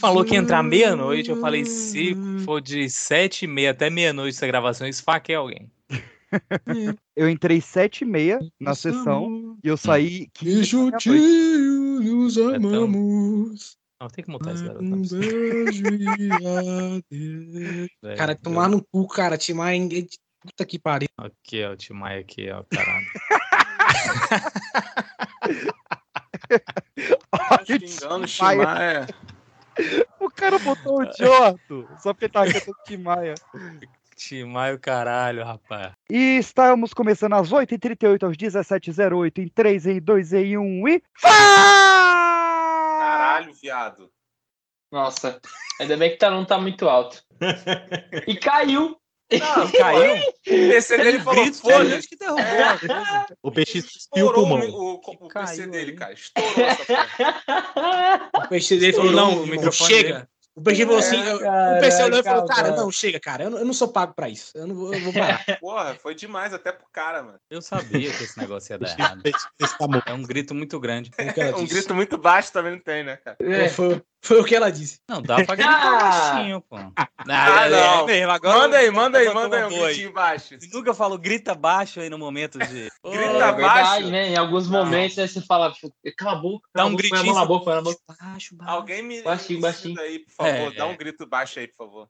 falou que ia entrar meia-noite. Eu falei, se for de sete e meia até meia-noite essa gravação, esfaquei alguém. Eu entrei sete e meia na sessão e eu saí Que 15 da meia-noite. juntinho nos tão- amamos. Não, tem que montar esse garoto. Um não. beijo e adeus. Velho, Cara, tomar no cu, cara. Timar. Puta que pariu. Aqui, ó, o Timaya aqui, ó, caralho. Olha o Xingando o Timaya. Timaya. O cara botou o Jordo, só porque tava cantando Tim Maia. Timaya o caralho, rapaz. E estamos começando às 8h38, aos 17h08, em 3, em 2, em 1 e. Caralho, viado. Nossa, ainda bem que tá, não tá muito alto. E caiu. Não, Caiu? O PC dele falou, Grito, foda-se. que derrubou. a coisa. O PX espiou o Estourou o, pulmão. o, o, PC Caiu dele, aí. cara. Estourou essa porra. O peixe dele falou: não, o microfone chega. O peixe falou assim: eu- o PC olhou e falou: cara, não, chega, cara. Eu não, eu não sou pago pra isso. Eu não vou, eu vou parar. Porra, foi demais até pro cara, mano. Eu sabia que esse negócio ia dar errado. Tá. É um grito muito grande. Foi ela Um grito muito baixo também não tem, né, cara? É. Foi, foi o que ela disse. Não, dá pra gritar Ah! baixinho, pô. Ah, não. mesmo, agora Manda aí, manda aí, manda aí um gritinho baixo. Você nunca falou grita baixo aí no momento de. Grita É verdade, baixo. né? Em alguns Não. momentos aí você fala, cala a boca, Dá um põe gritinho, mão na boca, põe a boca. Baixo, baixo. Alguém me Baixinho, baixinho. aí, por favor. É, Dá é. um grito baixo aí, por favor.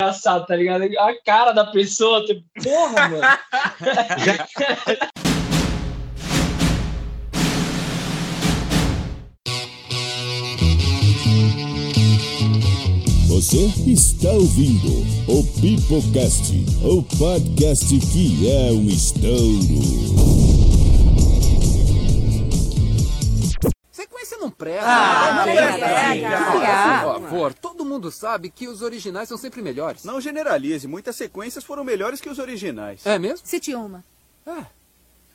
Engraçado, tá ligado? A cara da pessoa, tipo, porra, mano. Você está ouvindo o Pipocast, o podcast que é um estouro. Sequência não presta. Ah, não presta. pega. Por favor, todo mundo sabe que os originais são sempre melhores. Não generalize, muitas sequências foram melhores que os originais. É mesmo? Cite uma.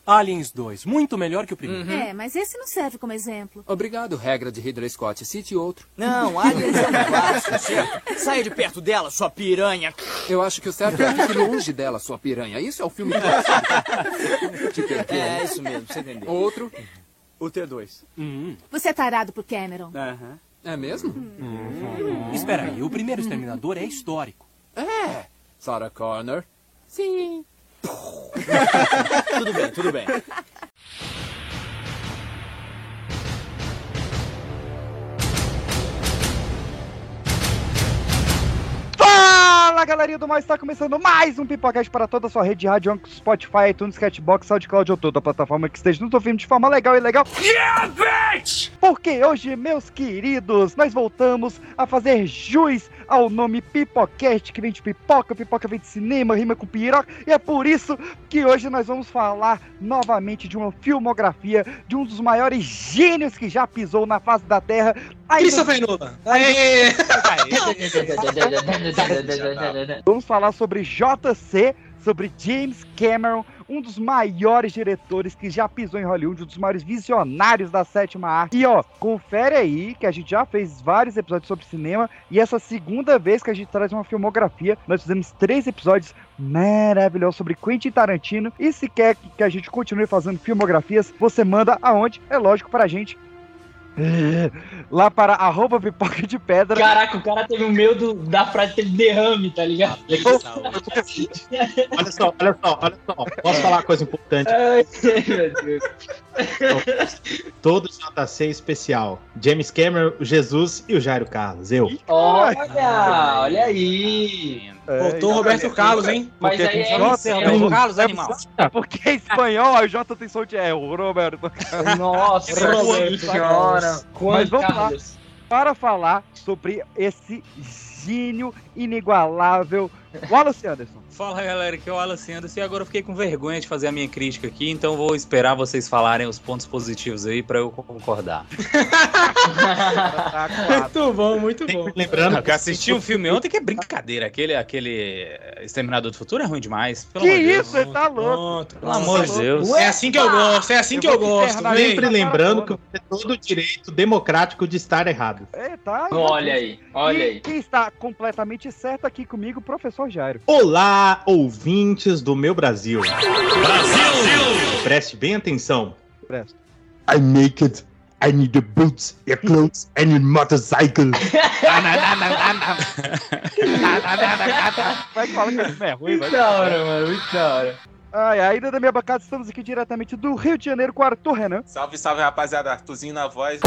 Aliens 2, muito melhor que o primeiro. É, mas esse não serve como exemplo. Obrigado, regra de Ridley Scott. Cite outro. Não, Aliens é um clássico, certo? Saia de perto dela, sua piranha. Eu acho que o certo é fique longe dela, sua piranha. Isso é o filme clássico. É, isso mesmo, você entendeu. Outro. O T2. Você é tarado por Cameron. Aham. É mesmo? Espera aí, o primeiro Exterminador é histórico. É. Sarah Connor. Sim. Tudo bem, tudo bem. Fala galerinha do mal, está começando mais um Pipocast para toda a sua rede de rádio, Spotify, iTunes, Catbox, SoundCloud ou toda a plataforma que esteja nos ouvindo de forma legal e legal. Porque hoje, meus queridos, nós voltamos a fazer jus ao nome Pipocast, que vem de pipoca, pipoca vem de cinema, rima com piroca, e é por isso que hoje nós vamos falar novamente de uma filmografia de um dos maiores gênios que já pisou na face da Terra. Christopher Nolan. Aê! Vamos falar sobre JC, sobre James Cameron, um dos maiores diretores que já pisou em Hollywood, um dos maiores visionários da sétima arte. E ó, confere aí que a gente já fez vários episódios sobre cinema e essa segunda vez que a gente traz uma filmografia, nós fizemos três episódios maravilhosos sobre Quentin Tarantino. E se quer que a gente continue fazendo filmografias, você manda aonde? É lógico pra gente. Lá para arroba pipoca de pedra. Caraca, o cara teve o meio do, da frase, teve derrame, tá ligado? Olha só, olha só, olha só. Posso falar uma coisa importante? Ai, meu Deus. Todo JC especial. James Cameron, o Jesus e o Jairo Carlos. Eu. Olha, olha aí. Voltou o Roberto Carlos, hein? Mas Porque aí é, J, é, Roberto o- Carlos, animal. Porque é espanhol, a J tem som de é, o Roberto. Nossa Roberto senhora. Mas vamos lá. Carlos. Para falar sobre esse gênio inigualável, Wallace Anderson. Fala galera, aqui é o Wallace Anderson e agora eu fiquei com vergonha de fazer a minha crítica aqui, então vou esperar vocês falarem os pontos positivos aí pra eu concordar. Tá. Muito bom, muito bom. Lembrando Eu assisti um filme ontem que é brincadeira, aquele, aquele Exterminador do Futuro é ruim demais. Pelo Que isso, ele tá louco. Pronto. Pelo amor de Deus. É assim que eu gosto, é assim que eu Eu vou te gosto. Sempre lembrando que você tem todo o direito democrático de estar errado. É, tá. Olha aí, olha E aí. quem está completamente certo aqui comigo, o professor Jairo. Olá, ouvintes do meu Brasil. Brasil! Preste bem atenção. Presta. I make it I need your boots, your clothes, and your motorcycle. Vai falar que isso não é ruim, vai. Muito da hora, mano. Muito da hora. Ai, ainda da minha bancada, estamos aqui diretamente do Rio de Janeiro com o Arthur Renan. Salve, salve, rapaziada. Arthurzinho na voz.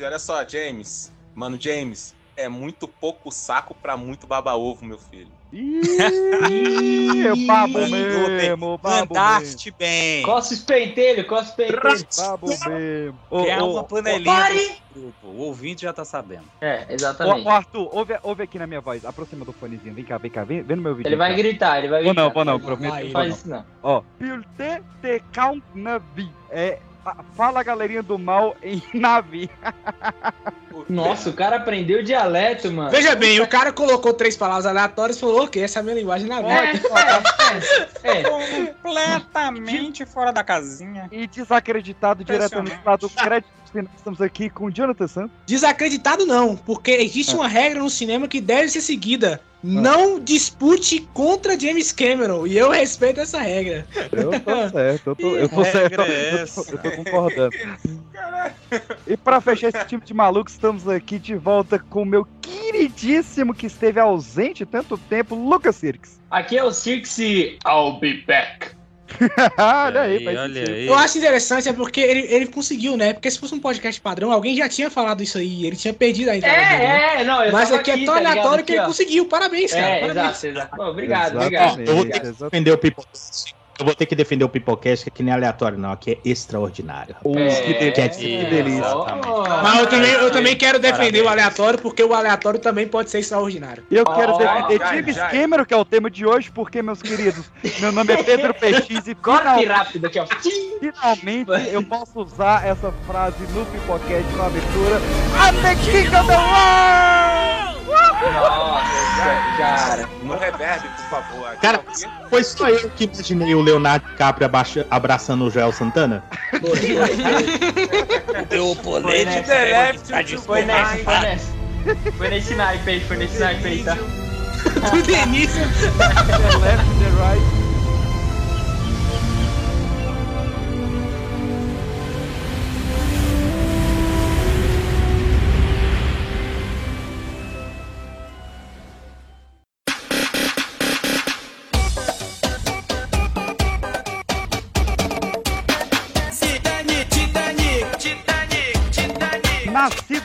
E olha só, James. Mano, James, é muito pouco saco pra muito baba-ovo, meu filho. Ih, eu babo mesmo, babo mesmo. Mandaste bem. Cospe os pentelhos, cospe os pentelhos. Babo mesmo. Criar uma panelinha pare! grupo. O ouvinte já tá sabendo. É, exatamente. ô, Arthur, ouve, ouve aqui na minha voz. Aproxima do fonezinho. Vem cá, vem cá. Vem, vem no meu vídeo. Ele vai gritar, ele vai Vou gritar. não, vou não, Não prometo. que Não vou faz isso não. Ó, Pilte te count navi. É, fala galerinha do mal em navi. Nossa, o cara aprendeu o dialeto, mano. Veja bem, o cara colocou três palavras aleatórias e falou, ok, essa é a minha linguagem na É, é, é, é. Completamente fora da casinha. E desacreditado diretamente lá do crédito. Estamos aqui com o Jonathan Santos. Desacreditado não, porque existe uma regra no cinema que deve ser seguida. Não dispute contra James Cameron. E eu respeito essa regra. Eu tô certo, eu tô, eu tô certo. é Eu tô, eu tô concordando. E pra fechar esse time de malucos, estamos aqui de volta com o meu queridíssimo que esteve ausente tanto tempo, Lucas Sirks. Aqui é o Circe, I'll be back. olha aí, faz olha aí. Eu acho interessante é porque ele, ele conseguiu, né? Porque se fosse um podcast padrão, alguém já tinha falado isso aí. Ele tinha perdido a entrada dele, né? É, é, não, Mas tava aqui é tão tá ligado? aleatório que Aqui, ele ó. conseguiu. Parabéns, cara. É, Parabéns. exato, exato. Pô, obrigado, obrigado. Exatamente, Eu vou ter que. Eu vou ter que defender o Pipocast, que aqui não é aleatório, não. Aqui é extraordinário. Oh, É, que delícia, que que delícia. Mas eu também, eu também quero defender Parabéns. o aleatório, porque o aleatório também pode ser extraordinário. Eu quero Ó, defender já, James já. Cameron, que é o tema de hoje, porque, meus queridos, meu nome é Pedro PX e final- rápido aqui, ó. finalmente eu posso usar essa frase no Pipocast na abertura. I'm the king of the world! Nossa, cara. No reverb, por favor. Aqui Cara, é foi só eu que imaginei o Leonardo DiCaprio abaixa- abraçando o Joel Santana? Deu o Foi polete. nessa, the left, tá Foi nessa, right. foi nessa. Foi nesse naipe aí, foi nesse naipe aí, tá? Do Denise. The left, the right.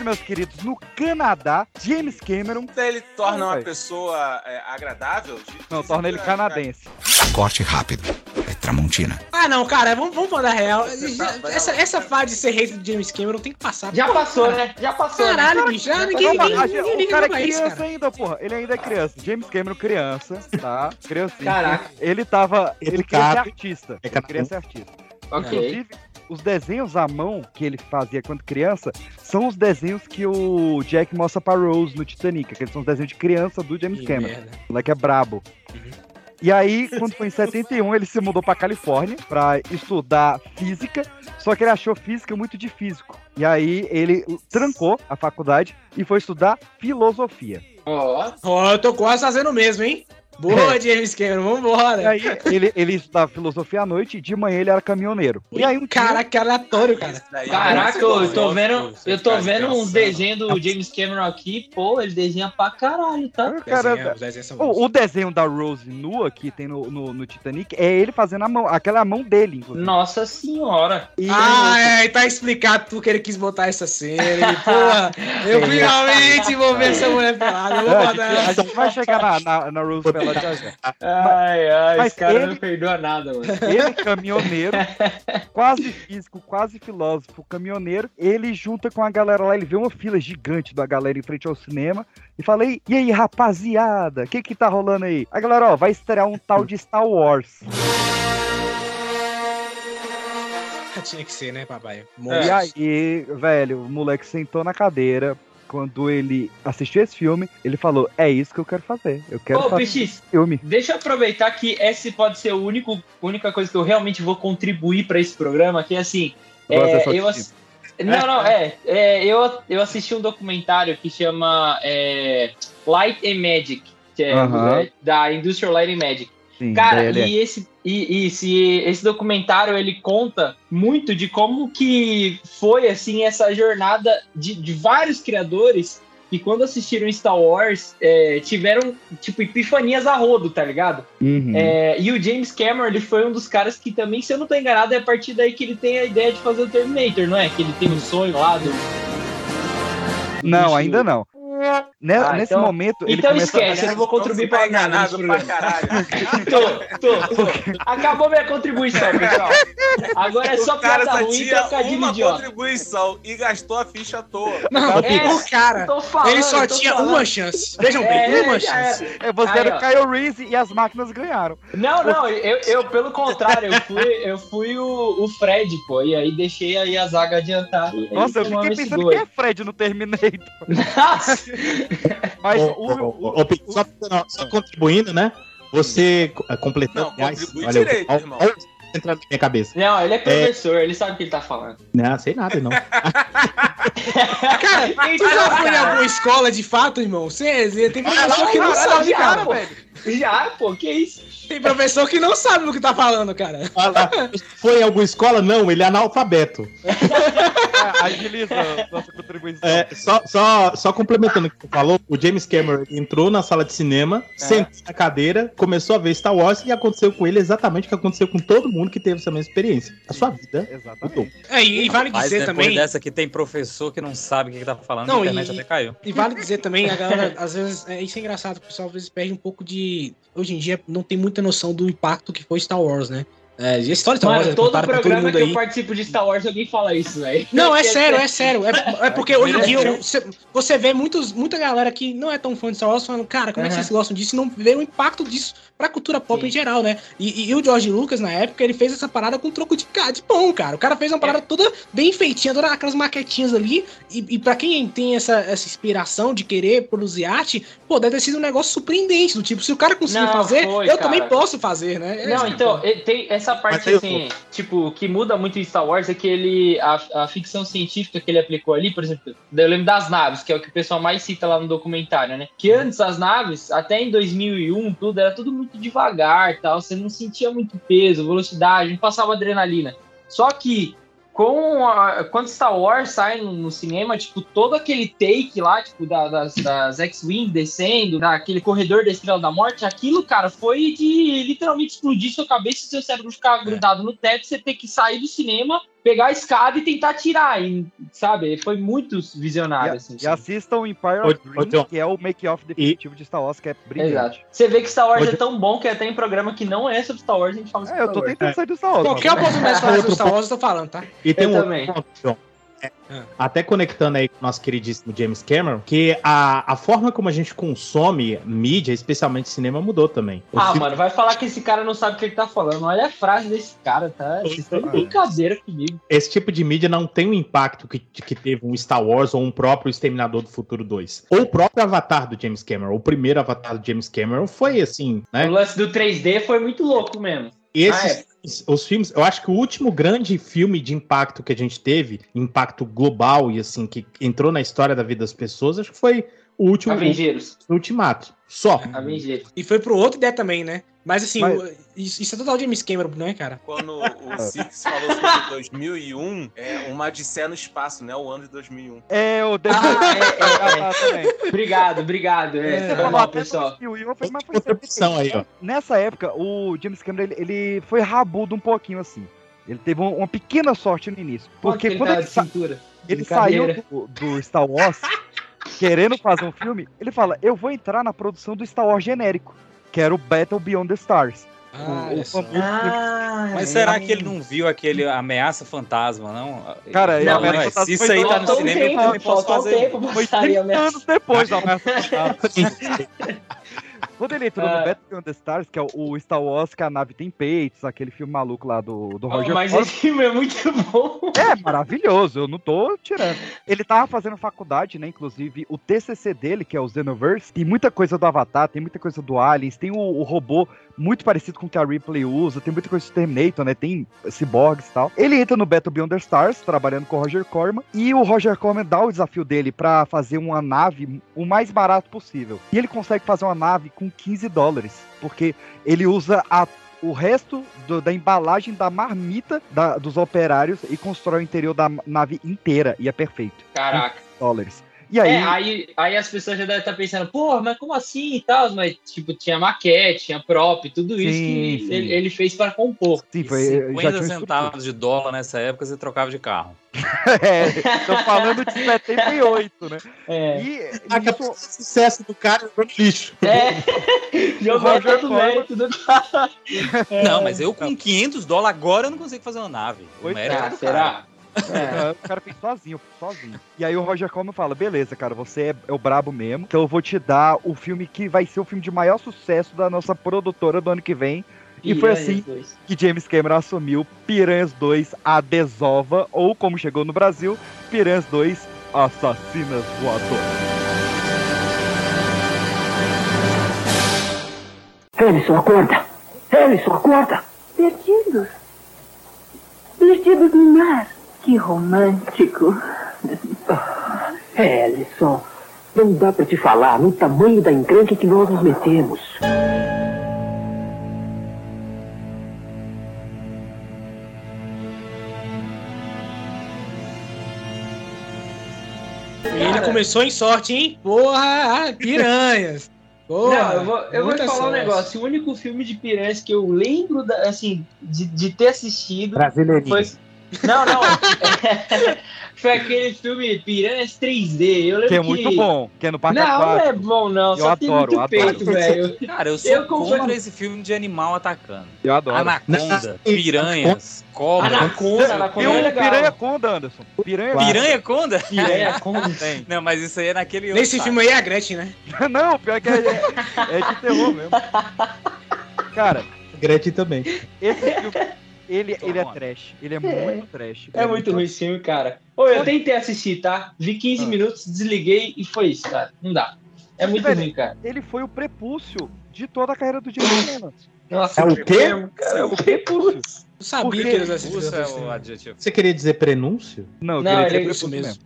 Meus queridos, no Canadá, James Cameron. Ele torna uma pessoa é, agradável? De- Não, de- torna ele é, canadense. Corte rápido. É Tramontina. Ah, não, cara, vamos, vamos mandar real. tá- Essa, essa fase de ser rei do James Cameron tem que passar. Já passou, né? Já passou. né? Caralho, bicho. Já ninguém, ninguém, a gente- ninguém o cara é criança cara. ainda, porra. Ele ainda é criança. James Cameron, criança, tá? Criancinha. Caraca. Ele tava. Ele queria ser artista. É Ele queria ser artista. Ok. Inclusive, os desenhos à mão que ele fazia quando criança são os desenhos que o Jack mostra pra Rose no Titanic. Aqueles são os desenhos de criança do James Que Cameron. merda. O moleque é brabo. E aí, quando foi em 71, ele se mudou pra Califórnia pra estudar física, só que ele achou física muito de físico. E aí ele trancou a faculdade e foi estudar filosofia. Ó, Ó, eu tô quase fazendo o mesmo, hein? Boa, James Cameron, E vambora. aí ele, ele estudava filosofia à noite e de manhã ele era caminhoneiro. E aí um Caraca, que aleatório, cara. É Caraca, eu tô vendo, eu tô vendo uns desenhos do James Cameron aqui, pô, ele desenha pra caralho, tá? o cara- Desenha, o, o desenho da Rose nua que tem no, no, no Titanic é ele fazendo a mão, aquela mão dele, inclusive. Nossa senhora. E- Ah, é, tá explicado porque ele quis botar essa cena. Ele, porra, eu finalmente vou ver essa mulher pelada. Eu vou É, a, gente, botar a essa. gente vai chegar na, na, na Rose pelada já já. Ai, ai, mas esse cara ele- não perdoa nada, mano. Ele, caminhoneiro, quase físico, quase filósofo, caminhoneiro, ele junta com a galera lá, ele vê uma fila gigante da galera em frente ao cinema e fala, e e aí, rapaziada, o que que tá rolando aí? A galera, ó, vai estrear um tal de Star Wars. Tinha que ser, né, papai? E aí, velho, o moleque sentou na cadeira, quando ele assistiu esse filme, ele falou, é isso que eu quero fazer, eu quero Ô, fazer PX, filme. deixa eu aproveitar que esse pode ser o único, única coisa que eu realmente vou contribuir pra esse programa, que é assim, é, eu ass- Não, não, é, é, eu, eu assisti um documentário que chama é, Light and Magic, que é, Aham. é, da Industrial Light and Magic. Sim, Cara, e esse, E, e se esse documentário ele conta muito de como que foi assim essa jornada de, de vários criadores que quando assistiram Star Wars é, tiveram tipo epifanias a rodo, tá ligado? Uhum. É, e o James Cameron ele foi um dos caras que também, se eu não tô enganado, é a partir daí que ele tem a ideia de fazer o Terminator, não é? Que ele tem um sonho lá do. Não, ainda não. Ne- Ah, nesse então- momento, ele então esquece, eu não vou contribuir pra nada. nesse pra programa. caralho. tô, tô, tô. Acabou minha contribuição, pessoal. Agora é só cara piada só ruim e tinha trocadilho uma idiota. contribuição e gastou a ficha à toa. Não, É, o cara, falando, ele só tinha falando. uma chance. Vejam bem, É, uma já chance. era. É, você Aí, era o Kyle Reese e as máquinas ganharam. Não, não, eu, eu pelo contrário, eu fui, eu fui o, o Fred, pô, e aí deixei aí a zaga adiantar. Nossa, eu fiquei pensando aí. é Fred no Terminator. Nossa, Mas o, ô, Pico, só, não, só contribuindo, né? Você eh, completando. Não, aliás, contribui olha, direito, olha, irmão. olha o que entrando na minha cabeça. Não, ele é professor, ele sabe o que ele tá falando. Não, sei nada, não. Cara, tu já foi em alguma escola de fato, irmão? Você, você tem professor que não sabe, cara. Já, pô, que isso? Tem professor que não sabe do que tá falando, cara. Fala, Foi em alguma escola? Não, ele é analfabeto. É, agiliza a nossa contribuição. É, só, só, só complementando o que você falou, o James Cameron entrou na sala de cinema, sentou na cadeira, começou a ver Star Wars e aconteceu com ele exatamente o que aconteceu com todo mundo que teve essa mesma experiência. A sua vida mudou. Exatamente. É, e, e vale Mas dizer também. dessa que tem professor que não sabe o que, que tá falando, Não, a internet e- até caiu. E vale dizer também, a galera, às vezes, é, isso é engraçado, o pessoal às vezes perde um pouco de. Hoje em dia não tem muita noção do impacto que foi Star Wars, né? É, e a história de Star Wars é todo programa que aí. eu participo de Star Wars, alguém fala isso, velho. Não, é sério, é sério. É, é porque hoje em dia você, vê muitos, muita galera que não é tão fã de Star Wars falando, cara, como é que vocês gostam disso? E não vê o impacto disso pra cultura pop Sim. em geral, né? E, e o George Lucas, na época, ele fez essa parada com troco de, de pão, cara. O cara fez uma parada toda bem feitinha, todas aquelas maquetinhas ali. E, e pra quem tem essa, essa inspiração de querer produzir arte, pô, deve ter sido um negócio surpreendente. Do tipo, se o cara conseguir fazer, foi, eu cara. também posso fazer, né? É Não, isso então, é e- tem essa parte Mas eu- assim, tipo, que muda muito em Star Wars é que ele. A, a ficção científica que ele aplicou ali, por exemplo, eu lembro das naves, que é o que o pessoal mais cita lá no documentário, né? Que antes as naves, até em 2001, tudo era tudo muito devagar tal, você não sentia muito peso, velocidade, não passava adrenalina. Só que com a- quando Star Wars sai no, no cinema, tipo, todo aquele take lá, tipo, da- das, das X-Wing descendo, daquele corredor da Estrela da Morte, aquilo, cara, foi de literalmente explodir sua cabeça e seu cérebro ficar grudado no teto, você ter que sair do cinema, pegar a escada e tentar tirar, e, sabe? Foi muito visionário, E, assim. e assistam o Empire of Dreams, que é o make-off definitivo de Star Wars, que é brilhante. Exato. Você vê que Star Wars é tão bom que até em programa que não é sobre Star Wars, a gente fala sobre É, eu Star tô Wars. tentando sair do Star Wars. Qualquer oportunidade de falar do Star Wars, eu tô falando, tá? E tem Eu um também. outro. É. Até conectando aí com o nosso queridíssimo James Cameron, que a, a forma como a gente consome mídia, especialmente cinema, mudou também. O Ah, filme- mano, vai falar que esse cara não sabe o que ele tá falando. Olha a frase desse cara, tá? Vocês estão de brincadeira comigo. esse tipo de mídia não tem o impacto que, que teve um Star Wars ou um próprio Exterminador do Futuro 2. Ou o próprio Avatar do James Cameron. O primeiro Avatar do James Cameron foi assim, né? O lance do 3D foi muito louco mesmo. Esses, os filmes, eu acho que o último grande filme de impacto que a gente teve, impacto global e assim, que entrou na história da vida das pessoas, acho que foi o último Avengeiros. o Ultimato. Só. Avengeiros. E foi pro outro ideia também, né? Mas assim, Mas- o- isso, isso é total James Cameron, né, cara? Quando o Six falou sobre 2001, é uma Odisseia no espaço, né? O ano de 2001. É, o The Ah, é, é, Ah, também. é. Obrigado, obrigado. É, É, foi mal, até pessoal. 2001, foi- mas foi aí, ó. Nessa época, o James Cameron, ele, ele foi rabudo um pouquinho, assim. Ele teve um- uma pequena sorte no início. Porque que quando tá ele, de sa- cintura? ele saiu do, do Star Wars, querendo fazer um filme, ele fala, eu vou entrar na produção do Star Wars genérico, que era o Battle Beyond the Stars. Ah, o famoso Ah, Mas é. será que ele não viu aquele Ameaça Fantasma, não? Cara, não, Ameaça mas Fantasma se isso aí tá no cinema, eu tempo, também posso fazer. tempo Foi sair a 30 minha... anos depois da Ameaça Fantasma. Quando ele entrou no Ah. Battle Beyond the Stars, que é o- Star Wars que a nave tem peitos, aquele filme maluco lá do, do Roger Mas Corman. esse filme é muito bom. É maravilhoso, eu não tô tirando. Ele tava fazendo faculdade, né? Inclusive, o TCC dele, que é o Xenoverse, tem muita coisa do Avatar, tem muita coisa do Aliens, tem o, o robô muito parecido com o que a Ripley usa, tem muita coisa do Terminator, né? Tem cyborgs e tal. Ele entra no Battle Beyond the Stars, trabalhando com o Roger Corman, e o Roger Corman dá o desafio dele pra fazer uma nave o mais barato possível. E ele consegue fazer uma nave com 15 dólares, porque ele usa a o resto do- da embalagem da marmita da- dos operários e constrói o interior da nave inteira. E é perfeito. Caraca. Dólares. E aí, É, aí, aí as pessoas já devem estar pensando, porra, mas como assim e tal? Mas, tipo, tinha maquete, tinha prop, tudo isso Sim, que sim. Ele, ele fez para compor. sim, E foi, já 50 tinha um centavos de dólar nessa época você trocava de carro. É, tô falando de 78, né? É. E A isso, o sucesso do cara no lixo. É. Jogou todo o mérito do cara. É. Não, mas eu com 500 dólares agora eu não consigo fazer uma nave. O Pois mérito Ah, é do será? Cara. É. o cara fez sozinho, sozinho. E aí o Roger Corman fala, beleza, cara, você é, é o brabo mesmo, então eu vou te dar o filme que vai ser o filme de maior sucesso da nossa produtora do ano que vem. E foi assim que James Cameron assumiu Piranhas 2 A Desova, ou como chegou no Brasil, Piranhas 2 Assassinas Voadoras. Ellison, acorda! Ellison, acorda! Perdidos. Perdidos no mar. Que romântico. Ellison, não dá pra te falar no tamanho da encrenca que nós nos metemos. Ele começou em sorte, hein? Porra, piranhas. Porra, Não, eu vou, eu vou te falar um sorte. negócio. O único filme de piranhas que eu lembro, da- assim, de, de ter assistido Brasileirinho. foi. Não, não. foi aquele filme Piranhas 3D. Eu lembro Que é muito bom, que é no Parque Não, não é bom, não. Eu Só tem adoro, muito adoro. peito, velho. Cara, eu sou Eu contra esse filme de animal atacando. Eu adoro. Anaconda, piranhas, cobras. Anaconda, Anaconda Tem é um legal. Piranha Conda, Anderson. Piranha Piranha Conda? Piranha Conda. Tem. Não, mas isso aí é naquele outro. Nesse filme aí é a Gretchen, né? Não, pior que é, é, é de terror mesmo. Cara, Gretchen também. esse filme, ele, ele é trash. Ele é muito trash. É muito ruim esse filme, cara. Ô, eu tentei assistir, tá? Vi 15 Ah. minutos, desliguei e foi isso, cara. Não dá. É muito Velho, ruim, cara. Ele foi o prepúcio de toda a carreira do James Cameron. Nossa, É o que quê? Cara, é o prepúcio. Eu sabia Porque que eles assistiam Isso é. Você queria dizer prenúncio? Não, eu Não, queria ele dizer é prepúcio mesmo. mesmo.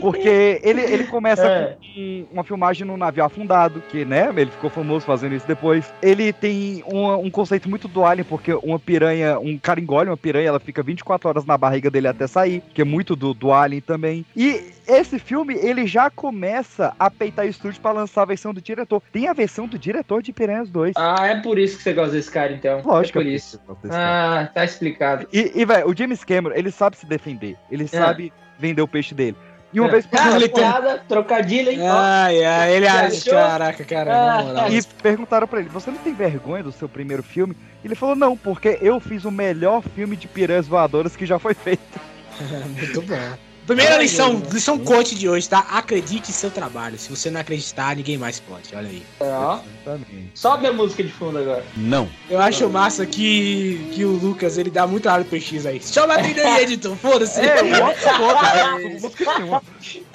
Porque ele, ele começa É. com uma filmagem num navio afundado, que, né, ele ficou famoso fazendo isso depois. Ele tem uma- um conceito muito do Alien, porque uma piranha, um cara engole uma piranha, ela fica 24 horas na barriga dele até sair, que é muito do, do Alien também. E esse filme, ele já começa a peitar estúdio pra lançar a versão do diretor. Tem a versão do diretor de Piranhas 2. Ah, é por isso que você gosta desse cara, então. Lógico é por isso. Ah, tá explicado. E, e velho, o James Cameron, ele sabe se defender. Ele sabe vender o peixe dele. E uma É. vez Ah, ele tem- piada, trocadilho, hein? Ai, ai, ele acha. achou? Caraca, cara, na Ah, moral. E perguntaram pra ele: Você não tem vergonha do seu primeiro filme? Ele falou: Não, porque eu fiz o melhor filme de piranhas voadoras que já foi feito. Muito bom. Primeira lição, lição coach de hoje, tá? Acredite em seu trabalho. Se você não acreditar, ninguém mais pode. Olha aí. ó. Sobe a música de fundo agora. Não. Eu acho massa que, que o Lucas, ele dá muito área pro PX aí. Chama a trilha aí, editor. Foda-se. É, nenhuma.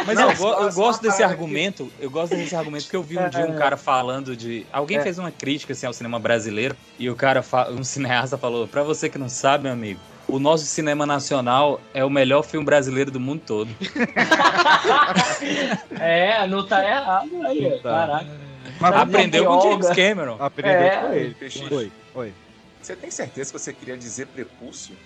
Mas eu, go- eu gosto desse argumento, eu gosto desse argumento porque eu vi um dia um cara falando de. Alguém É. fez uma crítica assim, ao cinema brasileiro e o cara, um cineasta falou: Pra você que não sabe, meu amigo, o nosso cinema nacional é o melhor filme brasileiro do mundo todo. É, não tá errado aí. Tá. Caraca. Mas Aprendeu com tapioca. James Cameron. Aprendeu É. com ele. Oi, oi. Você tem certeza que você queria dizer prepúcio?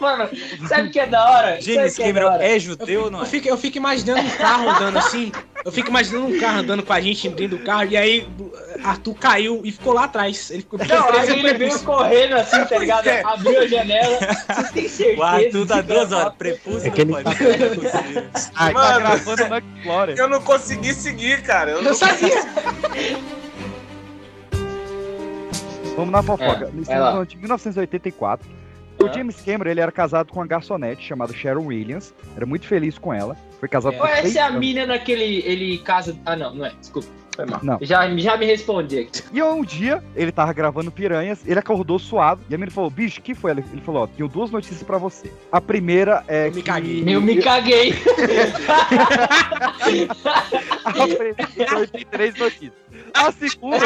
Mano, sabe o que é da hora? James é Cameron é Eu judeu fico, ou não eu, é? fico, eu fico imaginando um carro andando assim. Eu fico imaginando um carro andando com a gente dentro do carro. E aí Arthur caiu e ficou lá atrás. Ele ficou Não, aí ele veio correndo assim, tá ligado? É. Abriu a janela. Vocês têm certeza? O Arthur tá duas vai horas, prepúcio É que ele- não. Não é possível. Tá Mano, gravando no Explorer. eu não consegui seguir, cara. Eu não Eu sabia. Vamos na fofoca. É, de 1984. O. James Cameron, ele era casado com uma garçonete chamada Sharon Williams. Era muito feliz com ela. Foi casado Ou seis essa é a mina naquele. Ele casa. Ah, não, não é. Desculpa. Foi mal. Não. Já, já me respondi aqui. E um dia, ele tava gravando Piranhas, ele acordou suado, e a menina falou, bicho, que foi? Ele ele falou, ó, tenho duas notícias pra você. A primeira é Eu me que... caguei. Eu me caguei. A primeira três notícias. A segunda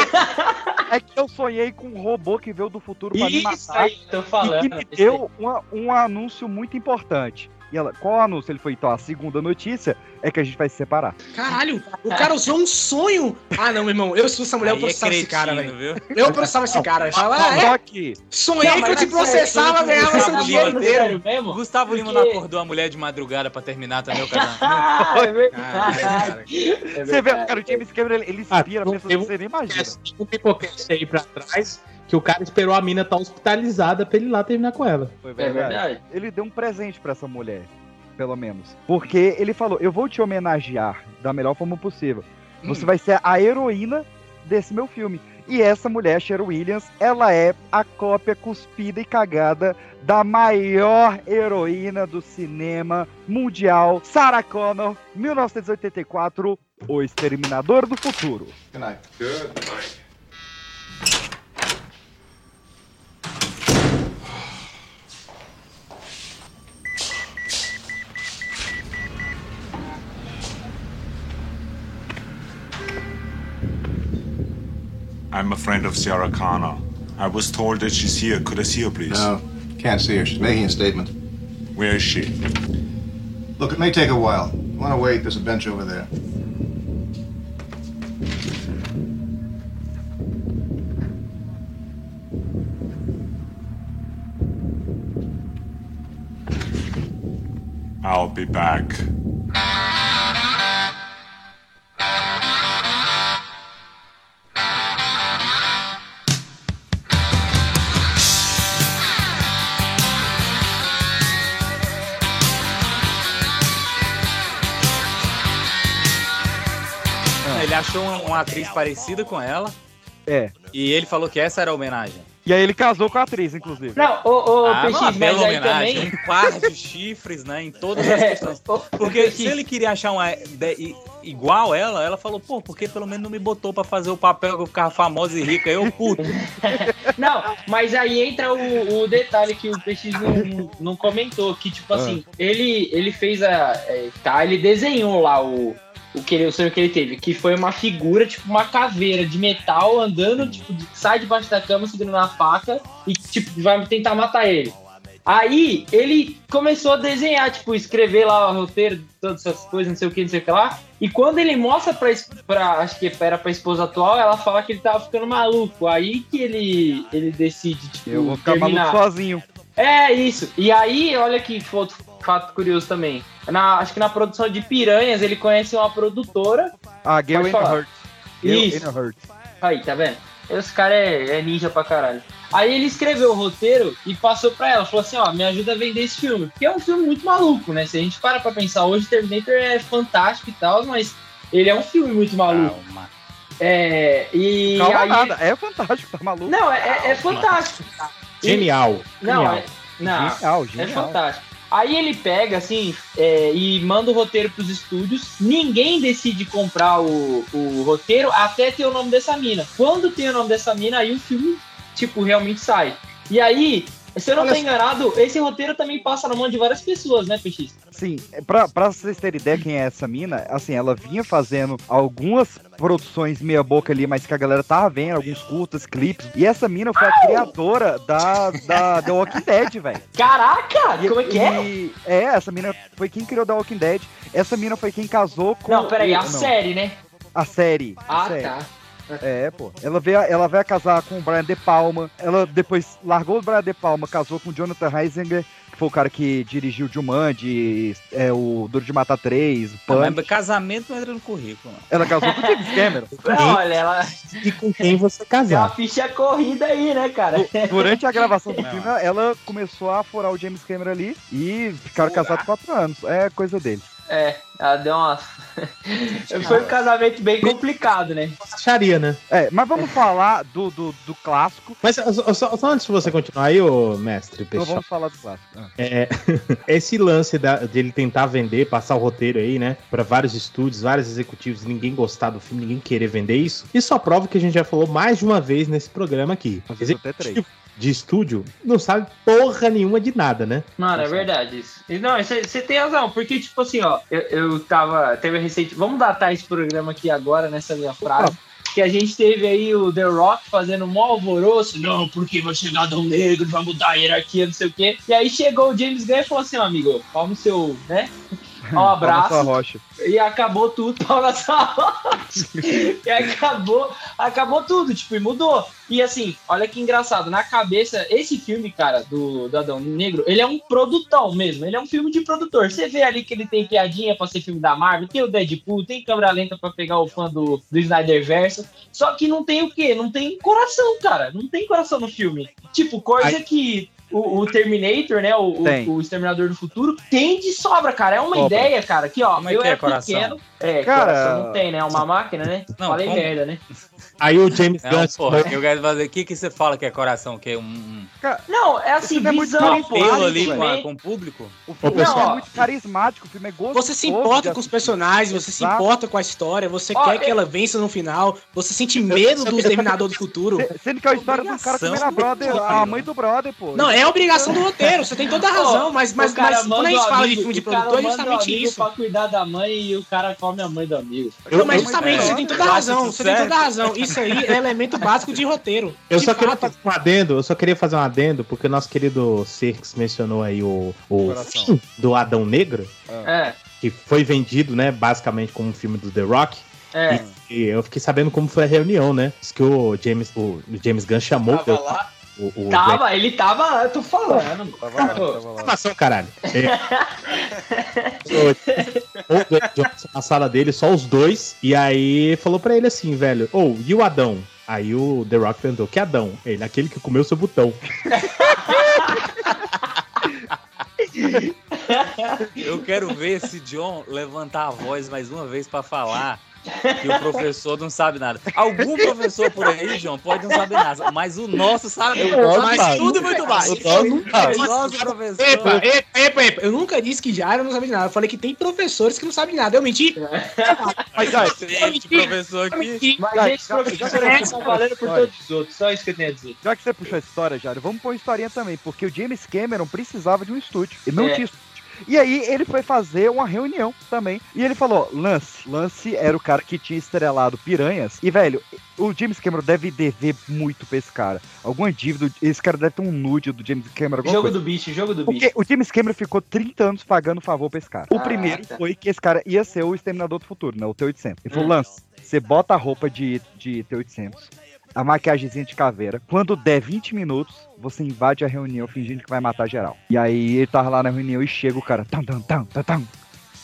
é que eu sonhei com um robô que veio do futuro pra me Isso matar. aí, tô falando. E que me deu uma- um anúncio muito importante. E ela, qual anúncio? Ele foi, então, a segunda notícia é que a gente vai se separar. Caralho, o cara usou um sonho. Ah, não, meu irmão, eu sou essa mulher, eu Aí é processava esse cara, cretino, velho. viu? Eu processava esse cara. Fala, ah, é, que, sonhei Não, que eu te é processava, ganhava Gustavo seu Lima, dinheiro sério inteiro. mesmo? Gustavo Lima Porque- não acordou a mulher de madrugada pra terminar também o casamento. Ah, é verdade. Cara, É você vê, cara, o James Cameron, ele, ele Ah, inspira não pessoas que você nem imagina. Um pipocast aí pra trás, que o cara esperou a mina estar hospitalizada pra ele ir lá terminar com ela. Foi É verdade. Ele deu um presente pra essa mulher, pelo menos. Porque ele falou: Eu vou te homenagear da melhor forma possível. Você vai ser a heroína desse meu filme. E essa mulher, Cher Williams, ela é a cópia cuspida e cagada da maior heroína do cinema mundial, Sarah Connor, 1984, O Exterminador do Futuro. Good night. Good night. I'm a friend of Sarah Connor. I was told that she's here. Could I see her, please? No, can't see her. She's making a statement. Where is she? Look, it may take a while. You want to wait? There's a bench over there. I'll be back. Achou uma, uma atriz parecida com ela É. e ele falou que essa era a homenagem. E aí ele casou com a atriz, inclusive. Não, ô, ô, Ah, PX, uma mas bela aí homenagem. também. Um par de chifres, né? Em todas as É, questões. Porque se ele queria achar uma de- igual ela, ela falou, pô, porque pelo menos não me botou pra fazer o papel que eu ficava famosa e rica. Eu, puto. Não, mas aí entra o, o detalhe que o PX não, não comentou, que tipo assim, ele, ele fez a. é, tá, ele desenhou lá o, o que ele, o sonho que ele teve, que foi uma figura, tipo, uma caveira de metal andando, tipo, de- sai debaixo da cama, segurando a faca e, tipo, vai tentar matar ele. Aí ele começou a desenhar, tipo, escrever lá o roteiro, todas essas coisas, não sei o que, não sei o que lá. E quando ele mostra pra, pra acho que era pra esposa atual, ela fala que ele tava ficando maluco. Aí que ele, ele decide, tipo, Eu vou ficar terminar. maluco sozinho. É isso. E aí, olha que fato, fato curioso também. Na, acho que na produção de Piranhas, ele conhece uma produtora. A Gail. Hurt. Isso. Hurt. Aí, tá vendo? Esse cara é, é ninja pra caralho. Aí ele escreveu o roteiro e passou pra ela. Falou assim, ó, me ajuda a vender esse filme. Porque é um filme muito maluco, né? Se a gente para pra pensar hoje, Terminator é fantástico e tal, mas ele é um filme muito maluco. Calma. É, e Calma aí... nada, é fantástico, tá maluco? Não, é, é- é fantástico. E- Genial. Não, Genial. é, não, Genial, é genial. fantástico. Aí ele pega, assim, é, e manda o roteiro pros estúdios. Ninguém decide comprar o, o roteiro até ter o nome dessa mina. Quando tem o nome dessa mina, aí o filme, tipo, realmente sai. E aí, se eu não só. enganado, esse roteiro também passa na mão de várias pessoas, né, PX? Sim, é, pra, pra vocês terem ideia quem é essa mina, assim, ela vinha fazendo algumas produções meia boca ali, mas que a galera tava vendo, alguns curtas, clipes. E essa mina foi a criadora da, da The Walking Dead, velho. Caraca! E- como é que é? e- é, essa mina foi quem criou The Walking Dead. Essa mina foi quem casou com. Não, peraí, a não, série, né? A série. a Ah, série. tá. É, pô. Ela veio, ela veio a casar com o Brian De Palma. Ela depois largou o Brian De Palma, casou com o Jonathan Heisinger, que foi o cara que dirigiu Jumanji, é, o Duro de Matar 3, o Punch. mas casamento não entra no currículo. não. Ela casou com o James Cameron. Olha, ela E com quem você tem uma casar. ficha corrida aí, né, cara? Durante a gravação do Não. filme, ela começou a furar o James Cameron ali e ficaram casados quatro anos. É coisa dele. É, ela deu uma. Foi um casamento bem complicado, né? Acharia, né? É, mas vamos falar do, do, do clássico. Mas só, só- antes de você continuar aí, ô mestre Então Peixão, vamos falar do clássico. Ah. é, esse lance da, de ele tentar vender, passar o roteiro aí, né, pra vários estúdios, vários executivos, ninguém gostar do filme, ninguém querer vender isso, isso só prova que a gente já falou mais de uma vez nesse programa aqui. Até três. De estúdio não sabe porra nenhuma de nada, né? Mano, é verdade isso. Não, você tem razão, porque, tipo assim, ó, eu, eu tava. Teve recente. Vamos datar esse programa aqui agora, nessa minha frase. que a gente teve aí o The Rock fazendo um alvoroço, não, porque vai chegar Adão Negro, vai mudar a hierarquia, não sei o quê. E aí chegou o James Gunn e falou assim, amigo, palma o seu, né? Um abraço. E acabou tudo, pau na sua rocha. E acabou, acabou tudo, tipo, e mudou. E assim, olha que engraçado, na cabeça, esse filme, cara, do, do Adão Negro, ele é um produtão mesmo, ele é um filme de produtor. Você vê ali que ele tem piadinha pra ser filme da Marvel, tem o Deadpool, tem câmera lenta pra pegar o fã do, do Snyder Verso, só que não tem o quê? Não tem coração, cara, não tem coração no filme. Tipo, coisa Aí- que o, o Terminator, né, o, o, o Exterminador do Futuro, tem de sobra, cara, é uma Sobra. ideia, cara, que ó, Como é eu que é era coração? pequeno, é, Cara- coração não tem, né, é uma máquina, né, Não, falei como? merda, né. Aí o James Não, Gunn. porra, eu quero fazer. O que, que você fala que é coração? Que é um, Não, é assim, filme é muito apelo ali com, com o público? O filme Não, é muito carismático, o filme é gostoso. Você se importa com os personagens, você se importa com a história, você Ó, quer que eu- ela vença no final, você sente medo do Exterminador do Futuro. Se- Sendo que é a história do cara Obrigação. comendo a brother, a mãe do brother, pô. Não, é obrigação do roteiro, você tem toda a razão, mas, mas, mas quando a gente fala de amigo, filme de o cara produtor, é justamente isso. pra cuidar da mãe e o cara come a mãe do amigo. Não, mas eu- justamente, eu- você tem toda a eu razão, isso você tem toda a razão. Isso aí é elemento básico de roteiro. Eu De só queria fato. fazer um adendo, eu só queria fazer um adendo, porque o nosso querido Cirques mencionou aí o, o fim do Adão Negro, É, que foi vendido, né, basicamente como um filme do The Rock. é. E eu fiquei sabendo como foi a reunião, né? Diz que o James, o James Gunn chamou Tava lá. O, o Tava, ele tava, eu tô falando. Tava lá, tava lá. Informação, caralho. É. o Johnson na sala dele, só os dois. E aí falou pra ele assim, velho, ou e o Adão? Aí o The Rock perguntou, que Adão? Ele, aquele que comeu seu botão. Eu quero ver esse John levantar a voz mais uma vez pra falar que o professor não sabe nada. Algum professor por aí, John, pode não saber nada, mas o nosso sabe, O nosso mas sabe. tudo muito mais. O nosso. O nosso professor. Epa, epa, epa, epa. Eu nunca disse que Jairo não sabe de nada. Eu falei que tem professores que não sabem de nada. Eu menti. Mas, aí, Gente, professor aqui. Mas, gente, professor aqui tá valendo por todos os outros. Só isso que eu tenho a dizer. já que você puxou a história, Jário, vamos pôr uma historinha também, porque o James Cameron precisava de um estúdio. Ele não É. tinha estúdio. E aí ele foi fazer uma reunião também. E ele falou: Lance. Lance era o cara que tinha estrelado Piranhas. E, velho, o James Cameron deve dever muito pra esse cara. Alguma dívida. Esse cara deve ter um nude do James Cameron. Jogo coisa. do bicho, jogo do Porque bicho. o James Cameron ficou 30 anos pagando favor pra esse cara. O Ah, primeiro tá. foi que esse cara ia ser o Exterminador do Futuro, né? O T-800. Ele falou, Hum. Lance, você bota a roupa de, de T-800, a maquiagemzinha de caveira. Quando der 20 minutos, você invade a reunião fingindo que vai matar geral. E aí ele tava lá na reunião e chega o cara. Tam, tam, tam, tam, tam,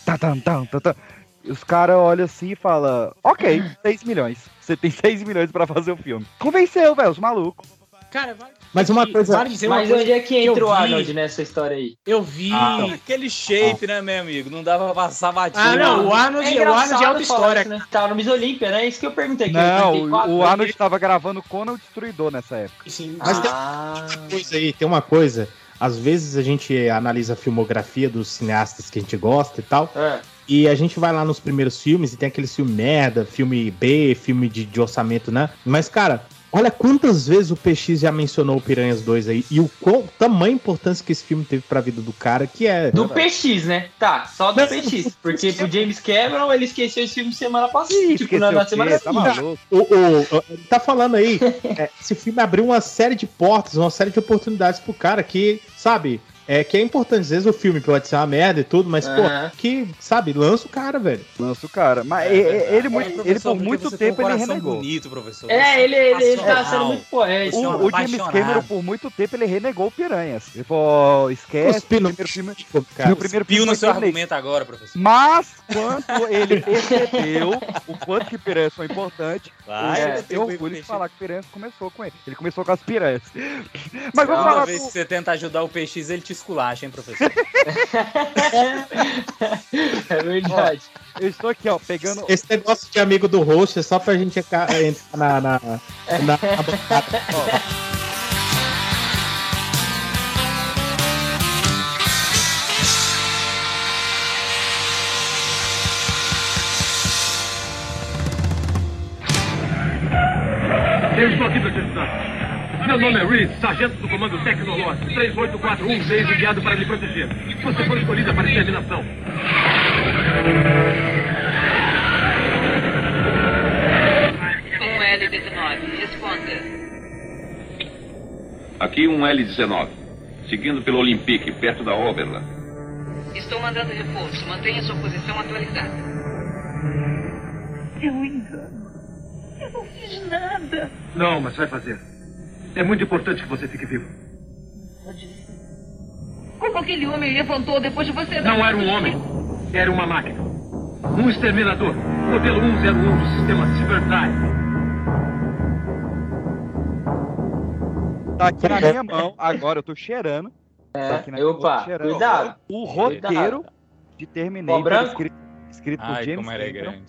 tam, tam, tam, tam, tam. E os caras olham assim e falam: Ok, 6 milhões. Você tem 6 milhões pra fazer o filme. Convenceu, velho, os malucos. Cara, vale, Mas uma coisa. dizer uma Mas coisa. onde é que entra o vi- Arnold nessa história aí? Eu vi. Ah, Aquele shape, né, meu amigo? Não dava pra passar batido. Ah, não, o Arnold, o engraçado Arnold é outra história. isso, né? Tava no Miss Olímpia, né? Isso que eu perguntei aqui. Não, eu perguntei o, o. Arnold tava gravando Conan o Destruidor nessa época. Sim, Mas tem Ah, coisa aí, tem uma coisa. Às vezes a gente analisa a filmografia dos cineastas que a gente gosta e tal. é. E a gente vai lá nos primeiros filmes e tem aquele filme merda, filme B, filme de, de orçamento, né? Mas, cara, olha quantas vezes o PX já mencionou o Piranhas 2 aí e o qual tamanha importância que esse filme teve pra vida do cara, que é. Do PX, né? Tá, só do Não, PX. Porque pro James Cameron ele esqueceu esse filme semana passada. Ih, tipo, na, na semana Tá seguinte. maluco. O, o- o- ele tá falando aí, é, esse filme abriu uma série de portas, uma série de oportunidades pro cara que, sabe, é que é importante. Às vezes o filme pode ser uma merda e tudo, mas, Aham. pô, que, sabe, lança o cara, velho. Lança o cara. Mas É verdade. ele, ele por muito você tem um tempo ele renegou. bonito, professor. É, ele, ele, ele tá sendo muito poético. O, Esse é o James. Cameron, por muito tempo, ele renegou o Piranhas. Ele falou, esquece, o no- primeiro filme... Cara, no primeiro Pio filme no seu argumento agora, professor. Mas, quando ele percebeu o quanto que Piranhas foi importante, Vai, eu eu tenho orgulho de que falar que Piranhas começou com ele. Ele começou com as piranhas. Mas vamos falar vez do... que você tenta ajudar o PX, ele te esculacha, hein, professor? É verdade. Eu estou aqui, ó, pegando... Esse negócio de amigo do host é só pra gente entrar na, na, na, na bancada. Eu estou aqui para te ajudar. Meu nome é Reed, sargento do comando Tecnolote 38416, enviado para lhe proteger. Você foi escolhida para exterminação. Um L19, responda. Aqui um L-19, seguindo pelo Olympique, perto da Oberland. Estou mandando reforço. Mantenha sua posição atualizada. É um engano. Não fiz nada. Não, mas vai fazer. É muito importante que você fique vivo. Como aquele homem levantou depois de você... Não era um homem. Era uma máquina. Um exterminador. Modelo 101 do sistema Cyberdrive. Tá aqui na minha mão, agora eu tô cheirando. É, Tá aqui na minha mão, opa, cheirando. cuidado. O roteiro de Terminator? Escrito, por James Cameron,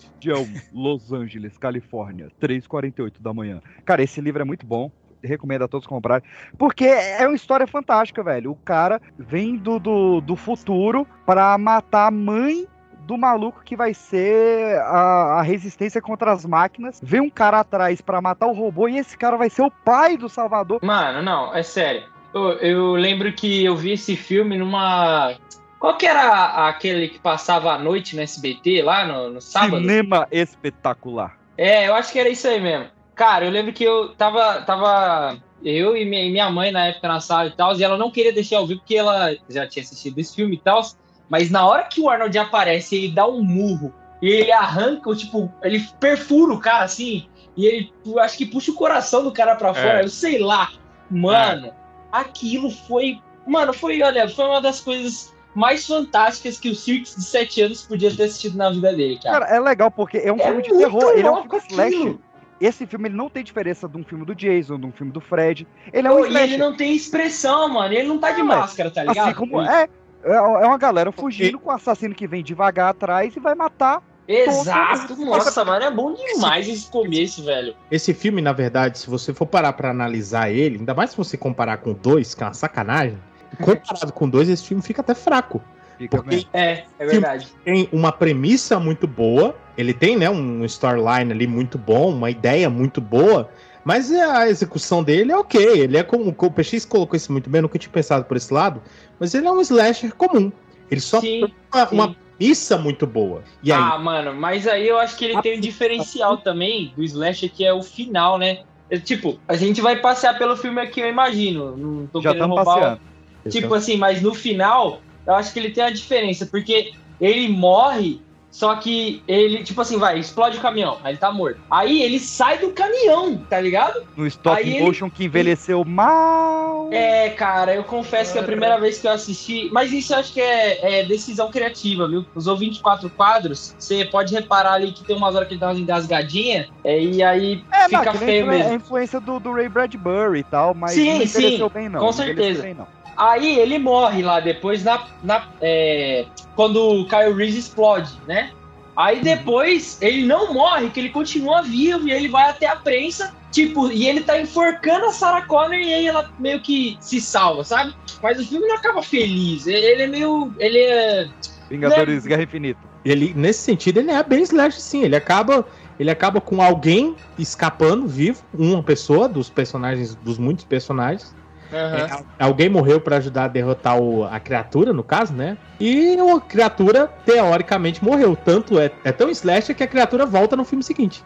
um, Los Angeles, Califórnia, 3h48 da manhã. Cara, esse livro é muito bom. Recomendo a todos comprarem. Porque é uma história fantástica, velho. O cara vem do, do, do futuro pra matar a mãe do maluco que vai ser a, a resistência contra as máquinas. Vem um cara atrás pra matar o robô e esse cara vai ser o pai do Salvador. Mano, não, é sério. Eu, eu lembro que eu vi esse filme numa. Qual que era aquele que passava a noite no SBT lá no, no sábado? Cinema espetacular. É, eu acho que era isso aí mesmo. Cara, eu lembro que eu tava. tava eu e minha, mãe na época na sala e tal, e ela não queria deixar eu ver porque ela já tinha assistido esse filme e tal. Mas na hora que o Arnold aparece, ele dá um murro e ele arranca, tipo, ele perfura o cara assim, e ele acho que puxa o coração do cara pra fora, É. eu sei lá. Mano, aquilo foi. Mano, foi, olha, foi uma das coisas mais fantásticas que o Cirques de 7 anos podia ter assistido na vida dele, cara. Cara, é legal porque é um É filme de terror, ele é um filme slasher. Esse filme ele não tem diferença de um filme do Jason, de um filme do Fred. Ele é um Pô, e ele não tem expressão, mano. Ele não tá de Não, máscara, tá ligado? Assim como é, é é uma galera fugindo com o assassino que vem devagar atrás e vai matar. Exato, nossa, mano, é bom demais esse começo, velho. Esse filme, na verdade, se você for parar pra analisar ele, ainda mais se você comparar com dois, que é uma sacanagem, comparado com dois, esse filme fica até fraco. Fica Porque. É, é verdade. tem uma premissa muito boa, ele tem, né, um storyline ali muito bom, uma ideia muito boa, mas a execução dele é ok. Ele é como o PX colocou isso muito bem, eu nunca tinha pensado por esse lado, mas ele é um slasher comum. Ele só Sim, tem uma, sim. uma premissa muito boa. E aí, Ah, mano, mas aí eu acho que ele tem um diferencial também do Slasher, que é o final, né? É, tipo, a gente vai passear pelo filme aqui, eu imagino. Não tô Já querendo roubar. o- passeando. Tipo assim, mas no final, eu acho que ele tem a diferença, porque ele morre, só que ele, tipo assim, vai, explode o caminhão, aí ele tá morto. Aí ele sai do caminhão, tá ligado? No stop Aí ele- motion que envelheceu mal. É, cara, eu confesso que é a primeira vez que eu assisti, mas isso eu acho que é, é decisão criativa, viu? Usou 24 quadros, você pode reparar ali que tem umas horas que ele dá umas engasgadinhas, é, e aí É, fica não, feio influ- é a mesmo. influência do, do Ray Bradbury e tal, mas Sim, não envelheceu sim, bem, não. com certeza. bem, não. Aí ele morre lá depois na, na é, quando o Kyle Reese explode, né? Aí depois ele não morre, que ele continua vivo e ele vai até a prensa, tipo, e ele tá enforcando a Sarah Connor e aí ela meio que se salva, sabe? Mas o filme não acaba feliz. Ele, é meio. Ele é. Vingadores Guerra Infinita. ele, nesse sentido, ele é bem slash, sim. Ele acaba, ele acaba com alguém escapando vivo, uma pessoa dos personagens, dos muitos personagens. Aham. É, alguém morreu pra ajudar a derrotar o- a criatura, no caso, né? E a criatura, teoricamente, morreu. Tanto é, é tão slasher que a criatura volta no filme seguinte.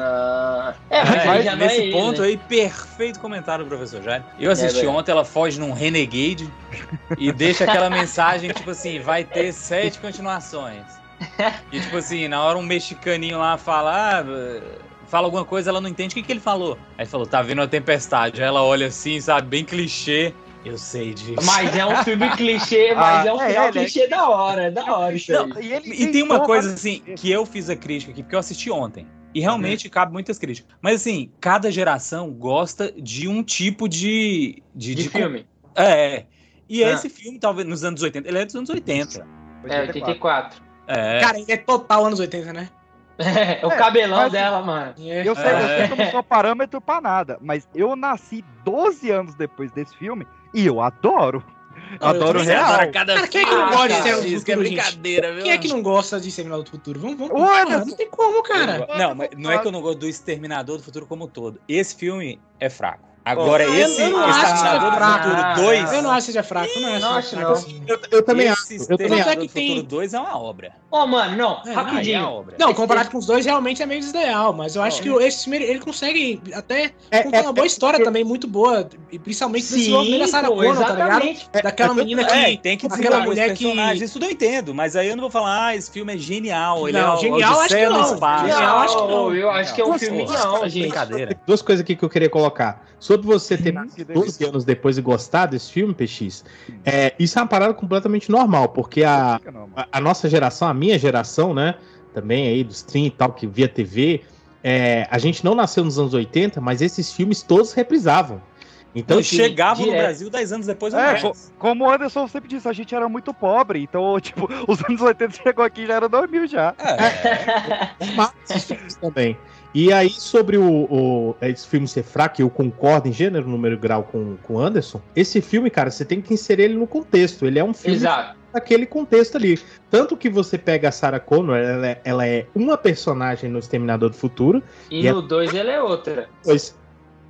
Ah, é, mas, aí Mas já não é nesse ele, ponto né? aí, perfeito comentário do professor Jair. Eu assisti É, velho. ontem, ela foge num Renegade e deixa aquela mensagem, tipo assim, vai ter sete continuações. E tipo assim, na hora um mexicaninho lá fala, ah, fala alguma coisa, ela não entende o que, que ele falou. Aí falou, tá vindo a tempestade. Aí ela olha assim, sabe, bem clichê. Eu sei disso. Mas é um filme clichê, mas Ah, é um é, ele é- clichê da hora, é da hora isso Não, aí. E, ele E tem uma coisa assim que eu fiz a crítica aqui, porque eu assisti ontem. E realmente cabe muitas críticas. Mas assim, cada geração gosta de um tipo de. De, De de- filme. É. E Ah. esse filme, talvez, nos anos 80, ele é dos anos 80. É, 84. É. Cara, ele é total anos 80, né? É, o É, cabelão mas- dela, mano. Eu sei, eu sei que eu não sou parâmetro pra nada, mas eu nasci 12 anos depois desse filme e eu adoro. Adoro real. cada Cara, quem é que não gosta de. Exterminador do Isso que é Futuro, brincadeira, viu? Quem é que não gosta de Exterminador do Futuro? Vamos, vamos. Não tem como, cara. Não, mas não é que eu não gosto do Exterminador do Futuro como um todo. Esse filme é fraco. Agora, Eu- esse eu não acho que Exterminador seja do fraco. Futuro 2. Eu não acho que seja fraco, eu não acho, Não que acho, não. assim. Eu, eu também esse acho. Eu também Exterminador acho. do Futuro 2 é uma obra. Ó, mano, não, É, rapidinho. Aí é. Não, comparado com os dois, realmente é meio desleal, mas eu acho que esse filme ele consegue até É- contar é- uma boa história também, muito boa, e principalmente desse desenvolvimento da Sarah pô, Connor, tá ligado? Daquela menina que. É, tem que aquela mulher que. isso tudo eu entendo, mas aí eu não vou falar, ah, esse filme é genial, ele Não, é genial, acho que não. espaço. Genial, acho que não. Eu acho que é um filme não, gente. Brincadeira. Duas coisas aqui que eu queria colocar. Sobre você ter Hum, nascido 12 anos depois e gostar desse filme, PX, é, isso é uma parada completamente normal, porque a, a, a nossa geração, a minha geração, né, também aí dos 30 e tal, que via TV, é, a gente não nasceu nos anos 80, mas esses filmes todos reprisavam. Então, Então chegava no. Brasil 10 anos depois ou É, mais. co- como o Anderson sempre disse, a gente era muito pobre, então, tipo, os anos 80 chegou aqui já era 2000 já. É. Mas esses filmes também. E aí, sobre o, o- esse filme ser fraco, eu concordo em gênero, número e grau com, com o Anderson. Esse filme, cara, você tem que inserir ele no contexto. Ele é um filme Exato. daquele contexto ali. Tanto que você pega a Sarah Connor, ela é, ela é uma personagem no Exterminador do Futuro, E E no 2 ele é outra. pois.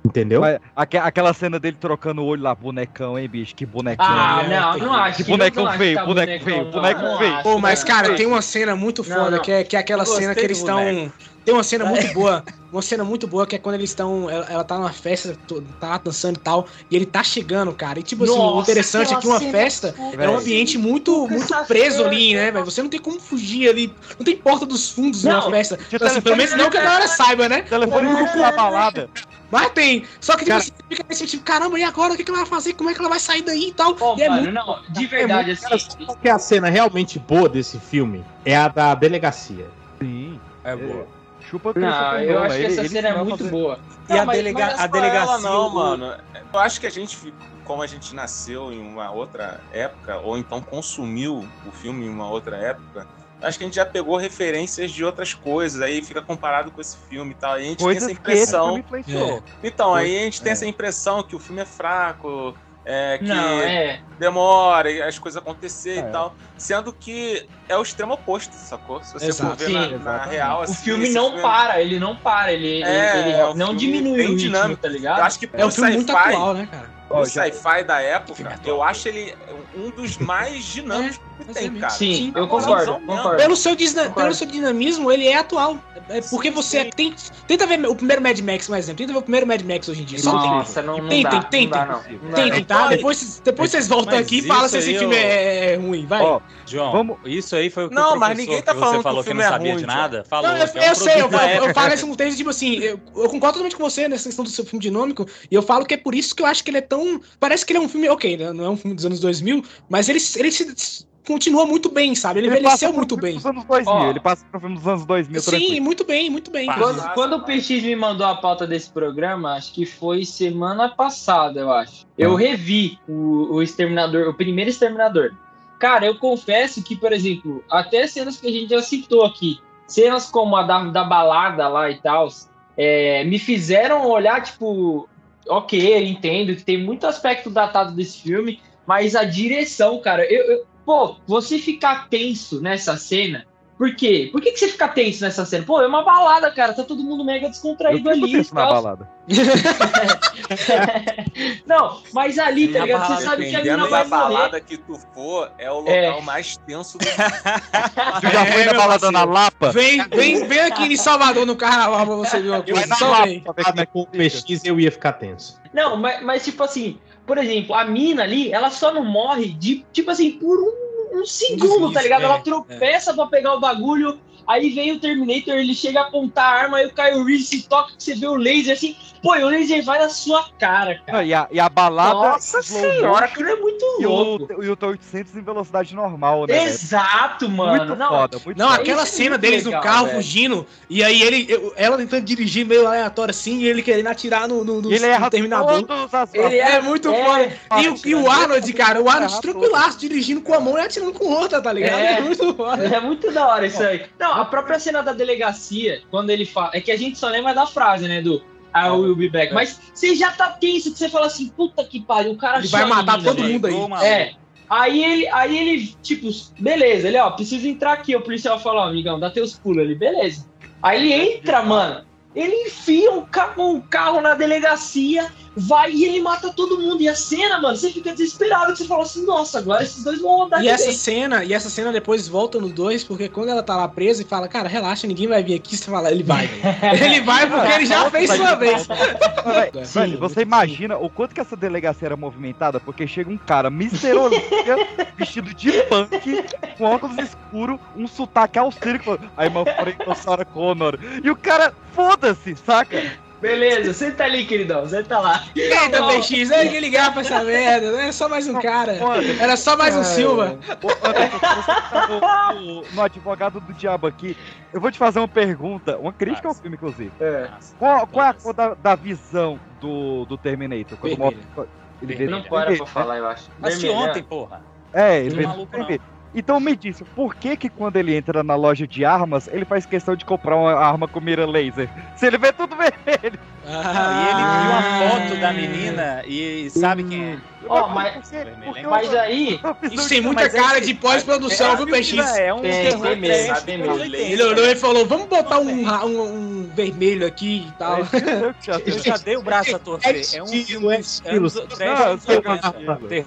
Entendeu? Mas aque- aquela cena dele trocando o olho lá, bonecão, hein, bicho? Que bonecão. Ah, né? não, não acho. Que bonecão não acho feio, que tá boneco feio, não, boneco não feio. Pô, mas, não. cara, tem uma cena muito Não, foda, não. Que, é, que é aquela cena que eles estão. Tem uma cena muito boa. Uma cena muito boa que é quando eles estão. Ela, ela tá numa festa, tá lá dançando e tal. E ele tá chegando, cara. E tipo assim, o Nossa, interessante é que uma festa é um ambiente muito, muito preso ali, né, velho? Você não tem como fugir ali. Não tem porta dos fundos Não, numa festa. Então, assim, pelo menos não que a galera saiba, né? Telefone grupo na balada. Mas tem. Só que tipo, Cara- assim, fica nesse tipo, caramba, e agora? O que, que ela vai fazer? Como é que ela vai sair daí e tal? Ó, e é mano, muito. não, de verdade, Cara, assim. sabe qual que é a cena realmente boa desse filme? É a da delegacia. Sim. É boa. Chupa Não, eu Nolan, acho que ele- essa ele cena é vai muito fazer- boa. E a, Não, mas- delega mas a é delegacia. ela não, mano. Eu acho que a gente, como a gente nasceu em uma outra época, ou então consumiu o filme em uma outra época, acho que a gente já pegou referências de outras coisas, aí fica comparado com esse filme e tal. Aí a gente Coisas tem essa que esse impressão. filme influenciou. Então, aí a gente tem É. essa impressão que o filme é fraco, é, que Não, é. demora e as coisas acontecer É. e tal. Sendo que é o extremo oposto, sacou? Se você Exato. for ver na, Sim, na exatamente. real, O assim, filme esse não para, ele não para, ele, É, ele, é um não filme diminui o ritmo, tá ligado? Eu acho que É um filme muito atual, né, cara? o sci-fi da época, eu acho ele um dos mais dinâmicos mas tem, é cara. Sim, Na eu concordo, moralzão mesmo. concordo. Pelo seu, Concordo. pelo seu dinamismo, ele é atual. É porque Sim, você sim. tem. Tenta ver o primeiro Mad Max, por exemplo. Tenta ver o primeiro Mad Max hoje em dia. Só um. Nossa, não, não Tentem, dá, tentem. não. Não dá, Tentem, não. tá? Depois, depois vocês voltam Mas aqui e falam isso se esse aí, filme é, é ruim. Vai. Ó, João, Vamos- isso aí foi o que Não, o mas ninguém tá que falando você que falou que, filme não é sabia ruim, de nada. Falou, Não, eu, que é um eu sei, eu, falo- eu época. falo esse contexto, tipo assim, eu, eu concordo totalmente com você nessa questão do seu filme dinâmico, e eu falo que é por isso que eu acho que ele é tão. Parece que ele é um filme, ok, né, não é um filme dos anos 2000, mas ele, ele se, continua muito bem, sabe? Ele, Ele envelheceu muito bem. dos anos 2000, Ó. ele passa pro filme dos anos 2000 Sim, tranquilo. muito bem, muito bem. Quando, quando o PX me mandou a pauta desse programa, acho que foi semana passada, eu acho. Eu revi o, o Exterminador, o primeiro Exterminador. Cara, eu confesso que, por exemplo, até cenas que a gente já citou aqui, cenas como a da, da balada lá e tal, é, me fizeram olhar, tipo, ok, eu entendo que tem muito aspecto datado desse filme, mas a direção, cara, eu, eu- pô, você ficar tenso nessa cena, por quê? Por que, que você fica tenso nessa cena? Pô, é uma balada, cara, tá todo mundo mega Eu descontraído fico ali. tenso na balada. Não, mas ali, tá Na ligado? Você sabe que a mina vai morrer. balada que tu for, é o local É. mais tenso do Tu já foi É, na balada na. Lapa? Vem, vem, vem aqui em Salvador no carnaval pra você ver uma Vai coisa. na Só Lapa vem. pra ver como é que com o fica. PX eu ia ficar tenso. Não, mas, mas tipo assim, por exemplo, a mina ali, ela só não morre de, tipo assim, por um, um segundo, tá ligado? é, ela tropeça pra pegar o bagulho, aí vem o Terminator, ele chega a apontar a arma, aí o Kyle Reese se toca, que você vê o laser assim, pô, e o laser vai na sua cara, cara. Não, e, a, e a balada. Nossa senhora, aquilo é muito E o, louco. e o T800 em velocidade normal, né? velho? Exato, mano. Muito não, foda, muito Não, foda. aquela Isso é cena muito deles legal, no carro velho. fugindo, e aí ele, eu- ela tentando dirigir meio aleatório assim, e ele querendo atirar no, no, no, Ele no erra terminador. as Ele é muito é, foda. E, o- e o Arnold, cara, o Arnold tranquilaço, dirigindo com a mão e atirando com outra, tá ligado? É. É, muito foda. É muito da hora isso aí. Não, a própria cena da delegacia, quando ele fala. É que a gente só lembra da frase, né? Do I will be back. Mas você já tá tenso que você fala assim, puta que pariu, o cara Ele vai matar menina, todo mundo aí. É. Aí ele, aí ele, tipo, beleza, ele, ó, precisa entrar aqui. O policial fala, ó, amigão, dá teus pulos ali, beleza. Aí ele entra, mano. Ele enfia um carro, um carro na delegacia, vai e ele mata todo mundo. E a cena, mano, você fica desesperado, que você fala assim, nossa, agora esses dois vão rodar E essa cena, e essa cena depois volta no 2, porque quando ela tá lá presa e fala, cara, relaxa, ninguém vai vir aqui, você fala, ele vai. velho. ele vai porque ele já fez sua vez. Velho, você imagina o quanto que essa delegacia era movimentada, porque chega um cara misterológico, vestido de punk, com óculos escuros, um sotaque austríaco, aí meu friend Sarah Connor. E o cara, foda-se, saca? Beleza, senta ali, queridão, senta lá. Eita, PX, é que ligar pra essa merda, não é só mais um cara. Era só mais um Silva. Tá no, advogado do diabo aqui, eu vou te fazer uma pergunta, uma crítica ao filme, inclusive. Qual, qual é a cor da, da visão do, do Terminator? Quando Vermelho. ele Não para né? pra falar, eu acho. Assisti ontem, né? porra. É, ele Não vê é maluco, não. Então me disse, por que que quando ele entra na loja de armas, ele faz questão de comprar uma arma com mira laser? Se ele vê tudo vermelho. Não, e ele viu a foto da menina e sabe quem é. Ó, mas, mas aí. Isso tem muita é cara que- de pós-produção, é- viu, PX? é um Tem, tem mesmo, tem mesmo. Ele olhou e falou, vamos botar um, um, um vermelho aqui e tal. Eu já dei o braço a torcer. É um filme. É um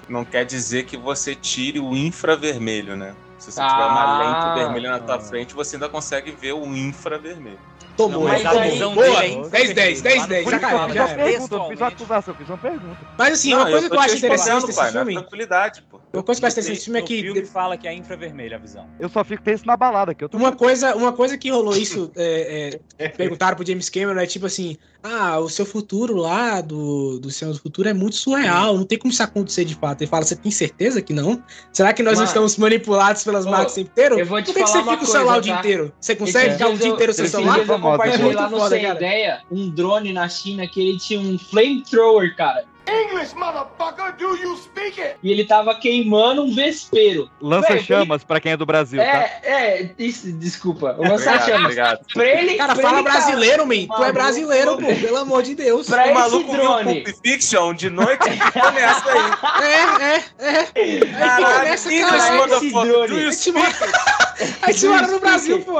Não, quer dizer que você tire o infravermelho, né? Se você tiver Ah. uma lente vermelha na tua frente, você ainda consegue ver o infravermelho. Tomou, Mas hein? a visão Boa, dele é 10, 10, 10, 10, Por já que caiu, fiz já uma era. fiz uma acusação, fiz uma pergunta. Mas assim, Não, uma coisa que eu acho te interessante desse na filme, tranquilidade, pô. uma coisa que eu acho interessante desse filme é que filme fala que é infravermelho a visão. Eu só fico tenso na balada, que eu Uma coisa, uma coisa que rolou isso, é, é, perguntaram pro James Cameron, é tipo assim, ah, o seu futuro lá, do, do Senhor do Futuro, é muito surreal, não tem como isso acontecer de fato. Ele fala, você tem certeza que não? Será que nós Mano, estamos manipulados pelas máquinas o tempo inteiro? eu vou te Por que, que falar você uma fica o celular o dia tá? inteiro? Você consegue ficar o dia inteiro sem celular? Compartilhei muito lá no foda, Sem cara. Ideia um drone na China que ele tinha um flamethrower, cara. English, motherfucker, do you speak it? E ele tava queimando um vespeiro. Lança Véi, chamas pra quem é do Brasil, tá? É, é, isso, desculpa. O lança Obrigado, chamas. obrigado. Pra ele, Cara, pra fala ele, brasileiro, man. Tu é brasileiro, pô, pelo amor de Deus. Pra O esse maluco viu drone. Pulp Fiction de noite e nessa aí. É, é, é. Aí English, cara. esse motherfucker, do you speak mora- Aí te mora no Brasil, pô.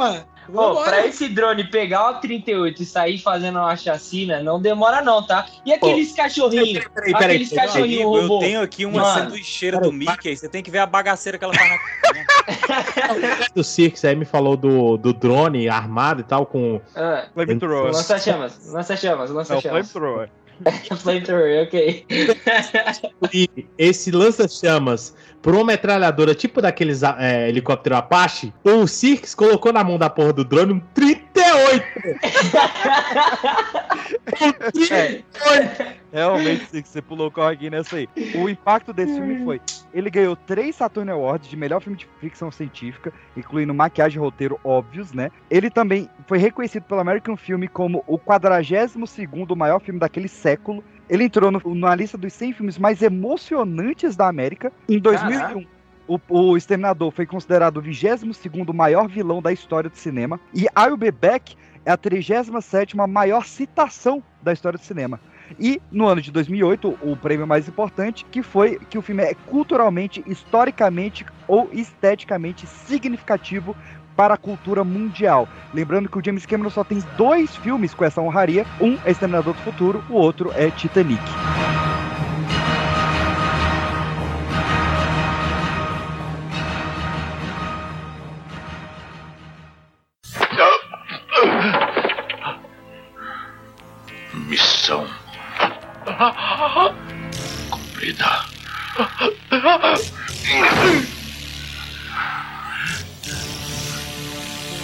Pô, pra esse drone pegar o 38 e sair fazendo uma chacina, não demora não, tá? E aqueles cachorrinhos? peraí, peraí, aqueles peraí. cachorrinhos eu robô? tenho aqui uma Mano. sanduicheira do Mickey, você tem que ver a bagaceira que ela faz na do Cirque aí me falou do, do drone armado e tal, com. Ah, Flamethrower. lança chamas, flamethrower. Ok. E esse lança-chamas por uma metralhadora, tipo daqueles é, helicóptero Apache, o Cirques colocou na mão da porra do drone um 38! um 38! Realmente, Six, você pulou o corguinho nessa aí. O impacto desse filme foi: ele ganhou três Saturn Awards de melhor filme de ficção científica, incluindo maquiagem e roteiro óbvios, né? Ele também foi reconhecido pelo American Film como o 42 maior filme daquele século. Ele entrou no- na lista dos 100 filmes mais emocionantes da América. Em 2001, o, o Exterminador foi considerado o 22 maior vilão da história do cinema. E I'll Be Back é a 37 maior citação da história do cinema. E no ano de 2008, o prêmio mais importante, que foi que o filme é culturalmente, historicamente ou esteticamente significativo para a cultura mundial. Lembrando que o James Cameron só tem dois filmes com essa honraria. Um é Exterminador do Futuro, o outro é Titanic. Missão cumprida.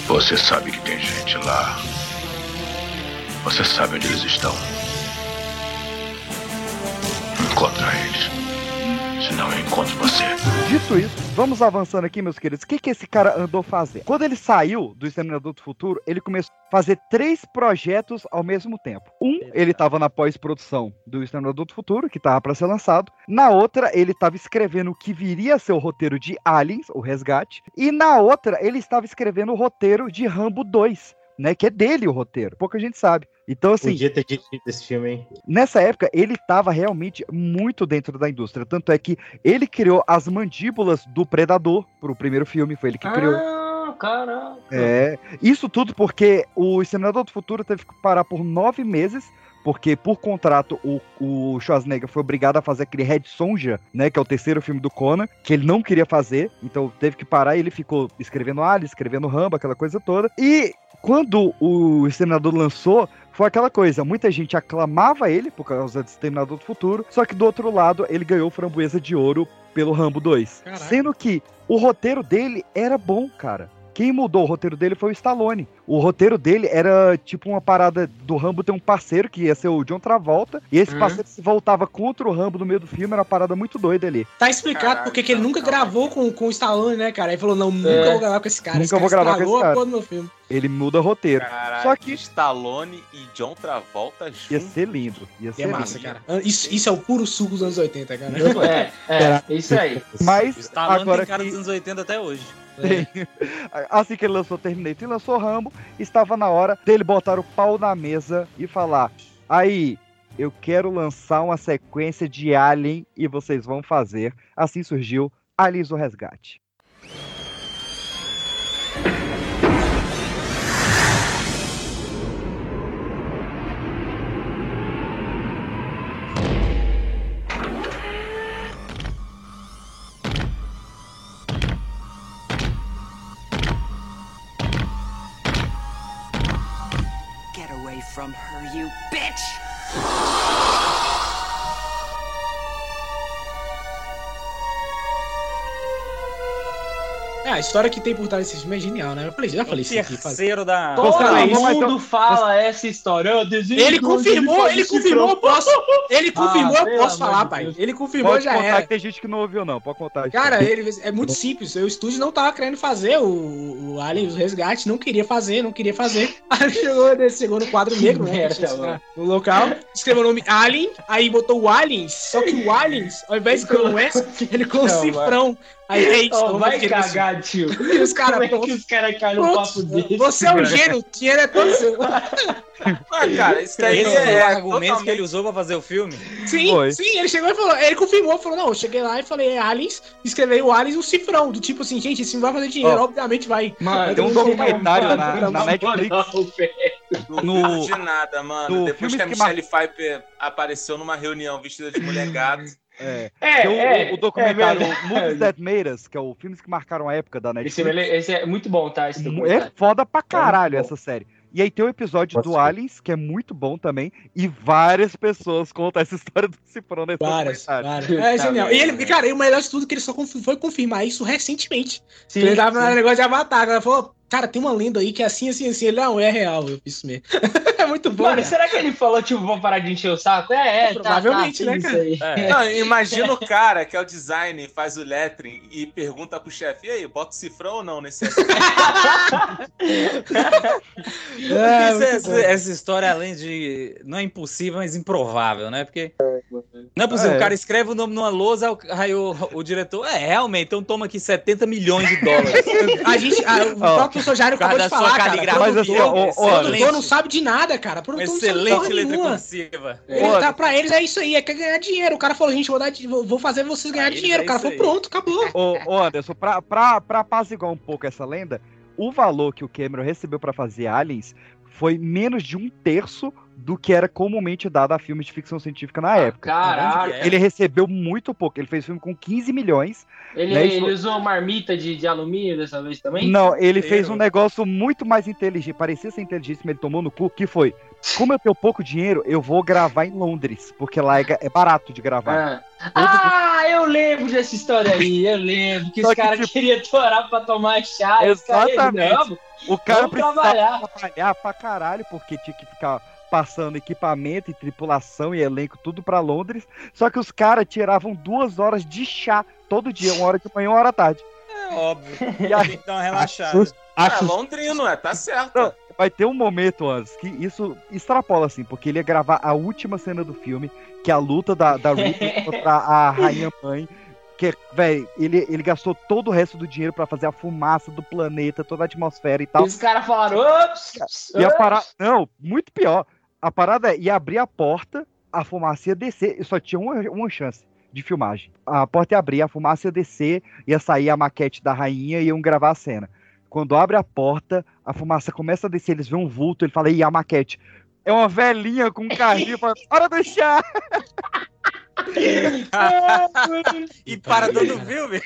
Você sabe que tem gente lá. Você sabe onde eles estão. Encontra eles. Senão eu encontro você. Dito isso, vamos avançando aqui, meus queridos. O que, que esse cara andou fazer? Quando ele saiu do Exterminador do Futuro, ele começou a fazer três projetos ao mesmo tempo. Um, ele estava na pós-produção do Exterminador do Futuro, que estava para ser lançado. Na outra, ele estava escrevendo o que viria a ser o roteiro de Aliens, o Resgate. E na outra, ele estava escrevendo o roteiro de Rambo 2. Né, que é dele o roteiro, pouca gente sabe. Então, assim, Podia ter dirigido esse filme, hein? Nessa época, ele estava realmente muito dentro da indústria. Tanto é que ele criou as mandíbulas do Predador pro primeiro filme, foi ele que criou. Ah, caraca. É, isso tudo porque o Exterminador do Futuro teve que parar por nove meses porque por contrato o, o Schwarzenegger foi obrigado a fazer aquele Red Sonja, né, que é o terceiro filme do Conan, que ele não queria fazer, então teve que parar e ele ficou escrevendo Ali, escrevendo Rambo, aquela coisa toda. E quando o Exterminador lançou, foi aquela coisa, muita gente aclamava ele por causa do Exterminador do Futuro, só que do outro lado ele ganhou framboesa de ouro pelo Rambo 2. Caraca. Sendo que o roteiro dele era bom, cara. Quem mudou o roteiro dele foi o Stallone. O roteiro dele era tipo uma parada do Rambo ter um parceiro que ia ser o John Travolta, e esse Uhum. parceiro se voltava contra o Rambo no meio do filme, era uma parada muito doida ali. Tá explicado porque que ele nunca gravou com, com o Stallone, né, cara? Ele falou, não, nunca É. vou gravar com esse cara. Nunca esse cara vou gravar com esse cara. a porra do meu filme. Ele muda roteiro. Caralho, Só que Stallone e John Travolta ia juntos. ser lindo. Ia ser É massa, lindo. cara. Isso, isso é o puro suco dos anos 80, cara. É, é, isso aí. Mas O Stallone agora tem cara que dos anos 80 até hoje. Tem- assim que ele lançou Terminator e lançou Rambo, estava na hora dele botar o pau na mesa e falar: aí, eu quero lançar uma sequência de Alien e vocês vão fazer. Assim surgiu Aliens o Resgate. Bitch! A história que tem por trás desse filme é genial, né? Eu falei, já falei isso aqui. Terceiro da. Todo mas mundo fala essa história. Eu Ele confirmou, ele confirmou, eu posso. Ele confirmou, Ah, eu posso falar, de pai. Deus. Ele confirmou, Pode já contar era. que tem gente que não ouviu, não. Pode contar. Cara, ele é muito simples. O estúdio não tava querendo fazer o, o Alien, os resgates, não queria fazer, não queria fazer. Aí chegou, chegou no quadro negro, né? mano. No local, escreveu o nome Alien, aí botou o Aliens, só que o Aliens, ao invés de escrever um S, ele com Não, cifrão. Aí é isso. Oh, vai fazer isso. cagar, tio. E os caras, Como é que os caras caem no papo desse? Você é um gênio, o dinheiro é todo seu. Ah, cara, isso daí Esse é, é o é argumento que ele usou pra fazer o filme. Sim, Foi. sim, ele chegou e falou, ele confirmou, falou, não, eu cheguei lá e falei, é Aliens, escrevei o Aliens um cifrão, do tipo assim, gente, esse não vai fazer dinheiro, Ó, obviamente vai. Mano, Tem um documentário na, na não, Netflix. Não, No- de nada, mano. no Depois filme que a Michelle Pfeiffer apareceu numa reunião vestida de mulher gato. É. É, Tem o, é, o documentário é. Movies That Made Us, que é o filmes que marcaram a época da Esse, Netflix. esse é muito bom, tá? Esse É foda pra caralho bom. essa série. E aí tem o episódio Pode do ser. Aliens, que é muito bom também, e várias pessoas contam essa história do Cifrão nesse Várias, várias. É Tá genial. E ele, cara, e o melhor de tudo é que ele só foi confirmar isso recentemente. Sim, ele tava no negócio de Avatar, ela falou, cara, tem uma lenda aí que é assim, assim, assim. Ele, não, é real, eu fiz isso mesmo. é muito bom, Mano, né? será que ele falou, tipo, vou parar de encher o saco? É, é, tá, Provavelmente, tá, né, isso cara? É. Não, imagina o cara que é o design, faz o lettering e pergunta pro chefe: e aí, bota o cifrão ou não nesse? É, essa, essa história, além de. Não é impossível, mas improvável, né? Porque. Não é possível. É. O cara escreve o nome numa lousa, aí o, o diretor. É, realmente, então toma aqui 70 milhões de dólares. A gente, a, o próprio professor Jairo por causa acabou de falar, cara. Mas assim, ó, ó, ó, O produtor não sabe de nada, cara. O produtor excelente letra nenhuma. cursiva. Ele tá, pra eles é isso aí, é quer ganhar dinheiro. O cara falou, gente, vou, dar, vou fazer vocês ganhar dinheiro. é o cara isso falou, aí. pronto, acabou. Ô, ô Anderson, pra, pra, pra apaziguar um pouco essa lenda, o valor que o Cameron recebeu pra fazer Aliens foi menos de um terço do que era comumente dado a filmes de ficção científica na época. Caralho. Ele recebeu muito pouco. Ele fez filme com 15 milhões. Ele, Né, ele usou marmita de, de alumínio dessa vez também? Não, ele fez um negócio muito mais inteligente. Parecia ser inteligente, mas ele tomou no cu. Que foi: como eu tenho pouco dinheiro, eu vou gravar em Londres. Porque lá é, é barato de gravar. Ah. Ah, eu lembro dessa história aí, eu lembro que Só os caras tipo- queriam torar pra tomar chá. Exatamente. não, O cara precisava trabalhar. trabalhar pra caralho, porque tinha que ficar passando equipamento e tripulação e elenco tudo pra Londres. Só que os caras tiravam duas horas de chá todo dia, uma hora de manhã e uma hora à tarde. É óbvio. E aí, uma relaxada. Acho, É londrino, é, tá certo. Não, vai ter um momento antes que isso extrapola, assim, porque ele ia gravar a última cena do filme, que é a luta da, da Ripley contra a Rainha Mãe. Que, velho, ele, ele gastou todo o resto do dinheiro pra fazer a fumaça do planeta, toda a atmosfera e E tal. os caras falaram, ops, E a ops." parada. Não, muito pior. A parada é ia abrir a porta, a fumaça ia descer, e só tinha uma, uma chance de filmagem. A porta ia abrir, a fumaça ia descer, ia sair a maquete da rainha e iam gravar a cena. Quando abre a porta, a fumaça começa a descer, eles vêem um vulto, ele fala, e a maquete? é uma velhinha com um carrinho falando, hora do chá! e para todo o filme.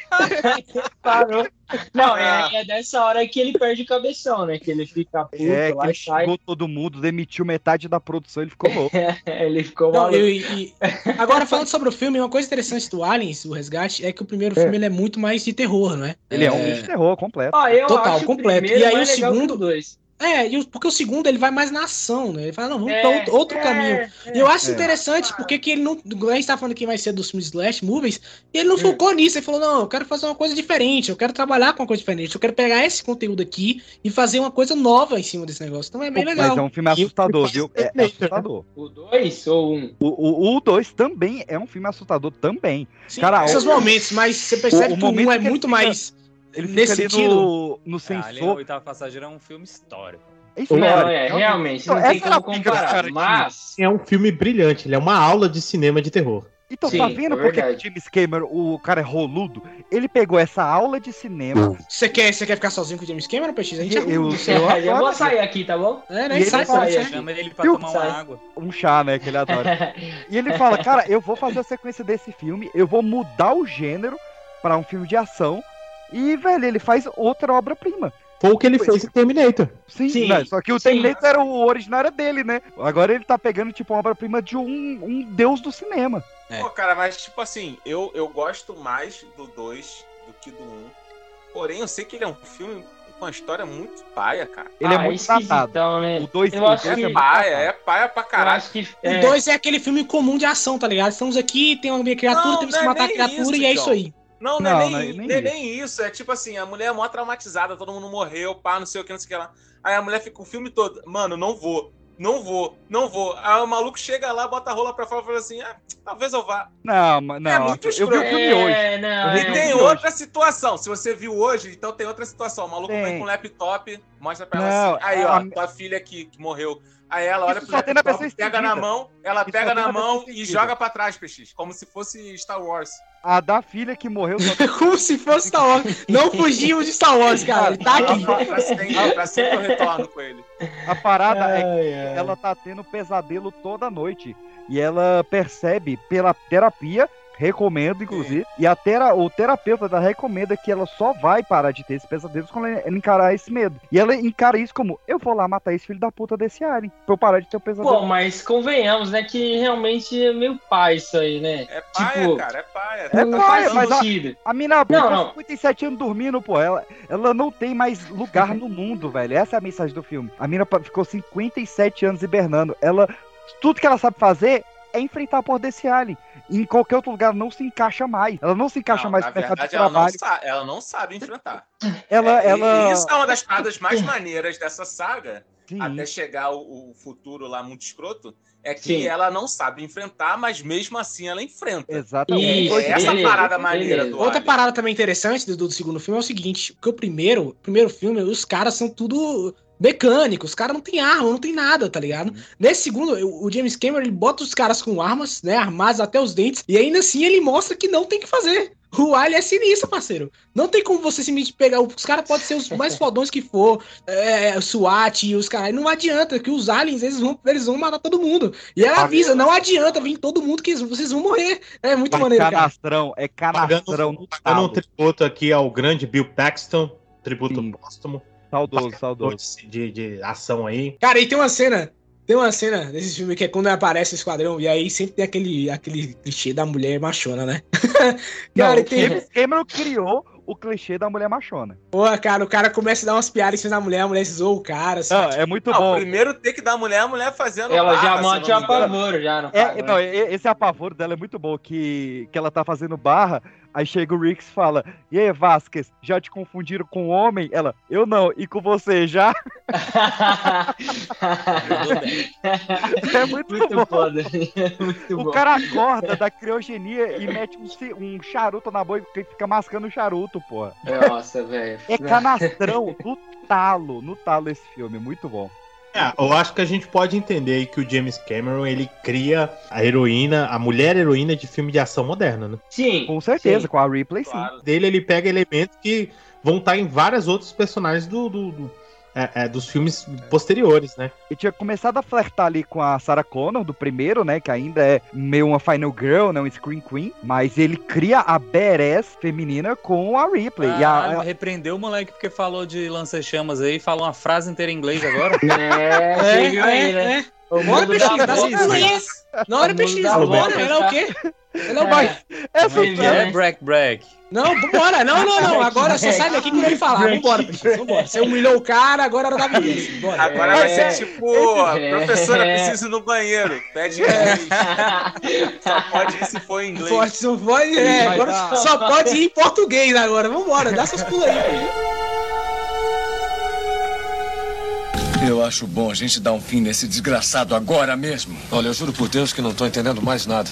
Parou. Não, é, é dessa hora que ele perde o cabeção, né? Que ele fica puto É, lá ele sai. xingou todo mundo, demitiu metade da produção, ele ficou louco. ele ficou Não, maluco. eu- e- agora, falando sobre o filme, uma coisa interessante do Aliens, o Resgate, é que o primeiro filme ele é muito mais de terror, não é? Ele é, um filme de terror completo. Eu Total, acho completo. E aí o segundo- dois. É, e o- porque o segundo ele vai mais na ação, né? Ele fala, não, vamos É, pra outro, outro é, caminho. é. e eu acho É. interessante porque que ele não. A gente tá falando que vai ser dos filmes Slash Movies, e ele não focou nisso. Ele falou, não, eu quero fazer uma coisa diferente, eu quero trabalhar com uma coisa diferente, eu quero pegar esse conteúdo aqui e fazer uma coisa nova em cima desse negócio. Então é bem legal. Mas é um filme assustador, viu? É assustador. O 2 ou um? O 2 também é um filme assustador também. Sim, Cara, esses o- momentos, mas você percebe o que o momento 1 é muito fica- mais. Ele fica nesse ali sentido. no, no Ah, ali, o sensor. Oitavo Passageiro é um filme histórico. É história. Não, é, realmente, não Então, tem essa era como dos comparar. Mas. É um filme brilhante, ele é uma aula de cinema de terror. Então, Sim, tá vendo é porque o. James Cameron, o cara é roludo? Ele pegou essa aula de cinema. Você quer, você quer ficar sozinho com o James Cameron, PX? A gente Eu- eu- arruma. eu Eu, já vou sair aqui, tá bom? É, E né? ele Sai, sai, sai. Chama ele pra Viu? tomar uma Sai. água. Um chá, né? Que ele adora. E ele fala, cara, eu vou fazer a sequência desse filme, eu vou mudar o gênero pra um filme de ação. E, velho, ele faz outra obra-prima. Foi o que ele fez em Terminator. Sim, Sim, né? só que o sim. Terminator era o originário dele, né? Agora ele tá pegando, tipo, uma obra-prima de um, um deus do cinema. É. Pô, cara, mas tipo assim, eu, eu gosto mais do 2 do que do 1. Um. Porém, eu sei que ele é um filme com uma história muito paia, cara. Ele é Ah, muito datado. né? O 2 Eu acho É paia, é paia pra caralho. que. O é, 2 é aquele filme comum de ação, tá ligado? Estamos aqui, tem uma criatura, Não, temos não que é matar a nem criatura isso, e é John. isso aí. Não, não, Não, é não é nem, nem nem, nem isso. É tipo assim, a mulher é mó traumatizada, todo mundo morreu, pá, não sei o que, não sei o que lá. Aí a mulher fica o filme todo, mano, não vou, não vou, não vou. Aí o maluco chega lá, bota a rola pra fora e fala assim, ah, talvez eu vá. Não, mas não. É muito eu vi o filme hoje. É, não, E é. tem hoje. outra situação. Se você viu hoje, então tem outra situação. O maluco Tem. vem com um laptop, mostra pra ela assim. Aí, ó, a- tua filha aqui que morreu. Aí ela olha Isso pro laptop, pega na mão, ela Isso pega na mão e joga pra trás, PX. Como se fosse Star Wars. A da filha que morreu Como se fosse Star Wars. Não fugimos de Star Wars, cara. Ele tá aqui. pra, sempre, pra sempre eu retorno com ele. A parada é que Ai, ai. ela tá tendo pesadelo toda noite. E ela percebe pela terapia, recomendo, inclusive, e a tera, o terapeuta dela recomenda que ela só vai parar de ter esses pesadelos quando ela encarar esse medo. E ela encara isso como: eu vou lá matar esse filho da puta desse alien, pra eu parar de ter o pesadelo. Pô, mas convenhamos, né? Que realmente é meio pai isso aí, né? É paia, Tipo, cara, é paia. É não paia, faz mas a- sentido. A mina Não, não, não. 57 anos dormindo, pô. Ela, ela não tem mais lugar no mundo, velho. Essa é a mensagem do filme. A mina ficou 57 anos hibernando. Ela. Tudo que ela sabe fazer é enfrentar a porra desse alien. Em qualquer outro lugar não se encaixa mais. Ela não se encaixa Não, mais na no mercado de verdade, ela não, trabalho. sa- ela não sabe enfrentar. Ela, É, e- ela. e isso é uma das paradas mais maneiras dessa saga, Sim. até chegar o, o futuro lá muito escroto, é que Sim. ela não sabe enfrentar, mas mesmo assim ela enfrenta. Exatamente. Isso, É essa beleza, parada maneira beleza. do Outra Alien. parada também interessante do, do segundo filme é o seguinte: porque o primeiro, o primeiro filme, os caras são tudo mecânicos, os caras não tem arma, não tem nada, tá ligado? Uhum. Nesse segundo, o James Cameron ele bota os caras com armas, né, armados até os dentes, e ainda assim ele mostra que não tem que fazer. O Alien é sinistro, parceiro. Não tem como você simplesmente pegar. Os caras podem ser os mais fodões que for, é, SWAT e os caras. Não adianta, que os aliens eles vão, eles vão matar todo mundo. E ela avisa: não adianta vir todo mundo que vocês vão morrer. É muito É maneiro, cara. canastrão, é canastrão no Dando um tributo aqui ao grande Bill Paxton, tributo Sim. póstumo. Saudoso, saudoso. De, de ação aí. Cara, e tem uma cena. Tem uma cena nesse filme que é quando aparece o esquadrão, e aí sempre tem aquele, aquele clichê da mulher machona, né? Não, cara, e o tem. James Cameron criou o clichê da mulher machona. Pô, cara, o cara começa a dar umas piadas em cima da mulher, a mulher zoa o cara. assim. Não, é muito Não, bom. primeiro tem que dar a mulher, a mulher fazendo. Ela já barra, se mante eu a não me engano. pavor, já, no É, não, né? esse apavoro dela é muito bom, que, que ela tá fazendo barra, aí chega o Rix e fala, e aí, Vasquez, já te confundiram com homem? Ela, eu não, e com você já? É muito, Muito bom. foda. Muito O bom. cara acorda da criogenia e mete um, um charuto na boca e fica mascando o charuto, porra. Nossa, velho. É canastrão no talo, no talo esse filme, muito bom. É, eu acho que a gente pode entender aí que o James Cameron ele cria a heroína, a mulher heroína de filme de ação moderna, né? Sim. Com certeza, sim. com a Ripley, sim. Claro. Dele ele pega elementos que vão estar em vários outros personagens do, do, do, é, é, dos filmes posteriores, né? E tinha começado a flertar ali com a Sarah Connor, do primeiro, né? Que ainda é meio uma Final Girl, né? Um Screen Queen. Mas ele cria a badass feminina com a Ripley. e Ah, a, repreendeu o moleque porque falou de lança-chamas aí, falou uma frase inteira em inglês agora. É, você viu aí, né? O Bora, peixinho, da dá bola. sequência. Na hora, peixinho, bora. Ele é o quê? Ele é o boy. Essa Ele Que é é. break break. Não, vambora. Não, não, não. Agora você sai daqui quando ele falar. Vambora, peixinho. Vambora. Você humilhou o cara, agora era da vingança. Bora. Agora vai É. ser tipo, a É. professora precisa ir no banheiro. Pede inglês. Só pode ir se for em inglês. Forte, só pode, é, agora só pode ir em português agora. Vambora, dá seus pulos aí. peixinho. Eu acho bom a gente dar um fim nesse desgraçado agora mesmo. Olha, eu juro por Deus que não tô entendendo mais nada.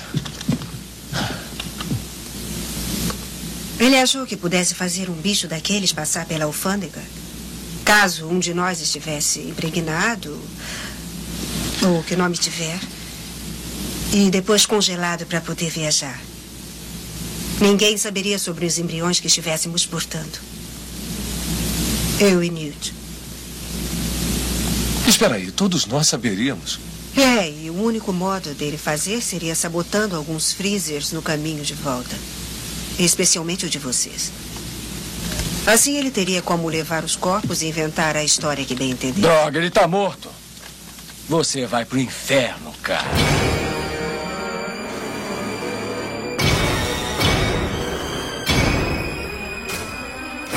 Ele achou que pudesse fazer um bicho daqueles passar pela alfândega? Caso um de nós estivesse impregnado, ou que nome tiver, e depois congelado para poder viajar. Ninguém saberia sobre os embriões que estivéssemos portando. Eu e Newt. Espera aí, todos nós saberíamos. É, e o único modo dele fazer seria sabotando alguns freezers no caminho de volta. Especialmente o de vocês. Assim ele teria como levar os corpos e inventar a história que bem entender. Droga, ele tá morto. Você vai pro inferno, cara.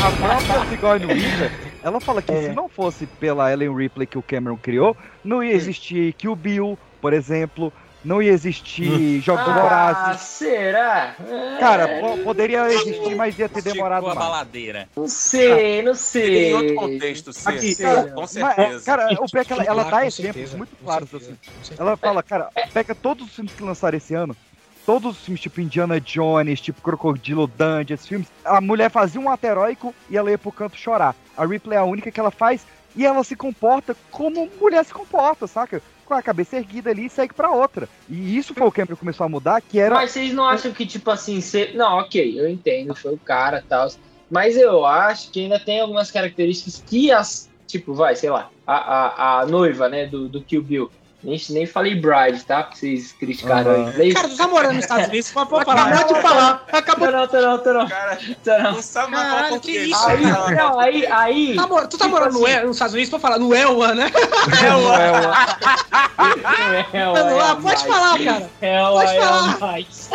a própria Sigourney Weaver, ela fala que se não fosse pela Ellen Ripley que o Cameron criou, não ia existir Kill Bill, por exemplo, não ia existir Jogos Ah, Vorazes. será? Cara, É, po- poderia existir, mas ia ter demorado mais. baladeira. Não sei, não Em sei. outro contexto, sim. Aqui, sim, cara, com mas, certeza. cara, o é que ela, ela dá exemplos certeza, muito claros certeza, assim. Ela fala, cara, pega todos os filmes que lançaram esse ano, todos os filmes tipo Indiana Jones, tipo Crocodilo Dundee, esses filmes, a mulher fazia um ato heróico e ela ia pro canto chorar. A Ripley é a única que ela faz e ela se comporta como mulher se comporta, saca? Com a cabeça erguida ali e segue pra outra. E isso foi o que começou a mudar, que era... Mas vocês não acham que, tipo assim, cê... não, ok, eu entendo, foi o cara e tal. Mas eu acho que ainda tem algumas características que as. Tipo, vai, sei lá, a, a, a noiva, né, do, do Kill Bill. Nem, nem falei Bride, tá? Porque vocês criticaram Aham. aí. inglês. Cara, tu tá morando nos Estados Unidos, pode pode falar. Acabou de falar. Acabou. Não, não, não, não, não. Cara, não. Caralho, que isso, Aí, cara? não, aí, aí. Tá tu tá tipo morando no assim, El- nos Estados Unidos pra falar no Elwa, né? É, Mano, é, ah, é pode falar, cara. É, Pode é, falar. mais.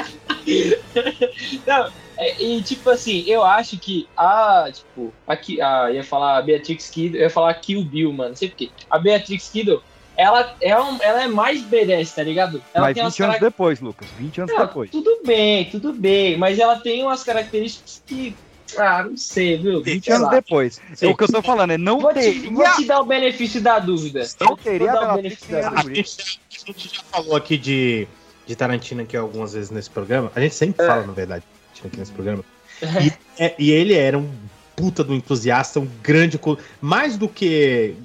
Não, é, e tipo assim, eu acho que a, tipo, aqui, a, ia falar a Beatrix Kiddo, eu ia falar Kill Bill, mano, não sei porquê. A Beatrix Kiddo, ela é, um, ela é mais badass, tá ligado? Ela Mas tem 20 umas anos depois, Lucas. 20 anos Não, depois. Tudo bem, tudo bem, mas ela tem umas características que, ah, não sei, viu? 20 Sei anos lá. depois. É o que eu tô falando, é não Vou te, teria... vou te dar o benefício da dúvida. Não teria dar a o benefício da a dúvida. gente, a gente já falou aqui de, de Tarantino aqui algumas vezes nesse programa. A gente sempre fala, na verdade, Tarantino aqui nesse programa. E, é- e ele era um puta do entusiasta, um grande. Mais do que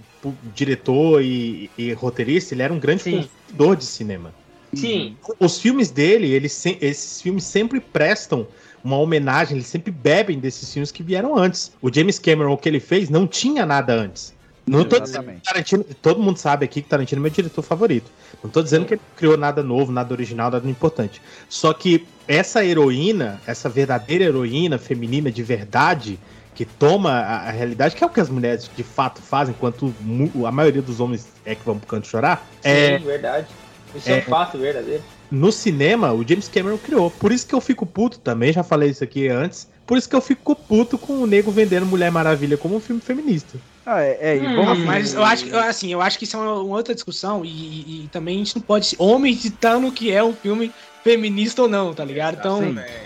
diretor e, e roteirista, ele era um grande Sim. consumidor de cinema. Sim, Os filmes dele, eles, se- esses filmes sempre prestam uma homenagem, eles sempre bebem desses filmes que vieram antes. O James Cameron, o que ele fez, não tinha nada antes. Não tô dizendo Exatamente. que Tarantino, todo mundo sabe aqui que Tarantino é meu diretor favorito. Não tô dizendo que ele criou nada novo, nada original, nada importante. Só que essa heroína, essa verdadeira heroína feminina de verdade, que toma a, a realidade, que é o que as mulheres de fato fazem, enquanto a maioria dos homens é que vão pro canto chorar, é, sim, verdade. Isso é, é- um fato verdadeiro. no cinema, o James Cameron criou. Por isso que eu fico puto também, já falei isso aqui antes. Por isso que eu fico puto com o nego vendendo Mulher Maravilha como um filme feminista. Ah, é, é, e Hum, assim, Mas eu acho, que- assim, eu acho que isso é uma, uma outra discussão e, e- e também a gente não pode ser homem ditando que é um filme feminista ou não, tá ligado? Então,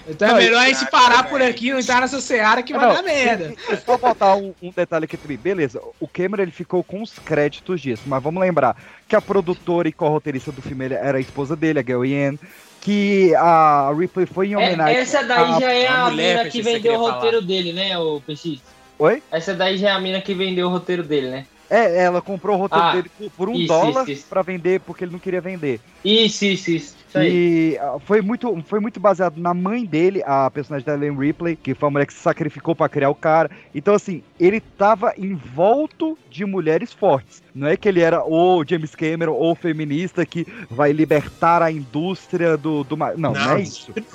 então é Não, melhor a gente parar por aqui, não entrar nessa seara que vai Não, dar merda. e- e Só botar um, um detalhe aqui também. Beleza, o Cameron ele ficou com os créditos disso, mas vamos lembrar que a produtora e co-roteirista do filme era a esposa dele, a Gail Yen, que a Ripley foi em É, homenagem. essa daí a- já é a a, mulher, que vendeu o roteiro dele, né, o PX? Oi? Essa daí já é a mina que vendeu o roteiro dele, né? É, ela comprou o roteiro Ah, dele por, um isso, dólar isso, isso. pra vender porque ele não queria vender. Isso, isso, isso. E ah, foi muito, foi muito baseado na mãe dele, a personagem da Ellen Ripley, que foi a mulher que se sacrificou pra criar o cara. Então, assim, ele tava envolto de mulheres fortes. Não é que ele era o James Cameron ou feminista que vai libertar a indústria do. do ma- não, não, é isso. Ele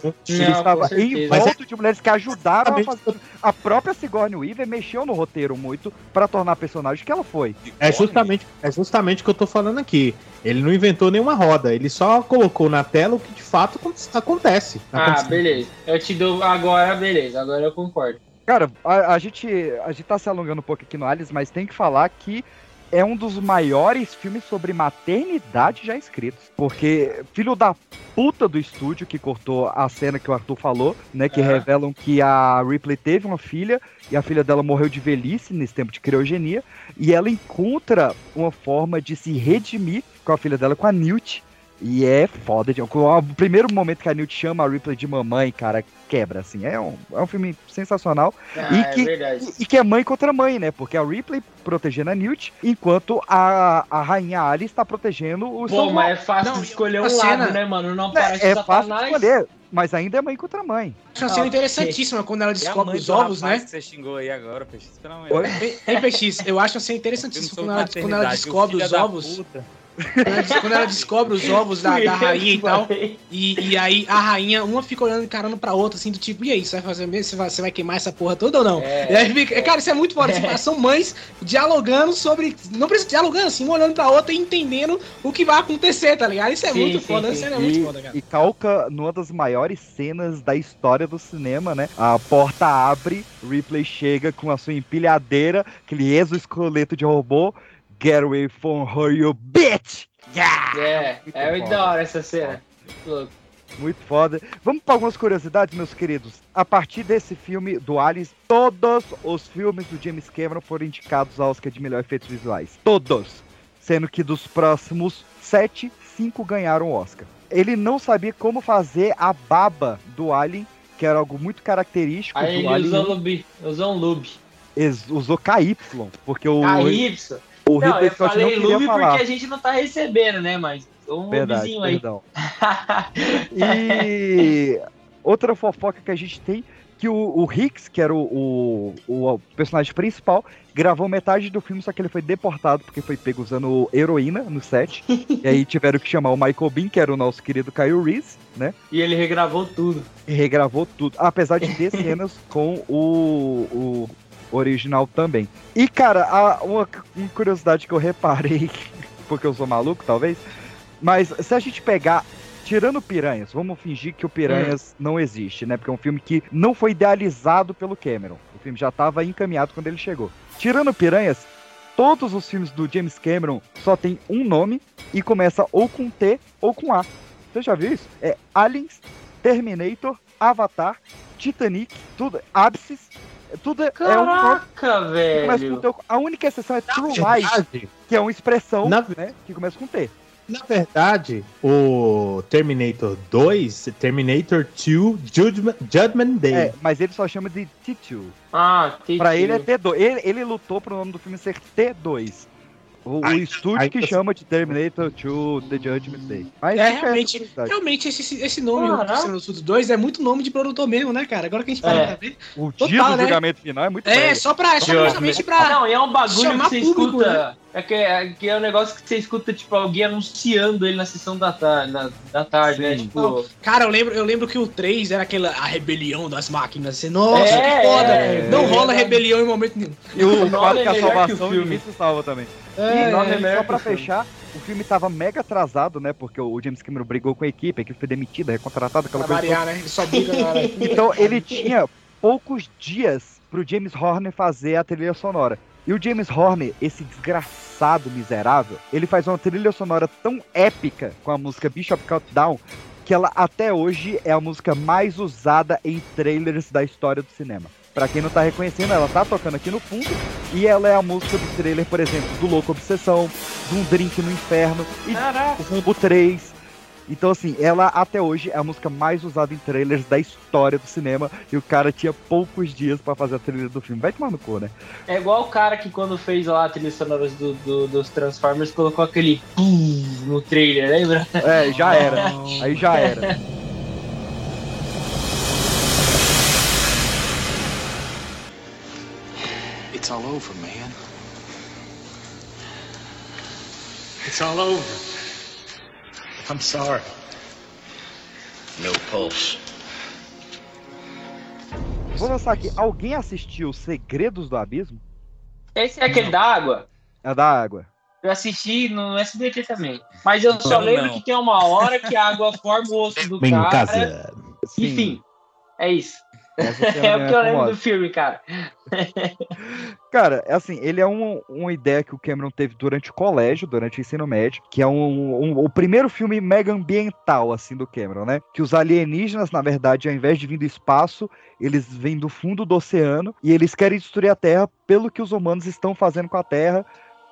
Não, estava com certeza. envolto de mulheres que ajudaram a fazer. A própria Sigourney Weaver mexeu no roteiro muito pra tornar a personagem que ela foi. É justamente, é justamente o que eu tô falando aqui. Ele não inventou nenhuma roda, ele só colocou na tela o que de fato acon- acontece. Ah, Acontece. beleza. Eu te dou agora, beleza. Agora eu concordo. Cara, a, a gente, a gente tá se alongando um pouco aqui no Alice, mas tem que falar que é um dos maiores filmes sobre maternidade já escritos. Porque filho da puta do estúdio que cortou a cena que o Arthur falou, né? Que É. revelam que a Ripley teve uma filha e a filha dela morreu de velhice nesse tempo de criogenia. E ela encontra uma forma de se redimir com a filha dela, com a Newt. E é foda. de- O primeiro momento que a Newt chama a Ripley de mamãe, cara, quebra, assim. É um, é um filme sensacional. Ah, e, é que, verdade. e, e que é mãe contra mãe, né? Porque a Ripley protegendo a Newt, enquanto a, a rainha Alice está protegendo o Pô, mas é fácil Não, de escolher um a lado, cena- né, mano? Não É, parece é fácil de satanás. escolher, mas ainda é mãe contra mãe. Acho uma cena interessantíssima quando ela descobre os ovos, né? que você xingou aí agora, Peixe? Um Oi? minuto. Hein, PX, eu acho uma cena interessantíssima quando ela, quando ela descobre os ovos. Des- quando ela descobre os ovos da, da rainha e tal. E, e aí a rainha, uma fica olhando encarando pra outra, assim, do tipo, e aí, você vai fazer mesmo? Você vai, você vai queimar essa porra toda ou não? É. E aí fica- cara, isso é muito foda. assim, São mães dialogando sobre. Não precisa dialogando, assim, uma olhando pra outra e entendendo o que vai acontecer, tá ligado? Isso é Sim, muito sim, foda, sim. essa cena é muito E, foda, cara. e calca numa das maiores cenas da história do cinema, né? A porta abre, Ripley chega com a sua empilhadeira, aquele exoesqueleto de robô. Get away from her, you bitch! Yeah! É, Muito é muito foda. da hora essa cena. Louco. Muito foda. Vamos para algumas curiosidades, meus queridos. A partir desse filme do Aliens, todos os filmes do James Cameron foram indicados ao Oscar de melhor efeitos visuais. Todos. Sendo que dos próximos sete, cinco ganharam o Oscar. Ele não sabia como fazer a baba do Alien, que era algo muito característico Aí do ele Alien. usou, lube, usou um lube. Ex- usou KY, porque o, KY. O Não, Ridley eu Scott falei não queria lube falar. porque a gente não tá recebendo, né? Mas um Verdade, lubezinho aí. perdão. E outra fofoca que a gente tem que o, o Hicks, que era o, o, o personagem principal, gravou metade do filme, só que ele foi deportado porque foi pego usando heroína no set. e aí tiveram que chamar o Michael Bean, que era o nosso querido Kyle Reese, né? E ele regravou tudo. E regravou tudo. Apesar de ter cenas com o, o original também. E, cara, a- uma, uma curiosidade que eu reparei, porque eu sou maluco, talvez, mas se a gente pegar. Tirando Piranhas, vamos fingir que o Piranhas não existe, né? Porque é um filme que não foi idealizado pelo Cameron. O filme já estava encaminhado quando ele chegou. Tirando Piranhas, todos os filmes do James Cameron só tem um nome e começa ou com T ou com A. Você já viu isso? É Aliens, Terminator, Avatar, Titanic, tudo, Abscess, tudo é um Caraca, começa com velho. T. A única exceção é True Lies, que é uma expressão Na- né, que começa com T. na verdade, o Terminator 2, Terminator 2 Judgment, Judgment Day. É, mas ele só chama de T2. Ah, Titio. Pra ele é T2. Ele, ele lutou pro nome do filme ser T2. O, o estúdio que chama de Terminator 2 The Judgment Day. Mas É, essa realmente, realmente esse, esse nome, Caraca. o Fudos 2, é muito nome de produtor mesmo, né, cara? Agora que a gente para É. pra ver. O Total, dia do né? julgamento final é muito É, velho. só pra, só justamente pra. Não, e é um bagulho que você público, né? É que, é que é um negócio que você escuta, tipo, alguém anunciando ele na sessão da tarde, na, da tarde, né? Sim. Tipo. Cara, eu lembro, eu lembro que o 3 era aquela a rebelião das máquinas. Assim, Nossa, É, que foda! é, não é rola verdade. rebelião em momento nenhum. E o O nome 4 que é a melhor que o salvação filme. se salva também. É, e é só que pra fechar, o filme tava mega atrasado, né? Porque o James Cameron brigou com a equipe, a equipe foi demitida, recontratada, aquela Pra coisa. variar, né? Ele só briga na hora. Então ele tinha poucos dias pro James Horner fazer a trilha sonora. E o James Horner, esse desgraçado miserável, ele faz uma trilha sonora tão épica com a música Bishop Countdown que ela até hoje é a música mais usada em trailers da história do cinema. Pra quem não tá reconhecendo, ela tá tocando aqui no fundo e ela é a música do trailer, por exemplo, do Louco Obsessão, de um Drink no Inferno e Caraca. do Rambo 3. Então, assim, ela até hoje é a música mais usada em trailers da história do cinema. E o cara tinha poucos dias pra fazer a trilha do filme. Vai tomar no cu, né? É igual o cara que quando fez lá a trilha sonora do, do- dos Transformers colocou aquele pum no trailer, lembra? É, já era. Aí já era. It's all over, man. It's all over. I'm sorry. No pulse. Vou lançar aqui. Alguém assistiu Segredos do Abismo? Esse é aquele da água? É da água. Eu assisti no SBT também. Mas eu só Não, lembro não. que tem uma hora que a água forma o osso do Bem cara. casa. Enfim, é isso. É o que eu lembro do filme, cara. Cara, é assim, ele é um- uma ideia que o Cameron teve durante o colégio, durante o ensino médio, que é um, um- o primeiro filme mega ambiental, assim, do Cameron, né? Que os alienígenas, na verdade, ao invés de vir do espaço, eles vêm do fundo do oceano e eles querem destruir a Terra pelo que os humanos estão fazendo com a Terra.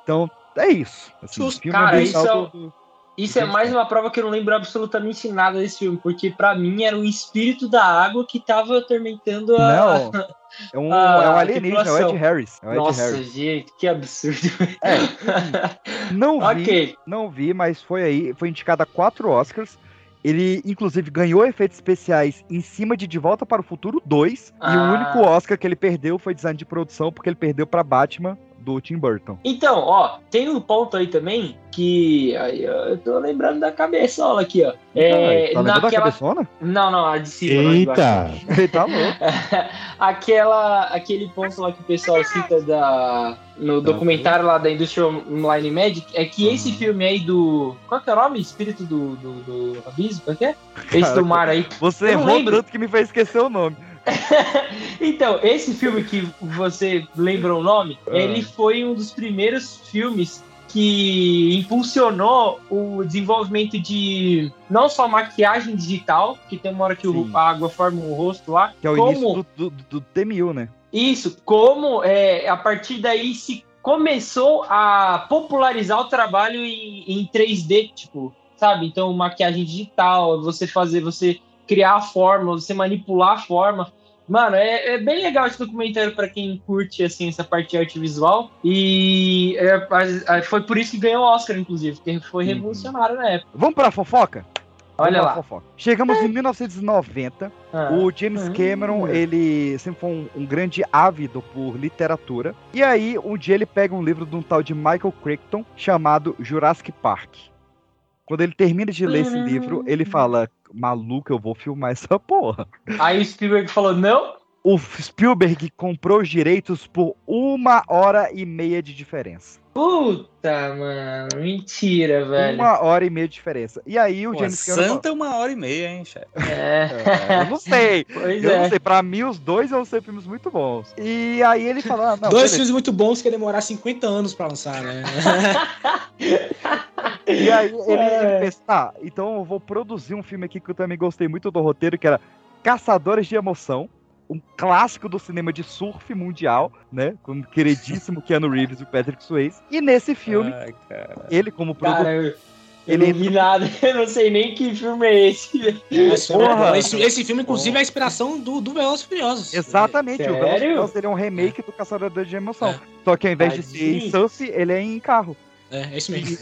Então, é isso. Assim, filme Cara, isso é- do- do- Isso é mais uma prova que eu não lembro absolutamente nada desse filme, porque pra mim era o espírito da água que tava atormentando a. Não, É um, a é um alienígena, é o Ed. Harris. É o Ed Nossa, Harris. gente, que absurdo. Não vi, Ok. não vi, mas foi aí, foi indicado a quatro Oscars. Ele, inclusive, ganhou efeitos especiais em cima de De Volta para o Futuro 2. E o Ah. único Oscar que ele perdeu foi design de produção, porque ele perdeu para Batman do Tim Burton. Então, ó, tem um ponto aí também que aí, eu tô lembrando da cabeçola aqui, ó. É, Caralho, tá lembrando da naquela... cabeçona? Não, não, a de cima. não, de baixo. Ele tá louco. Aquela, aquele ponto lá que o pessoal cita da, no documentário lá da Industrial Line Magic é que esse filme aí do. Qual que é o nome? Espírito do, do, do Abismo? Qual que é? Esse do mar aí. Você não errou lembro. tanto que me fez esquecer o nome. Então, esse filme que você lembra o nome, Ah. ele foi um dos primeiros filmes que impulsionou o desenvolvimento de não só maquiagem digital, que tem uma hora que o- a água forma um rosto lá, Que é o como início do, do, do TMU, né? isso, como é, a partir daí se começou a popularizar o trabalho em, em 3D, tipo, sabe? Então, maquiagem digital, você fazer, você criar a forma, você manipular a forma. Mano, é, é bem legal esse documentário para quem curte assim essa parte de arte visual. E é, a- a- foi por isso que ganhou o Oscar, inclusive, porque foi revolucionário na época. Vamos pra fofoca? Olha Vamos lá. fofoca. Chegamos em 1990. Ah. O James Ah. Cameron, ele sempre foi um, um grande ávido por literatura. E aí, um dia ele pega um livro de um tal de Michael Crichton chamado Jurassic Park. Quando ele termina de ler esse livro, ele fala: Maluco, eu vou filmar essa porra. Aí o Spielberg falou: não. O Spielberg comprou os direitos por uma hora e meia de diferença. Puta, mano, mentira, velho. Uma hora e meia de diferença. E aí o Pô, James Cameron. Santa é uma hora e meia, hein, chefe? É, eu não sei. Pois eu é. não sei. Pra mim, os dois vão ser filmes muito bons. E aí ele falou: ah, não, Dois beleza. filmes muito bons que ia demorar 50 anos pra lançar, né? E aí ele, É. ele pensa, tá, então eu vou produzir um filme aqui que eu também gostei muito do roteiro, que era Caçadores de Emoção, um clássico do cinema de surf mundial, né? Com o queridíssimo Keanu Reeves e o Patrick Swayze. E nesse filme, cara. ele como produtor... Cara, eu, eu Ele não vi nada, eu não sei nem que filme é esse. Esse, Porra. esse, esse filme, inclusive, é a inspiração do, do Velozes Furiosos. Exatamente, o Sério? Velozes e Furiosos, ele é um remake do Caçador de Emoção. Só que ao invés de ser em Tadinho. surf, ele é em carro. É, é isso mesmo.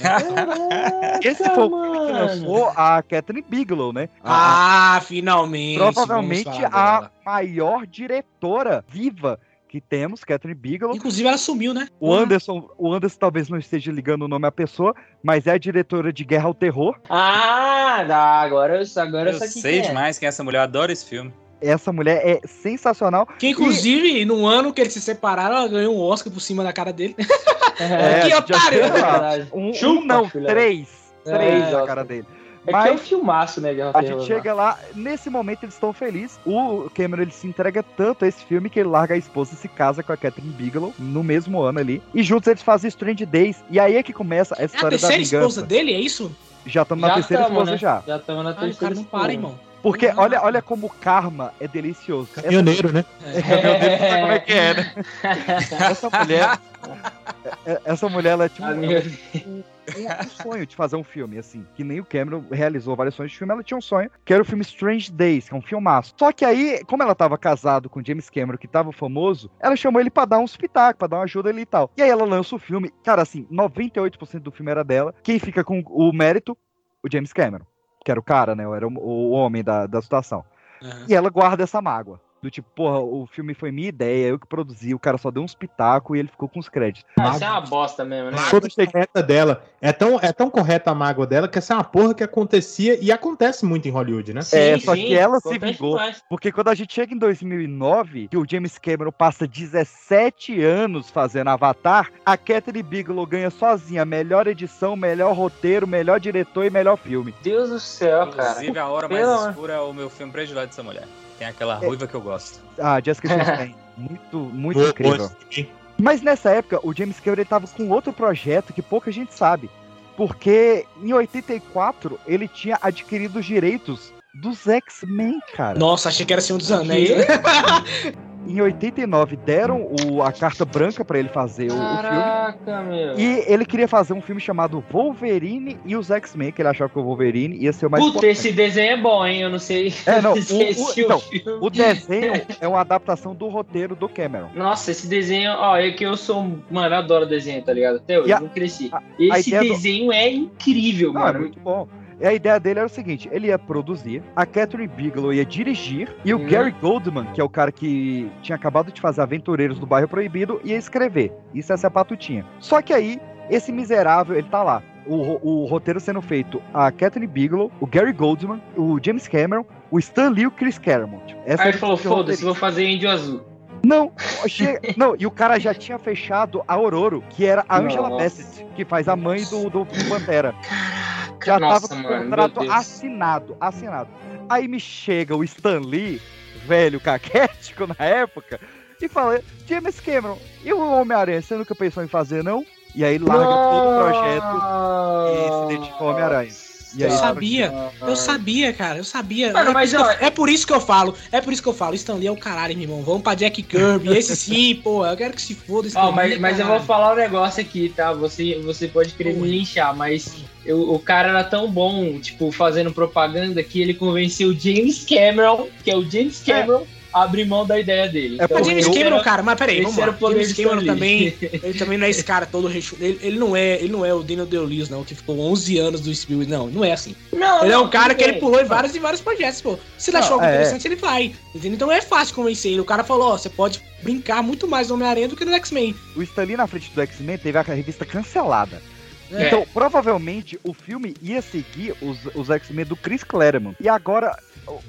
Esse foi o filme que lançou a Catherine Bigelow, né? A- Ah, finalmente. provavelmente a dela. maior diretora viva que temos, Catherine Bigelow. Inclusive, ela sumiu, né? O Anderson, o Anderson talvez não esteja ligando o nome à pessoa, mas é a diretora de Guerra ao Terror. Ah, dá, agora eu, agora eu, Eu sei sei quem é. demais quem é essa mulher, eu adoro esse filme. Essa mulher é sensacional. Que, inclusive, no ano que eles se separaram, ela ganhou um Oscar por cima da cara dele. É, que já otário! Um, um não, filha. três. É, Três na cara dele. É que é um Mas filmaço, né, Guerra a gente chega lá, nesse momento eles estão felizes. O Cameron ele se entrega tanto a esse filme que ele larga a esposa e se casa com a Catherine Bigelow no mesmo ano ali. E juntos eles fazem Strange Days. E aí é que começa a É a história da terceira vingança. esposa dele, é isso? Já estamos na terceira tamo, esposa né? já. Já estamos na Ai, o terceira cara não esposa. para, irmão. Porque olha, olha como o karma é delicioso. Essa- Caminhoneiro, né? É, caminhoneiro, sabe como é que é, né? Essa mulher. é- Essa mulher, ela é tipo A um, um um sonho de fazer um filme, assim, que nem o Cameron realizou vários sonhos de filme, ela tinha um sonho, que era o filme Strange Days, que é um filmaço. Só que aí, como ela tava casado com James Cameron, que tava famoso, ela chamou ele pra dar um espetáculo, pra dar uma ajuda ali e tal. E aí ela lança o filme, cara, assim, 98% do filme era dela. Quem fica com o mérito? O James Cameron, que era o cara, né? Era o, o homem da, da situação. E ela guarda essa mágoa. Do tipo, porra, o filme foi minha ideia, eu que produzi, o cara só deu uns pitacos e ele ficou com os créditos. Ah, isso é uma bosta mesmo, né? Toda correta dela. É tão, é tão correta a mágoa dela que essa é uma porra que acontecia e acontece muito em Hollywood, né? é, só que ela se vingou. Porque quando a gente chega em 2009, que o James Cameron passa 17 anos fazendo Avatar, a Catherine Bigelow ganha sozinha melhor edição, melhor roteiro, melhor diretor e melhor filme. Deus do céu, cara. Inclusive, A Hora Mais Pelo- Escura é o meu filme predileto dessa mulher. Tem aquela ruiva que eu gosto. Ah, Jessica Chastain. muito, muito Boa, incrível. boa, Mas nessa época, o James Cameron ele tava com outro projeto que pouca gente sabe. Porque em 84 ele tinha adquirido os direitos dos X-Men, cara. Nossa, achei que era Senhor dos Anéis. Em 89 deram o- a carta branca pra ele fazer o, o filme. Caraca, meu. E ele queria fazer um filme chamado Wolverine e os X-Men, que ele achava que o Wolverine ia ser o mais Puta, importante. esse desenho é bom, hein? Eu não sei. É, não, o, o- então, o desenho é uma adaptação do roteiro do Cameron. Nossa, esse desenho, ó, é que eu sou. um- Mano, eu adoro desenho, tá ligado? Até hoje, a- eu não cresci. a Esse do- desenho é incrível, Não, é mano. muito bom. E a ideia dele era o seguinte: ele ia produzir, a Catherine Bigelow ia dirigir, e o Uhum. Gary Goldman, que é o cara que tinha acabado de fazer Aventureiros do Bairro Proibido, ia escrever. Isso essa é a patutinha. Só que aí, esse miserável, ele tá lá. O, o roteiro sendo feito a Catherine Bigelow, o Gary Goldman, o James Cameron, o Stan Lee e o Chris Claremont. Essa Aí ele falou: foda-se, vou fazer índio azul. Não, che- não, e o cara já tinha fechado a Ororo, que era a Angela Nossa. Bassett, que faz a mãe do, do Pantera. Já nossa, tava com o contrato assinado, assinado. Aí me chega o Stan Lee, velho caquético na época, e fala, James Cameron, e o Homem-Aranha, você nunca pensou em fazer, não? E aí larga todo o projeto e se dedica ao Homem-Aranha. E aí, Eu sabia, eu sabia, cara, eu sabia. Mano, é, mas, por isso ó, que eu- é por isso que eu falo, é por isso que eu falo, Stan Lee é o caralho, meu irmão. Vamos pra Jack Kirby, esse sim, pô, eu quero que se foda Stan Ó, mas, mas eu vou falar um negócio aqui, tá? Você, você pode querer me linchar, mas eu- o cara era tão bom, tipo, fazendo propaganda que ele convenceu o James Cameron, que é o James Cameron, a abrir mão da ideia dele. É Então, Mas James Cameron, era- cara, mas peraí, vamos lá. James Cameron também, ele também não é esse cara todo rechu... ele, ele não é, ele não é o Daniel Day-Lewis, não, que ficou 11 anos do Spielberg, não, não é assim. Não, ele é não, um cara que ele bem. pulou em vários e vários projetos, pô. Se ele Não, achou algo é. interessante, ele vai. Entendeu? Então é fácil convencer ele. O cara falou, ó, você pode brincar muito mais no Homem-Aranha do que no X-Men. O Stan Lee na frente do X-Men teve a revista cancelada. É. Então, provavelmente, o filme ia seguir os, os X-Men do Chris Claremont. E agora,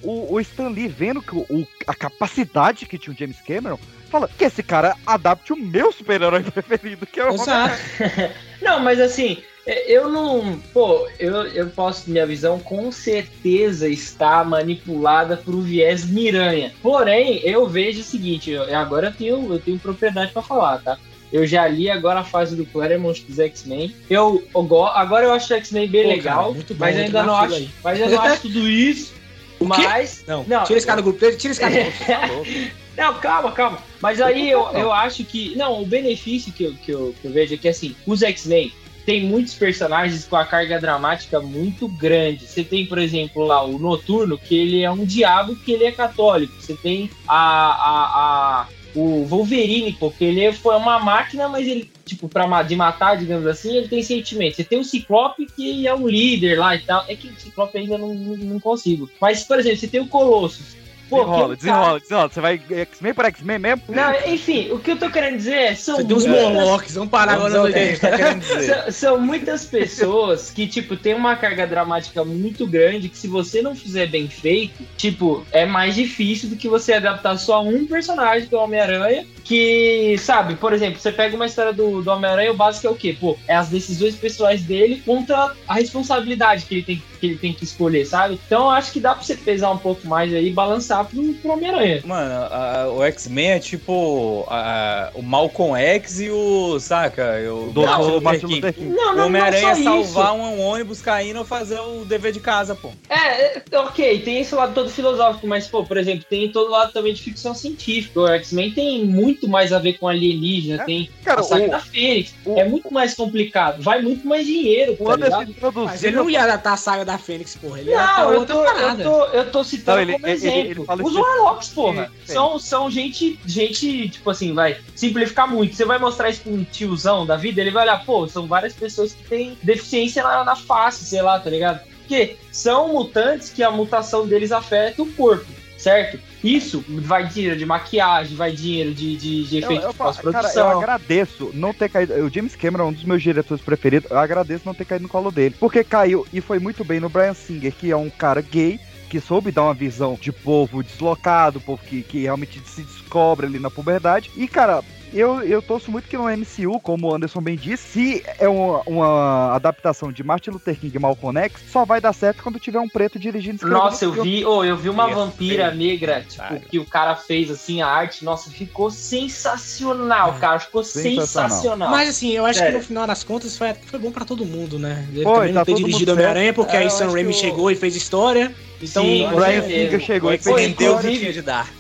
o, o Stan Lee, vendo que o, o- a capacidade que tinha o James Cameron, fala que esse cara adapte o meu super-herói preferido, que é o Exato. Homem-Aranha. Não, mas assim, é, eu não. Pô, eu, eu posso. Minha visão com certeza está manipulada pro viés Miranha. Porém, eu vejo o seguinte: eu- agora eu tenho, eu tenho propriedade pra falar, tá? Eu já li agora a fase do Claremont dos X-Men. Eu, eu go- agora eu acho o X-Men bem Pô, legal, cara, muito bom, mas ainda não acho, aí. mas eu não acho tudo isso. O? Mas Não, Não, tira esse cara do grupo dele, tira esse cara do grupo. Tá Não, calma, calma. Mas aí eu, eu acho que. Não, o benefício que eu, que, eu, que eu vejo é que assim, os X-Men tem muitos personagens com a carga dramática muito grande. Você tem, por exemplo, lá o Noturno, que ele é um diabo que ele é católico. Você tem a. a, a o Wolverine, porque ele foi uma máquina, mas ele, tipo, pra, de matar, digamos assim, ele tem sentimento. Você tem o Ciclope, que é um líder lá e tal. É que o Ciclope ainda não, não, não consigo. Mas, por exemplo, você tem o Colossus. Pô, Desenrola, desenrola, desenrola. Você vai X-Men por X-Men mesmo? não, enfim, o que eu tô querendo dizer é são Você tem uns muitas- Morlocks, vamos parar agora. ao que a gente tá querendo dizer. são, são muitas pessoas que, tipo, tem uma carga dramática muito grande que se você não fizer bem feito, tipo, é mais difícil do que você adaptar só um personagem, que é o Homem-Aranha, que, sabe, por exemplo, você pega uma história do, do Homem-Aranha, o básico é o quê? Pô, é as decisões pessoais dele contra a responsabilidade que ele tem, que, ele tem que escolher, sabe? Então eu acho que dá pra você pesar um pouco mais aí e balançar pro, pro Homem-Aranha. Mano, a- o X-Men é tipo a- o Malcolm X e o. Saca? O Martin Luther King. King. Não, O não, Homem-Aranha é não salvar um ônibus caindo ou fazer o dever de casa, pô. É, é, ok, tem esse lado todo filosófico, mas, pô, por exemplo, tem todo lado também de ficção científica. O X-Men tem muito mais a ver com alienígena, tem cara, a saga o- da Fênix. É muito mais complicado, vai muito mais dinheiro, tá ligado? Mas ele não ia adaptar a saga da Fênix, porra. Ele Não, adaptar eu tô, eu, tô, eu tô citando Não, ele- como ele- exemplo. ele- fala Os Warlocks, porra, Sim, são, são gente, gente, tipo assim, vai simplificar muito. Você vai mostrar isso pra um tiozão da vida, ele vai olhar, pô, são várias pessoas que têm deficiência na, na face, sei lá, tá ligado? Porque são mutantes que a mutação deles afeta o corpo, certo? Isso vai dinheiro de maquiagem, vai dinheiro de, de, de Eu, efeito eu, de falo, cara, eu pós-produção. agradeço não ter caído. O James Cameron é um dos meus diretores preferidos. Eu agradeço não ter caído no colo dele. Porque caiu e foi muito bem no Brian Singer, que é um cara gay. Que soube dar uma visão de povo deslocado, povo que, que realmente se descobre ali na puberdade. E, cara, eu, eu torço muito que no MCU, como o Anderson bem disse, se é uma, uma adaptação de Martin Luther King e Malcolm X, só vai dar certo quando tiver um preto dirigindo Nossa, eu vi, oh, eu vi uma vampira negra, tipo, que o cara fez assim a arte, nossa, ficou sensacional, cara, ficou Sensacional. sensacional. Mas assim, eu acho Sério. que no final das contas foi, foi bom pra todo mundo, né? Ele Foi, também tá não ter todo mundo dirigido. Homem-Aranha, porque É, aí eu Sam Raimi o- chegou e fez história. Então, Sim, O certeza. Singer chegou e fez tinha de dar.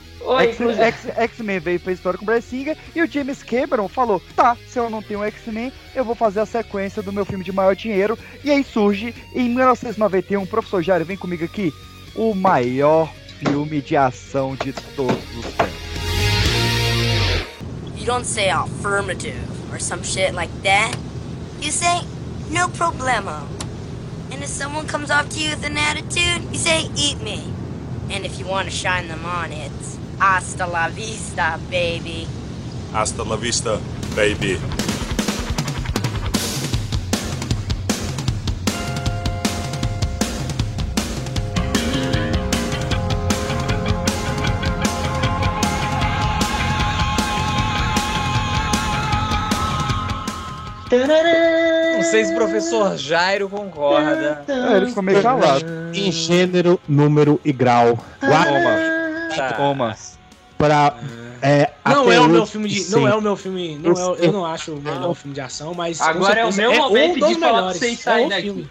X-Men veio e fez história com o Brian Singer e o James Cameron falou: tá, se eu não tenho X-Men, eu vou fazer a sequência do meu filme de maior dinheiro. E aí surge, em 1991, professor Jair, vem comigo aqui, o maior filme de ação de todos os tempos. You don't say affirmative or some shit like that. You say, no problemo. And if someone comes off to you with an attitude, you say, eat me. And if you want to shine them on, it's hasta la vista, baby. Hasta la vista, baby. Não sei se o professor Jairo concorda. É, ele ficou meio calado. Em gênero, número e grau. Guarda Tá. Toma. pra. É, Não até é o meu filme de. Não é o meu filme. Não é, eu não acho o melhor filme de ação, mas. Agora é o certeza meu momento um dos de falar pra melhores. vocês É daqui. filme.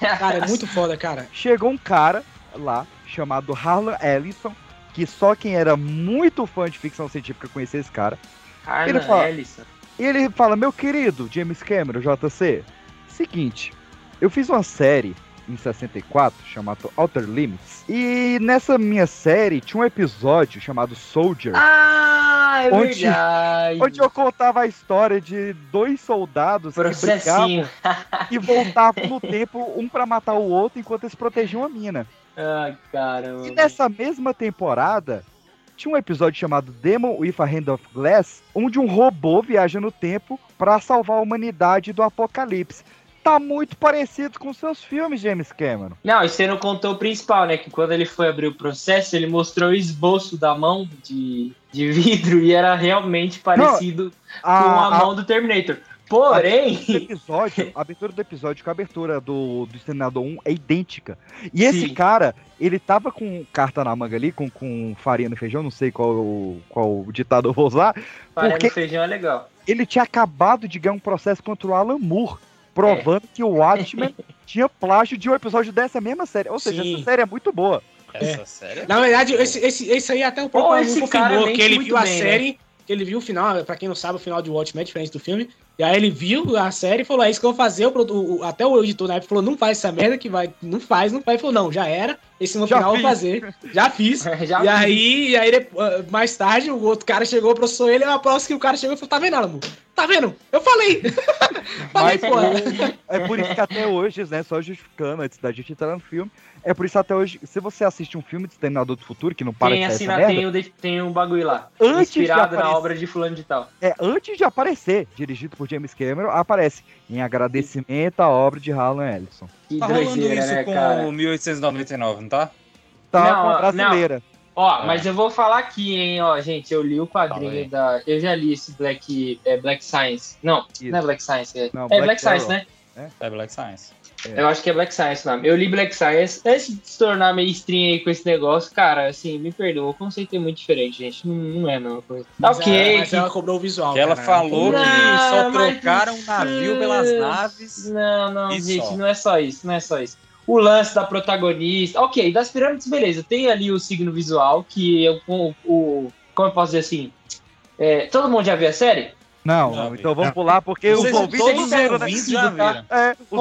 Cara, é muito foda, cara. Chegou um cara lá, chamado Harlan Ellison, que só quem era muito fã de ficção científica conhecia esse cara. Ele Harlan fala- Ellison. E ele fala, meu querido James Cameron, JC, seguinte, eu fiz uma série em 64 chamada Outer Limits, e nessa minha série tinha um episódio chamado Soldier, Ah, é Onde- verdade. onde eu contava a história de dois soldados que brigavam e voltavam no tempo, um pra matar o outro enquanto eles protegiam a mina. Ai, caramba. E nessa mesma temporada, tinha um episódio chamado Demon with a Hand of Glass, onde um robô viaja no tempo pra salvar a humanidade do apocalipse. Tá muito parecido com seus filmes, James Cameron. Não, e você não contou o principal, né? Que quando ele foi abrir o processo, ele mostrou o esboço da mão de, de vidro e era realmente parecido com a, mão do Terminator. Porém. A abertura do episódio, a abertura do episódio com a abertura do, do Exterminador 1 é idêntica. E esse Sim. cara, ele tava com carta na manga ali, com, com farinha no feijão, não sei qual, qual ditado eu vou usar. Farinha no feijão é legal. ele tinha acabado de ganhar um processo contra o Alan Moore, provando que o Watchmen tinha plágio de um episódio dessa mesma série. Ou seja, Sim. essa série é muito boa. Essa série? Na verdade, esse, esse, esse aí até o próprio esse cara confirmou que ele viu a bem, né? série, que ele viu o final, pra quem não sabe, o final de Watchmen é diferente do filme. E aí ele viu a série e falou: é isso que eu vou fazer. O, o- até o editor na época falou: não faz essa merda que vai. Não faz, não faz. Ele falou: não, já era. Esse no Já final eu vou fazer. Já fiz. Já e fiz. aí, e aí ah, mais tarde, o outro cara chegou, processou ele. A próxima que o cara chegou e falou: tá vendo, Alamo? Tá vendo? Eu falei! falei, Mas pô. é por isso que até hoje, né, só justificando antes da gente entrar no filme, é por isso até hoje, se você assiste um filme de Exterminador do Futuro, que não para Tem, de sair assim, essa na- merda, tem, tem um bagulho lá. Antes de inspirado na aparecer- obra de fulano de tal. é, antes de aparecer, dirigido por James Cameron, aparece em agradecimento à obra de Harlan Ellison. Que Tá rolando doideira, isso né, com cara? o 1899, não tá? Tá Não, com a não. brasileira. Ó, É. mas eu vou falar aqui, hein, ó, gente, eu li o quadrinho aí. da... Eu já li esse Black, é, Black Science. Não, Isso. não é Black Science, é, Não, é Black Black, Science, né? É Black Science. É. Eu acho que é Black Science o nome. Eu li Black Science antes de se tornar mainstream aí com esse negócio. Cara, assim, me perdoa, o conceito é muito diferente, gente. Não, não é, não. Coisa. Tá Mas ok. ela- Mas que- ela cobrou o visual. Que ela falou que Não, só mas- trocaram um navio pelas naves. Não, não, gente, só. não é só isso, não é só isso. O lance da protagonista. Ok, das pirâmides, beleza. Tem ali o signo visual, que eu, o, o- Como eu posso dizer assim? É, todo mundo já viu a série? Não, não, então vamos pular, porque os ouvintes todos os ouvintes já viram. É, os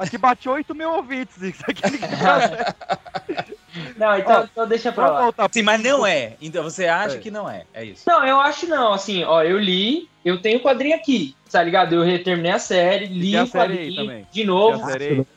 Aqui bate 8 mil ouvintes, isso aqui ninguém. Não, então, Ó, então deixa pra lá. voltar Sim, mas não é. Então você acha É. que não é. É isso. Não, eu acho não, assim, ó, eu li, eu tenho o quadrinho aqui, tá ligado? Eu terminei a série, li o quadrinho de novo.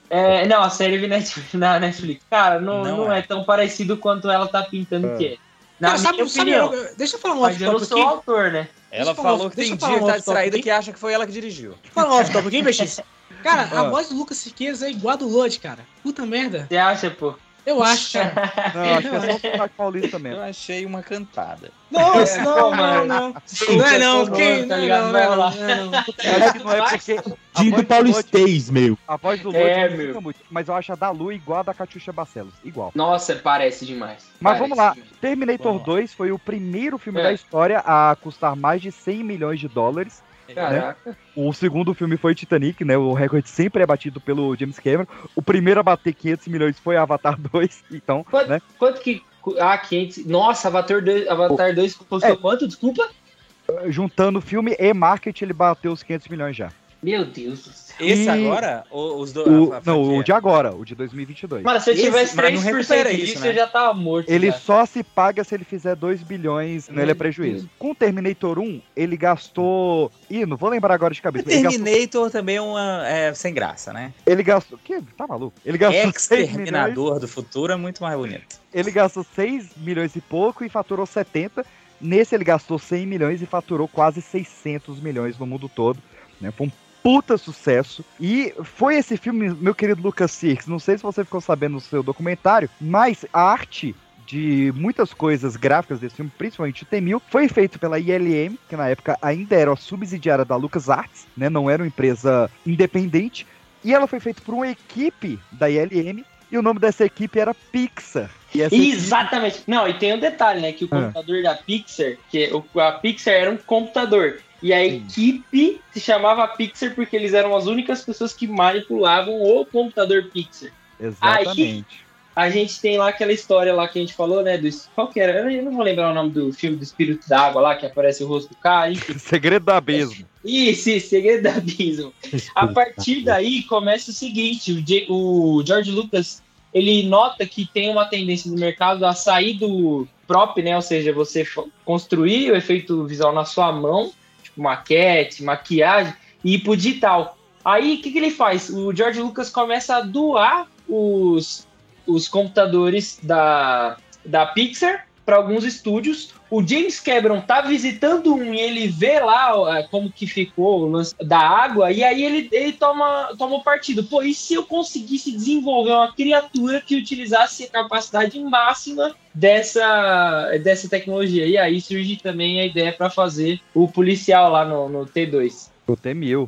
É, não, a série vi na Netflix. Cara, não, Não não, é. é. tão parecido quanto ela tá pintando É. que é. Na Cara, sabe, sabe, eu- deixa eu falar um mas eu não sou o aqui. autor, né? Ela falou que tem dia que tá distraída que acha que foi ela que dirigiu. Falar um off-top aqui. Cara, a Ah. voz do Lucas Siqueiros é igual a do Lodge, cara. Puta merda. Você acha, pô? Eu acho, cara. Não, acho que é só o sotaque paulista mesmo. Eu achei uma cantada. Nossa, É, não, não, mano. não. Não é não, favor, tá Não, ligado? não, não, não, não. Eu acho que não é porque. Lodge- paulistês, meu. A voz do Lodge É, meu. muito, mas eu acho a da Lu igual a da Catiuxa Barcelos. Igual. Nossa, parece demais. Mas Parece vamos lá. demais. Terminator Vamos lá. 2 foi o primeiro filme É. da história a custar mais de 100 milhões de dólares. Caraca. O segundo filme foi Titanic, né? O recorde sempre é batido pelo James Cameron. O primeiro a bater 500 milhões foi Avatar 2. Então, Quanto, né? quanto que. Ah, 500. Nossa, Avatar 2, Avatar 2 custou É. quanto? Desculpa? Juntando filme e marketing, ele bateu os 500 milhões já. Meu Deus do céu. Esse E- agora? Ou os dois? O, a- a não, o de agora, o de 2022. Mano, se eu Esse- tivesse mas não 3% recupera disso, isso, né? eu já tava morto. Ele já. só se paga se ele fizer 2 bilhões, não ele é Meu prejuízo. Com o Terminator 1, ele gastou. Ih, não vou lembrar agora de cabeça. Gastou, Terminator também é, uma, é sem graça, né? ele gastou. Que? Tá maluco? Ele gastou 6 milhões. Exterminador do futuro é muito mais bonito. Ele gastou 6 milhões e pouco e faturou 70. Nesse ele gastou 100 milhões e faturou quase 600 milhões no mundo todo. Né? Foi um puta sucesso. E foi esse filme, meu querido Lucas Sirks, não sei se você ficou sabendo no seu documentário, mas a arte de muitas coisas gráficas desse filme, principalmente o T-1000, foi feito pela ILM, que na época ainda era a subsidiária da LucasArts, né? não era uma empresa independente, e ela foi feita por uma equipe da ILM, e o nome dessa equipe era Pixar. E essa equipe- Exatamente. Não, e tem um detalhe, né? Que o Ah. computador da Pixar, que a Pixar era um computador. E a equipe se chamava Pixar porque eles eram as únicas pessoas que manipulavam o computador Pixar. Exatamente. A gente tem lá aquela história lá que a gente falou, né? Do, qual que era? Eu não vou lembrar o nome do filme do Espírito da Água lá, que aparece o rosto do cara. Segredo do abismo. Isso, isso, segredo do abismo. A partir daí começa o seguinte: o, J- o George Lucas ele nota que tem uma tendência no mercado a sair do prop, né? Ou seja, você construir o efeito visual na sua mão, tipo maquete, maquiagem, e ir pro digital. Aí o que, que ele faz? O George Lucas começa a doar os, os computadores da, da Pixar para alguns estúdios. O James Cameron tá visitando um e ele vê lá como que ficou o lance da água, e aí ele, ele toma, toma o partido. Pô, e se eu conseguisse desenvolver uma criatura que utilizasse a capacidade máxima dessa, dessa tecnologia? E aí surge também a ideia para fazer o policial lá no, no T2. O T-1000.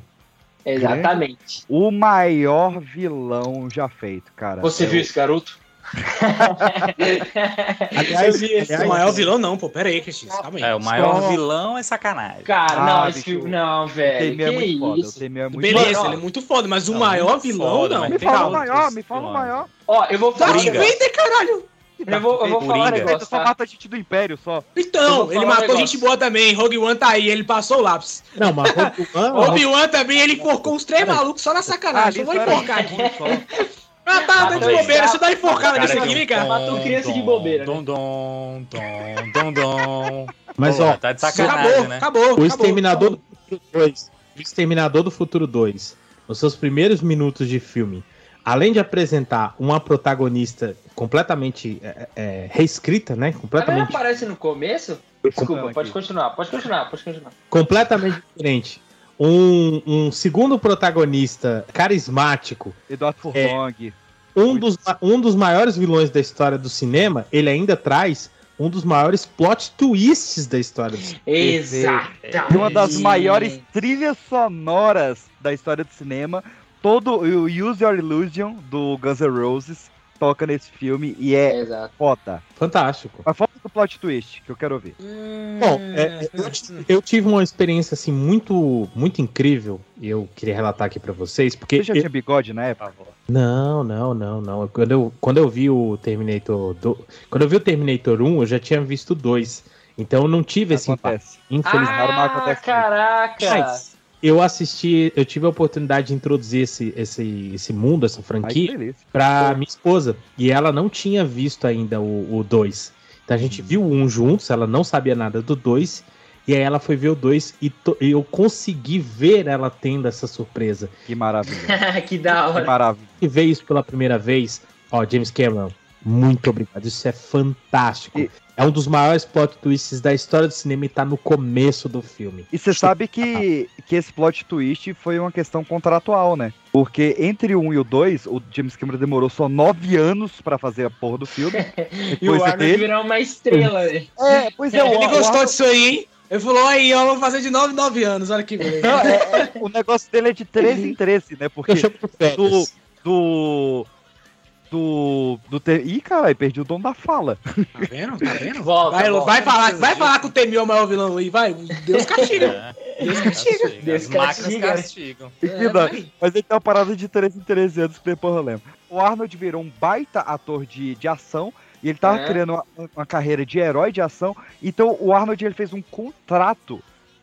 Exatamente. O maior vilão já feito, cara. Você É viu o- esse garoto? Aliás, esse. O maior vilão não, pô. Pera aí, Cristina. Calma aí. É, o maior Só- vilão é sacanagem. Cara, Ah, não, esse filme. Não, O velho. T-1000 é Que muito foda. O isso? T-1000 é muito Beleza, foda. ele é muito foda, mas o Não, maior muito vilão foda, não. Me fala o maior, me fala o maior. Ó, eu vou falar. Darth um. Vader, caralho! Eu vou, eu vou falar um negócio. só Tá? mata a gente do Império, só. Então, ele um matou negócio. gente boa também. Rogue One tá aí, ele passou o lápis. Não, mas Rogue One- Obi-Wan também, ele enforcou uns três malucos só na sacanagem. Eu vou enforcar aqui. Ah, tá, tá de bobeira, você dá enforcada Cara, nesse que aqui, vem cá. Matou criança de bobeira, né? Dom, dom, dom, dom, dom. Mas, ó, tá de sacanagem, Acabou, né? acabou. O Exterminador acabou. do Futuro 2. O Exterminador do Futuro 2. Nos seus primeiros minutos de filme, além de apresentar uma protagonista completamente é, é, reescrita, né? Ela Completamente, aparece no começo? Desculpa, pode continuar, pode continuar, pode continuar. completamente diferente. Um, um segundo protagonista carismático, Eduardo Furlong. um dos, um dos maiores vilões da história do cinema, ele ainda traz um dos maiores plot twists da história do cinema. Exato. E uma das maiores trilhas sonoras da história do cinema. Todo o Use Your Illusion do Guns N' Roses toca nesse filme e é Exato. foda. Fantástico. Mas foda do plot twist, que eu quero ouvir. Bom, é, eu, eu tive uma experiência assim muito muito incrível e eu queria relatar aqui pra vocês, porque Você já eu- tinha bigode na época? não, não, não, não. Quando eu, quando eu vi o Terminator do, quando eu vi o Terminator 1, eu já tinha visto dois. Então eu não tive esse Acontece. impacto. Infelizmente. Ah, caraca! Mas eu assisti, eu tive a oportunidade de introduzir esse, esse, esse mundo, essa franquia, pra minha esposa. E ela não tinha visto ainda o 2. Então a gente viu o 1 um juntos, ela não sabia nada do 2. E aí ela foi ver o 2 e, to- e eu consegui ver ela tendo essa surpresa. Que maravilha. que da Que hora. maravilha. E ver isso pela primeira vez, ó, James Cameron, muito obrigado. Isso é fantástico. E- É um dos maiores plot twists da história do cinema e tá no começo do filme. E você sabe que, que esse plot twist foi uma questão contratual, né? Porque entre o 1 e o 2, o James Cameron demorou só nove anos pra fazer a porra do filme. E o Arnold dele. virou uma estrela, né? É, pois é, o, Ele o gostou Arnold- disso aí, hein? Ele falou, aí, ó, vou fazer de 9 em 9 anos, olha que beleza. Não, é- é- o negócio dele é de 13 em 13, né? Porque Eu do. Do. Do. do te... Ih, caralho, perdi o dom da fala. Tá vendo? Tá vendo? Volta, Vai, volta. vai falar, vai falar que o Temil é o maior vilão aí, vai. Deus castiga. Deus castiga. Deus As máquinas castiga. castigam. É, vai. Mas ele tem uma parada de 13 em 13 anos que depois eu lembro. O Arnold virou um baita ator de, de ação. E ele tava É. criando uma, uma carreira de herói de ação. Então o Arnold ele fez um contrato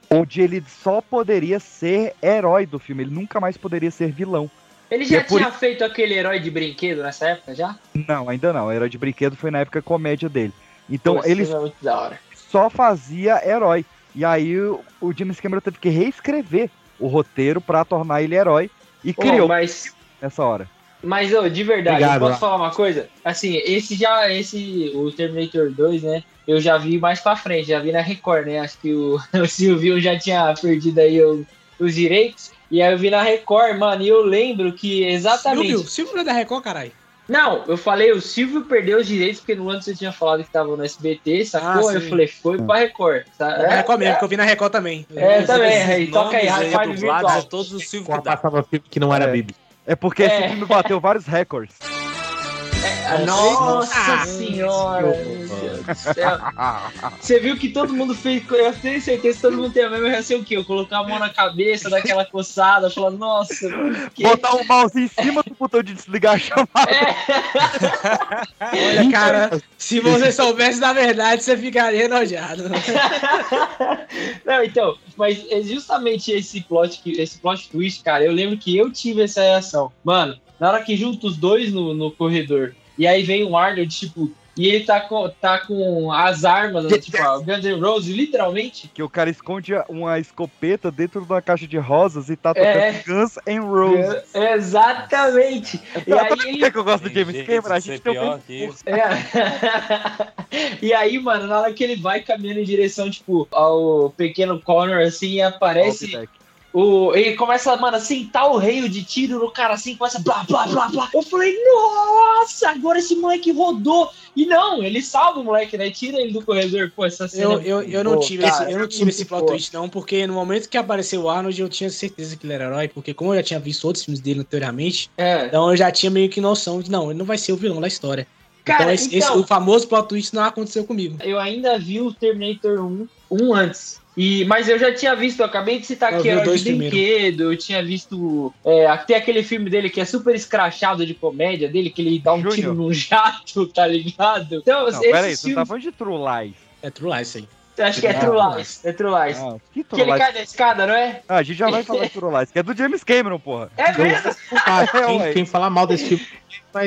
onde ele só poderia ser herói do filme. Ele nunca mais poderia ser vilão. Ele já é por tinha feito aquele herói de brinquedo nessa época já? Não, ainda não. Herói de brinquedo foi na época comédia dele. Então Pô, ele é muito da hora. só fazia herói. E aí o, o James Cameron teve que reescrever o roteiro pra tornar ele herói. E Pô, criou mas, nessa hora. mas ô, de verdade, Obrigado, eu posso Rafa. falar uma coisa? Assim, esse já, esse, o Terminator 2, né? Eu já vi mais pra frente, já vi na Record, né? Acho que o, o Silvio já tinha perdido aí o- os direitos. E aí eu vi na Record, mano, e eu lembro que exatamente. Silvio, Silvio não é da Record, caralho. Não, eu falei, o Silvio perdeu os direitos, porque no ano você tinha falado que tava no SBT, sacou? Ah, eu falei, foi pra Record. Tá? É da Record mesmo, porque eu vi na Record também. É, também, Esses aí, toca aí, dublados virtual. todos os Silvio que passava que não era É. Bíblia. É porque É. esse filme bateu vários recordes. Ah, Nossa Ah, senhora! meu Deus do céu. Você viu que todo mundo fez. Eu tenho certeza que todo mundo tem a mesma reação que eu. Colocar a mão na cabeça, dar aquela coçada, falar, nossa, quê? Botar o mouse em cima do botão de desligar a chamada. Olha, cara, se você soubesse da verdade, você ficaria enojado. Não, então, mas é justamente esse plot, que- esse plot twist, cara, eu lembro que eu tive essa reação. Mano, na hora que junta os dois no, no corredor, e aí vem o Arnold, tipo, e ele tá com, tá com as armas, né, tipo, Guns N' Roses, literalmente. Que o cara esconde uma escopeta dentro de uma caixa de rosas e tá tocando É. Guns N' Roses. É, Exatamente. E aí que eu gosto do James Cameron? A gente tem um. É. e aí, mano, na hora que ele vai caminhando em direção, tipo, ao pequeno Connor, assim, aparece. O, ele começa, mano, a sentar o reio de tiro no cara assim, começa blá, blá, blá, blá. Eu falei, nossa, agora esse moleque rodou. E não, ele salva o moleque, né? Tira ele do corredor. Pô, essa cena. Eu, é eu, eu não tive cara. esse, eu não tive esse plot twist, não, porque no momento que apareceu o Arnold, eu tinha certeza que ele era herói, porque como eu já tinha visto outros filmes dele anteriormente, É. então eu já tinha meio que noção de, não, ele não vai ser o vilão da história. Cara, então, esse, esse- então- o famoso plot twist não aconteceu comigo. Eu ainda vi o Terminator 1, 1 antes. E, mas eu já tinha visto, eu acabei de citar Eu aqui Herói de primeiro. Brinquedo, eu tinha visto é, até aquele filme dele que é super escrachado de comédia dele, que ele dá um Júnior. tiro num jato, tá ligado? Então, Não, peraí, você não tá falando de True Lies. É True Lies aí. acho que é Não, True Lies, é True Lies. Ah, que que ele Lies? cai da escada, não é? Ah, a gente já vai falar de True Lies, que é do James Cameron, porra. É mesmo? Ah, É, quem, quem falar mal desse filme vai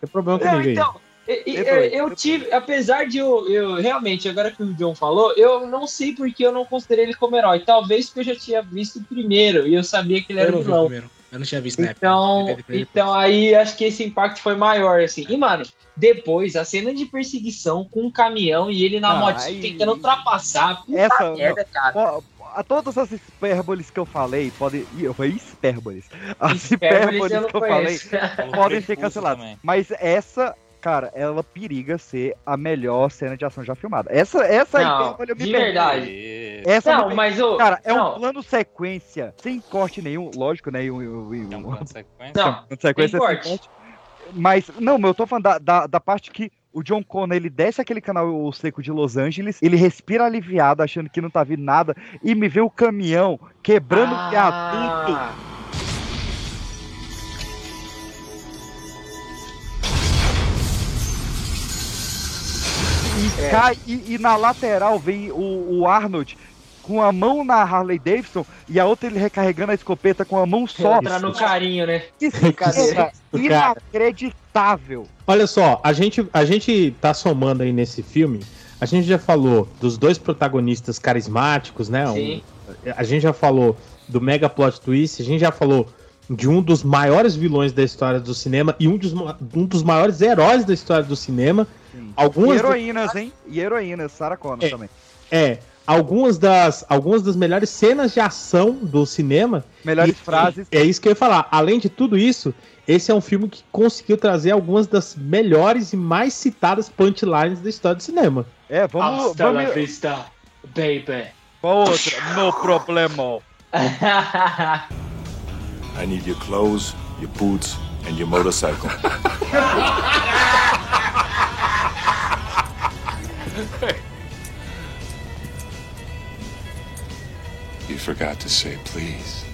ter problema Não, comigo aí. então, e- Entrou eu, eu tive, apesar de eu, eu realmente, agora que o John falou, eu não sei porque eu não considerei ele como herói. Talvez porque eu já tinha visto o primeiro e eu sabia que ele Eu era o vi o vilão. primeiro. Eu não tinha visto época. Então, Eu então aí acho que esse impacto foi maior, assim. E, mano, depois, a cena de perseguição com um caminhão e ele na Ah, motinha aí- tentando ultrapassar. Puta Essa- merda, cara. A todas as hipérboles que eu falei, podem. Ih, Eu falei hipérboles. As Hipérboles hipérboles eu que eu falei conheço. podem ser canceladas. também. Mas essa, cara, ela periga ser a melhor cena de ação já filmada. Essa, essa Não, hipérbole eu me de perdi. verdade. Essa Não, me mas o. Cara, é um não, plano sequência, sem corte nenhum, lógico, né? e um- e um- É um- um plano sequência. Não, plano de sequência tem sem corte. corte. Mas, não, eu tô falando da, da, da parte que o John Connor, ele desce aquele canal seco de Los Angeles, ele respira aliviado, achando que não tá vindo nada, e me vê o caminhão quebrando o viaduto. Ah, É. cai e, e na lateral vem o, o Arnold com a mão na Harley Davidson e a outra ele recarregando a escopeta com a mão só. Entra no carinho, né? Que cena inacreditável. Olha só, a gente, a gente tá somando aí nesse filme. A gente já falou dos dois protagonistas carismáticos, né? Sim. Um- a gente já falou do mega plot twist, a gente já falou de um dos maiores vilões da história do cinema e um dos, um dos maiores heróis da história do cinema. E Algumas heroínas, hein? E heroínas, Sarah Connor É. também. É, algumas das, algumas das melhores cenas de ação do cinema. Melhores E- frases. É isso que eu ia falar. Além de tudo isso, esse é um filme que conseguiu trazer algumas das melhores e mais citadas punchlines da história do cinema. É, vamos. Hasta la vamos... vista, baby. Qual outra? No problema. I need your clothes, your boots, and your motorcycle. You forgot to say please.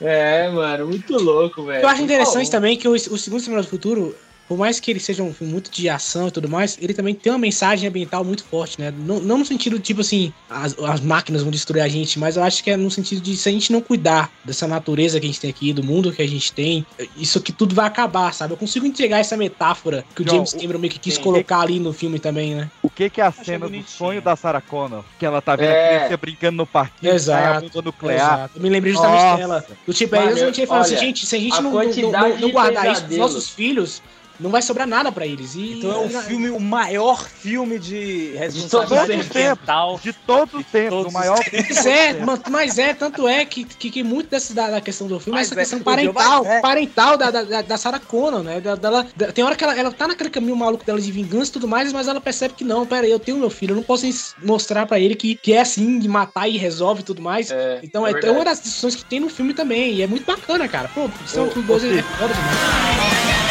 É, mano, muito louco, velho. Eu acho interessante também que o, o Segundo Semana do Futuro, por mais que ele seja um filme muito de ação e tudo mais, ele também tem uma mensagem ambiental muito forte, né? Não, não no sentido, tipo assim, as, as máquinas vão destruir a gente, mas eu acho que é no sentido de se a gente não cuidar dessa natureza que a gente tem aqui, do mundo que a gente tem, isso aqui tudo vai acabar, sabe? Eu consigo entregar essa metáfora que o John, James Cameron meio que quis Sim. colocar ali no filme também, né? O que que é a cena do sonho da Sarah Connor? Que ela tá vendo É. a criança brincando no parquinho, Exato, a bomba nuclear. Exato. Eu me lembrei justamente Nossa. dela. Do tipo, é Mano, exatamente ele falando assim, gente, se a gente a não, não, não- não guardar isso pros nossos filhos, não vai sobrar nada pra eles. E, Então é um filme, o maior filme de responsabilidade todos os ambiental. De todos os tempos, todos o maior. Mas é, mas é, tanto é que, que, que muito dessa da, da questão do filme Mas é essa é, questão o parental, é. parental da, da, da- Sarah Connor, né? Da, dela, da- tem hora que ela, ela tá naquele caminho maluco dela de vingança e tudo mais, mas ela percebe que não, pera aí, eu tenho meu filho, eu não posso mostrar pra ele que, que é assim, de matar e resolve e tudo mais. então é, é é uma das discussões que tem no filme também, e é muito bacana, cara. Pô, são tudo ô, dois é Fih. foda demais.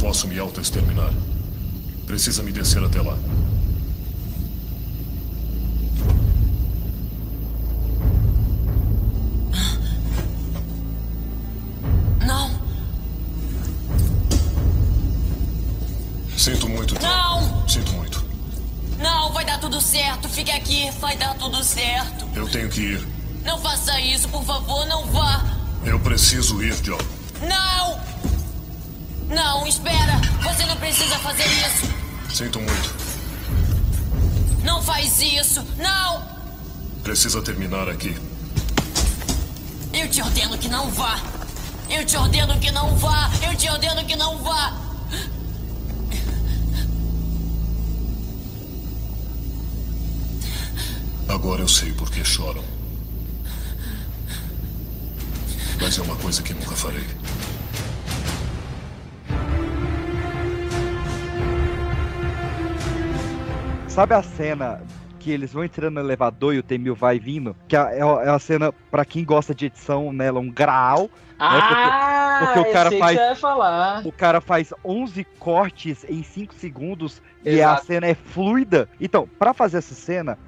Posso me autoexterminar. Precisa me descer até lá. Não, Sinto muito, não, Sinto muito. não, vai dar tudo certo. Fique aqui, vai dar tudo certo. Eu tenho que ir. Não faça isso, por favor, não vá. Eu preciso ir, John. Não! Não, espera! Você não precisa fazer isso! Sinto muito. Não faz isso! Não! Precisa terminar aqui. Eu te ordeno que não vá! Eu te ordeno que não vá! Eu te ordeno que não vá! Agora eu sei por que choram. Mas é uma coisa que nunca farei. Sabe a cena que eles vão entrando no elevador e o Temil vai vindo? Que é, é a cena, pra quem gosta de edição, nela, um graal. Ah, porque, porque o cara faz. O cara faz 11 cortes em 5 segundos e a Exato. cena é fluida. Então, pra fazer essa cena,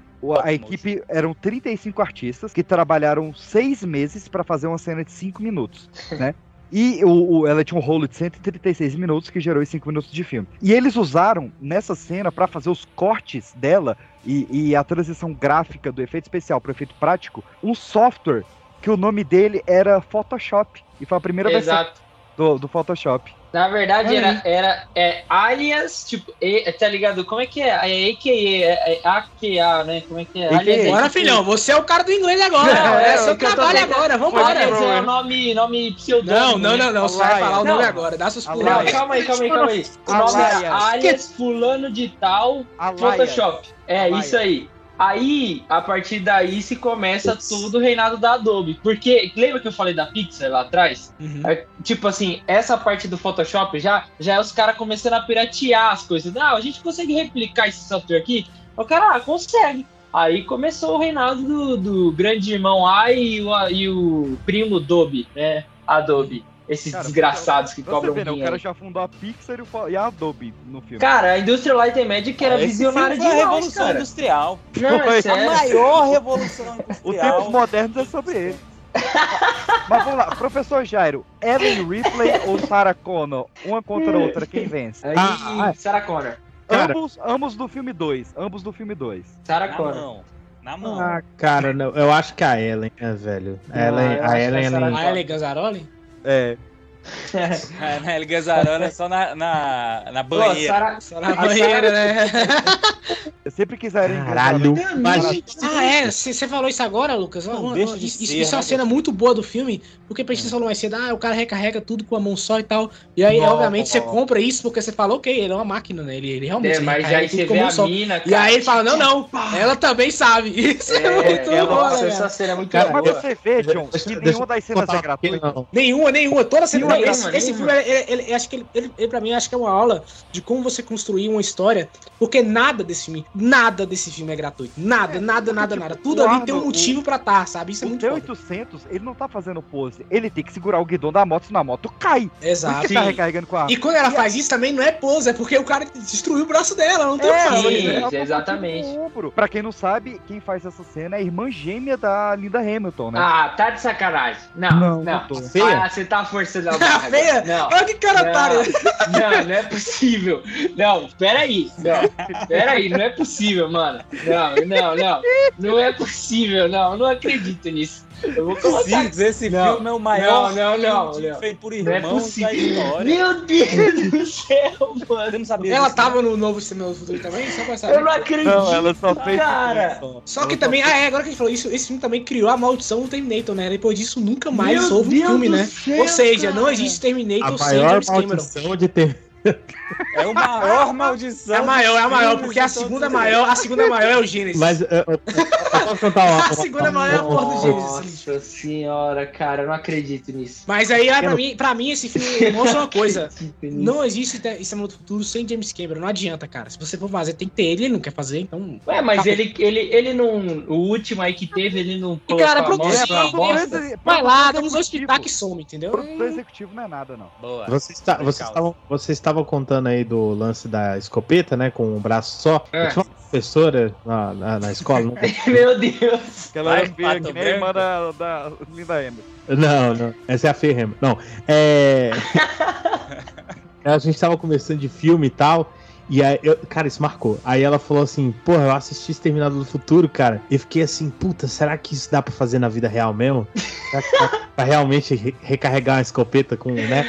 a equipe eram 35 artistas que trabalharam seis meses pra fazer uma cena de 5 minutos, né? E o, o- ela tinha um rolo de 136 minutos que gerou os 5 minutos de filme. E eles usaram nessa cena pra fazer os cortes dela e, e a transição gráfica do efeito especial para efeito prático, um software que o nome dele era Photoshop. E foi a primeira Exato. Do, do Photoshop. Na verdade, era, era é, alias, tipo, e, tá ligado? Como é que é? É AKA, é, é AKA, né? Como é que é? AKA. Alias, Bora, é, tipo- filhão, você é o cara do inglês agora. Não, é, é, seu trabalho agora, vambora. Pode dizer o nome, nome pseudônimo. Não, não, né? não, não. Você vai falar o nome Não. agora, dá seus pulos. Não, calma aí, calma aí, calma aí. O nome Alias. era alias fulano de tal Alias. Photoshop. É, Alias. isso aí. Aí, a partir daí, se começa todo o reinado da Adobe. Porque, lembra que eu falei da Pixar lá atrás? Uhum. É, tipo assim, essa parte do Photoshop já, já é os caras começando a piratear as coisas. Não, a gente consegue replicar esse software aqui? O cara, ah, consegue. Aí começou o reinado do, do grande irmão A e o, e o primo Adobe, né? Adobe. Esses Cara, desgraçados que Você cobram vê, né? O dinheiro. cara já fundou a Pixar e o e a Adobe no filme. Cara, a Industrial Light and Magic era Esse visionária foi a Revolução cara. Industrial. Não, é. A maior revolução Os industrial. tempos modernos é sobre ele. Mas vamos lá, professor Jairo, Ellen Ripley ou Sarah Connor? Uma contra a outra, quem vence? Aí, Ah, Sarah Connor. Cara. Ambos, ambos do filme 2. Ambos do filme 2. Sarah Na Connor. mão. Na mão. Ah, cara, não, eu acho que a Ellen, é, velho. A Não, Ellen, eu a acho que Ellen, a Ellen- A Ellen Gazzaroli? É. A Nelly Gazzaroli é só na, na, na Pô, banheira. Sarah- Só na banheira, né? Eu sempre quis a Caralho, imagina. Ah, é? Você falou isso agora, Lucas? Não de isso, ser, isso é uma né, cena muito boa do filme, porque a gente falou mais cedo, ah, o cara recarrega tudo com a mão só e tal. E aí, Não, obviamente, você não. compra isso porque você falou, ok, ele é uma máquina, né? Ele, ele realmente É, mas aí você com vê a só. mina, E cara. aí ele fala, não, não, ela também sabe. Isso é, muito É, bom, nossa, né, essa cena é muito Cara, Mas boa. você vê, John, que nenhuma das cenas é gratuita. não. Nenhuma, nenhuma. Toda cena. Nenhuma, esse, esse filme, ele, ele- ele- acho que ele, ele, ele, pra mim, acho que é uma aula de como você construir uma história. Porque nada desse filme, nada desse filme é gratuito. Nada, nada, nada, nada. Tudo o ali tem um motivo pra tá, sabe? Isso é O muito foda. T-800, ele não tá fazendo pose. Ele tem que segurar o guidão da moto, senão a moto cai. Exato. Tá recarregando com a arma. E quando ela faz isso também não é pose, é porque o cara destruiu o braço dela, não tem o que É, fazer. tá exatamente. o. Pra quem não sabe, quem faz essa cena é a irmã gêmea da Linda Hamilton, né? Ah, tá de sacanagem. Não, Não, não. não. Ah, você tá forçando a. feia? Não. Olha que cara otário. não, não é possível. Não, peraí. Não, peraí, não é possível, mano. Não, não, não. Não é possível, não. Não acredito nisso. Eu vou colocar. Sim, esse Não, filme é o maior não, não, não, filme não. feito por Não é irmãos da história. Meu Deus do céu, mano. Não sabia Ela disso, tava no novo Cinema do Futuro também, só pra saber. Eu não acredito. Não, ela só fez Cara. Só que também, ah, é, agora que a gente falou isso, esse filme também criou a maldição do Terminator, né? Depois disso, nunca mais Meu houve um filme, né? céu, Ou seja, cara. não existe A Terminator sem maior James Cameron. maldição de ter. É a maior maldição. É a maior, é a maior, porque a segunda maior, a segunda maior é o Gênesis. Mas eu, eu, eu posso contar uma. A segunda maior é a porra do Gênesis. Nossa senhora, cara, eu não acredito nisso. Mas aí, ah, pra mim, pra mim, esse filme mostra uma coisa. Não existe Cinema do Futuro sem James Cameron. Não adianta, cara. Se você for fazer, tem que ter ele, ele não quer fazer, então. Ué, mas Tá ele, ele, ele não. O último aí que teve, ele não E, cara, produzir. Vai lá, dá uns dois pitacos e some, entendeu? Produtor executivo não é nada, não. Boa. Você está, Legal. vocês, estavam, vocês estavam contando aí do lance da escopeta, né? Com um braço só. É. Eu tinha uma professora na, na, na escola. nunca- Meu Deus. É feia Pato que nem a irmã da, da Linda Hamilton. Não, não. Essa é a Ferrema. Não. É. a gente tava conversando de filme e tal. E aí, eu, cara, isso marcou. Aí ela falou assim: Porra, eu assisti Exterminado do Futuro, cara. E fiquei assim: Puta, será que isso dá pra fazer na vida real mesmo? Será que dá pra realmente re- recarregar uma escopeta com, né?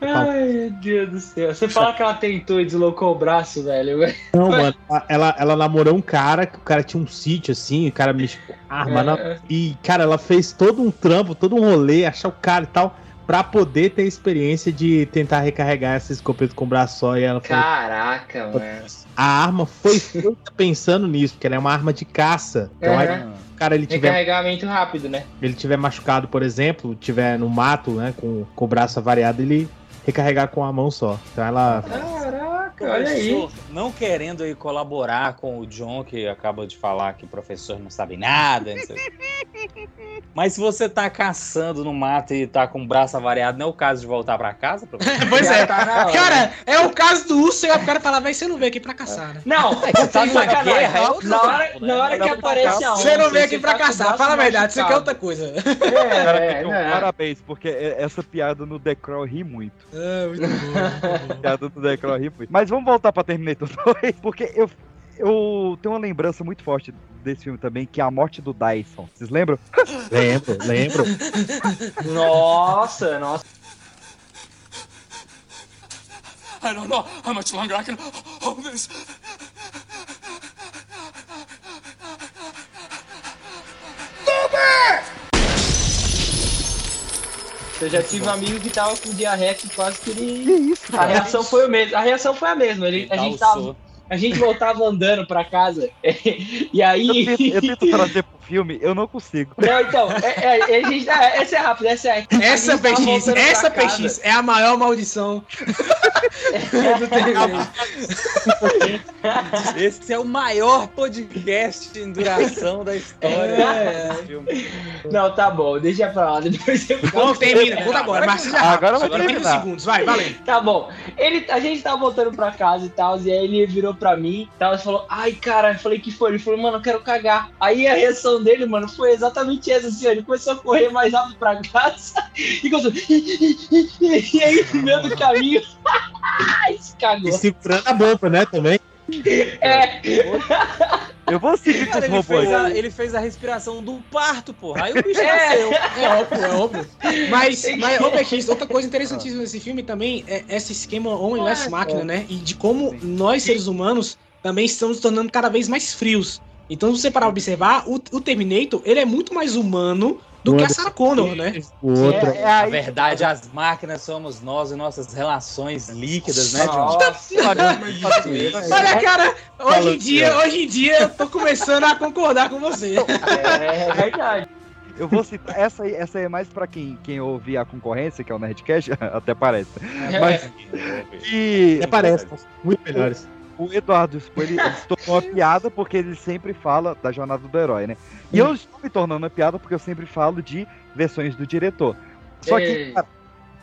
Ai, meu Deus do céu. Você fala que ela tentou e deslocou o braço, velho. Não, mano. Ela, ela namorou um cara, que o cara tinha um sítio assim, o cara mexia com arma. É. na- E, cara, ela fez todo um trampo, todo um rolê, achar o cara e tal, pra poder ter a experiência de tentar recarregar essa escopeta com o braço só. E ela falou: Caraca, mano. a arma foi feita pensando nisso, porque ela é uma arma de caça. Então, aí, Aham. o cara ele tiver, Recarregamento rápido, né? ele tiver machucado, por exemplo, tiver no mato, né, com, com o braço avariado, ele recarregar com a mão só. Então ela. Caraca, olha aí. Não querendo aí colaborar com o John, que acaba de falar que o professor não sabe nada. Não. Mas se você tá caçando no mato e tá com o braço avariado, não é o caso de voltar pra casa, professor? Pois Já é. tá. Cara, é o caso do urso, e o cara fala, vai, você não veio aqui pra caçar, né? Não, você tá numa guerra, é outro na hora, né? na hora que aparece a Você não veio aqui pra tá caçar. Fala a verdade, isso aqui é outra coisa. É, Cara, é, John, é. parabéns, porque essa piada no The Crow ri muito. É, muito bom, muito bom. piada do The Crow ri muito. Mas vamos voltar pra Terminator 2, porque eu, eu tenho uma lembrança muito forte desse filme também, que é a morte do Dyson. Vocês lembram? Lembro, lembro. Nossa, nossa. I don't know how much longer I can hold this. Eu já tive um amigo que tava com diarreia que quase que ele. Que isso, A cara? reação foi o mesmo. A reação foi a mesma. Ele, a, gente tava, a gente voltava andando pra casa. E aí. Eu tento, eu tento trazer pro filme, eu não consigo. Não, então, é, é, gente, é, essa é rápida, essa é. Essa tava PX, essa casa. PX é a maior maldição do Terminator. Esse é o maior podcast em duração da história É. Não, tá bom, deixa pra lá. Depois eu Bom, termina, conta agora. Agora vai agora 30 terminar. segundos, vai, valendo. Tá bom. Ele, a gente tava voltando pra casa e tal, e aí ele virou pra mim e tal, e falou, ai, cara, eu falei, que foi? Ele falou, mano, eu quero cagar. Aí a reação reação dele, mano, foi exatamente essa, assim, ó, ele começou a correr mais rápido pra casa e começou... E aí, no meio do caminho, se cagou. E segurando a bomba, né, também. É. Eu vou seguir com os ele, robôs. fez a, ele fez a respiração do parto, porra. Aí o bicho É, nasceu. é óbvio, é óbvio. Mas, mas outra coisa interessantíssima desse filme também é esse esquema homem versus máquina, né? E de como nós, seres humanos, também estamos tornando cada vez mais frios. Então, se você parar pra observar, o, o Terminator, ele é muito mais humano do que a Sarah Connor, né? O outro. É, é Na verdade, as máquinas somos nós e nossas relações líquidas, né, John? Olha, cara, hoje em dia, hoje em dia, eu tô começando a concordar com você. É verdade. Eu vou citar. Essa aí, essa aí é mais pra quem, quem ouvir a concorrência, que é o Nerdcast, até parece. Mas. E. Até parece, muito melhores. O Eduardo Expo, ele, ele se tornou uma piada porque ele sempre fala da jornada do herói, né? E eu estou me tornando uma piada porque eu sempre falo de versões do diretor. Só que, cara,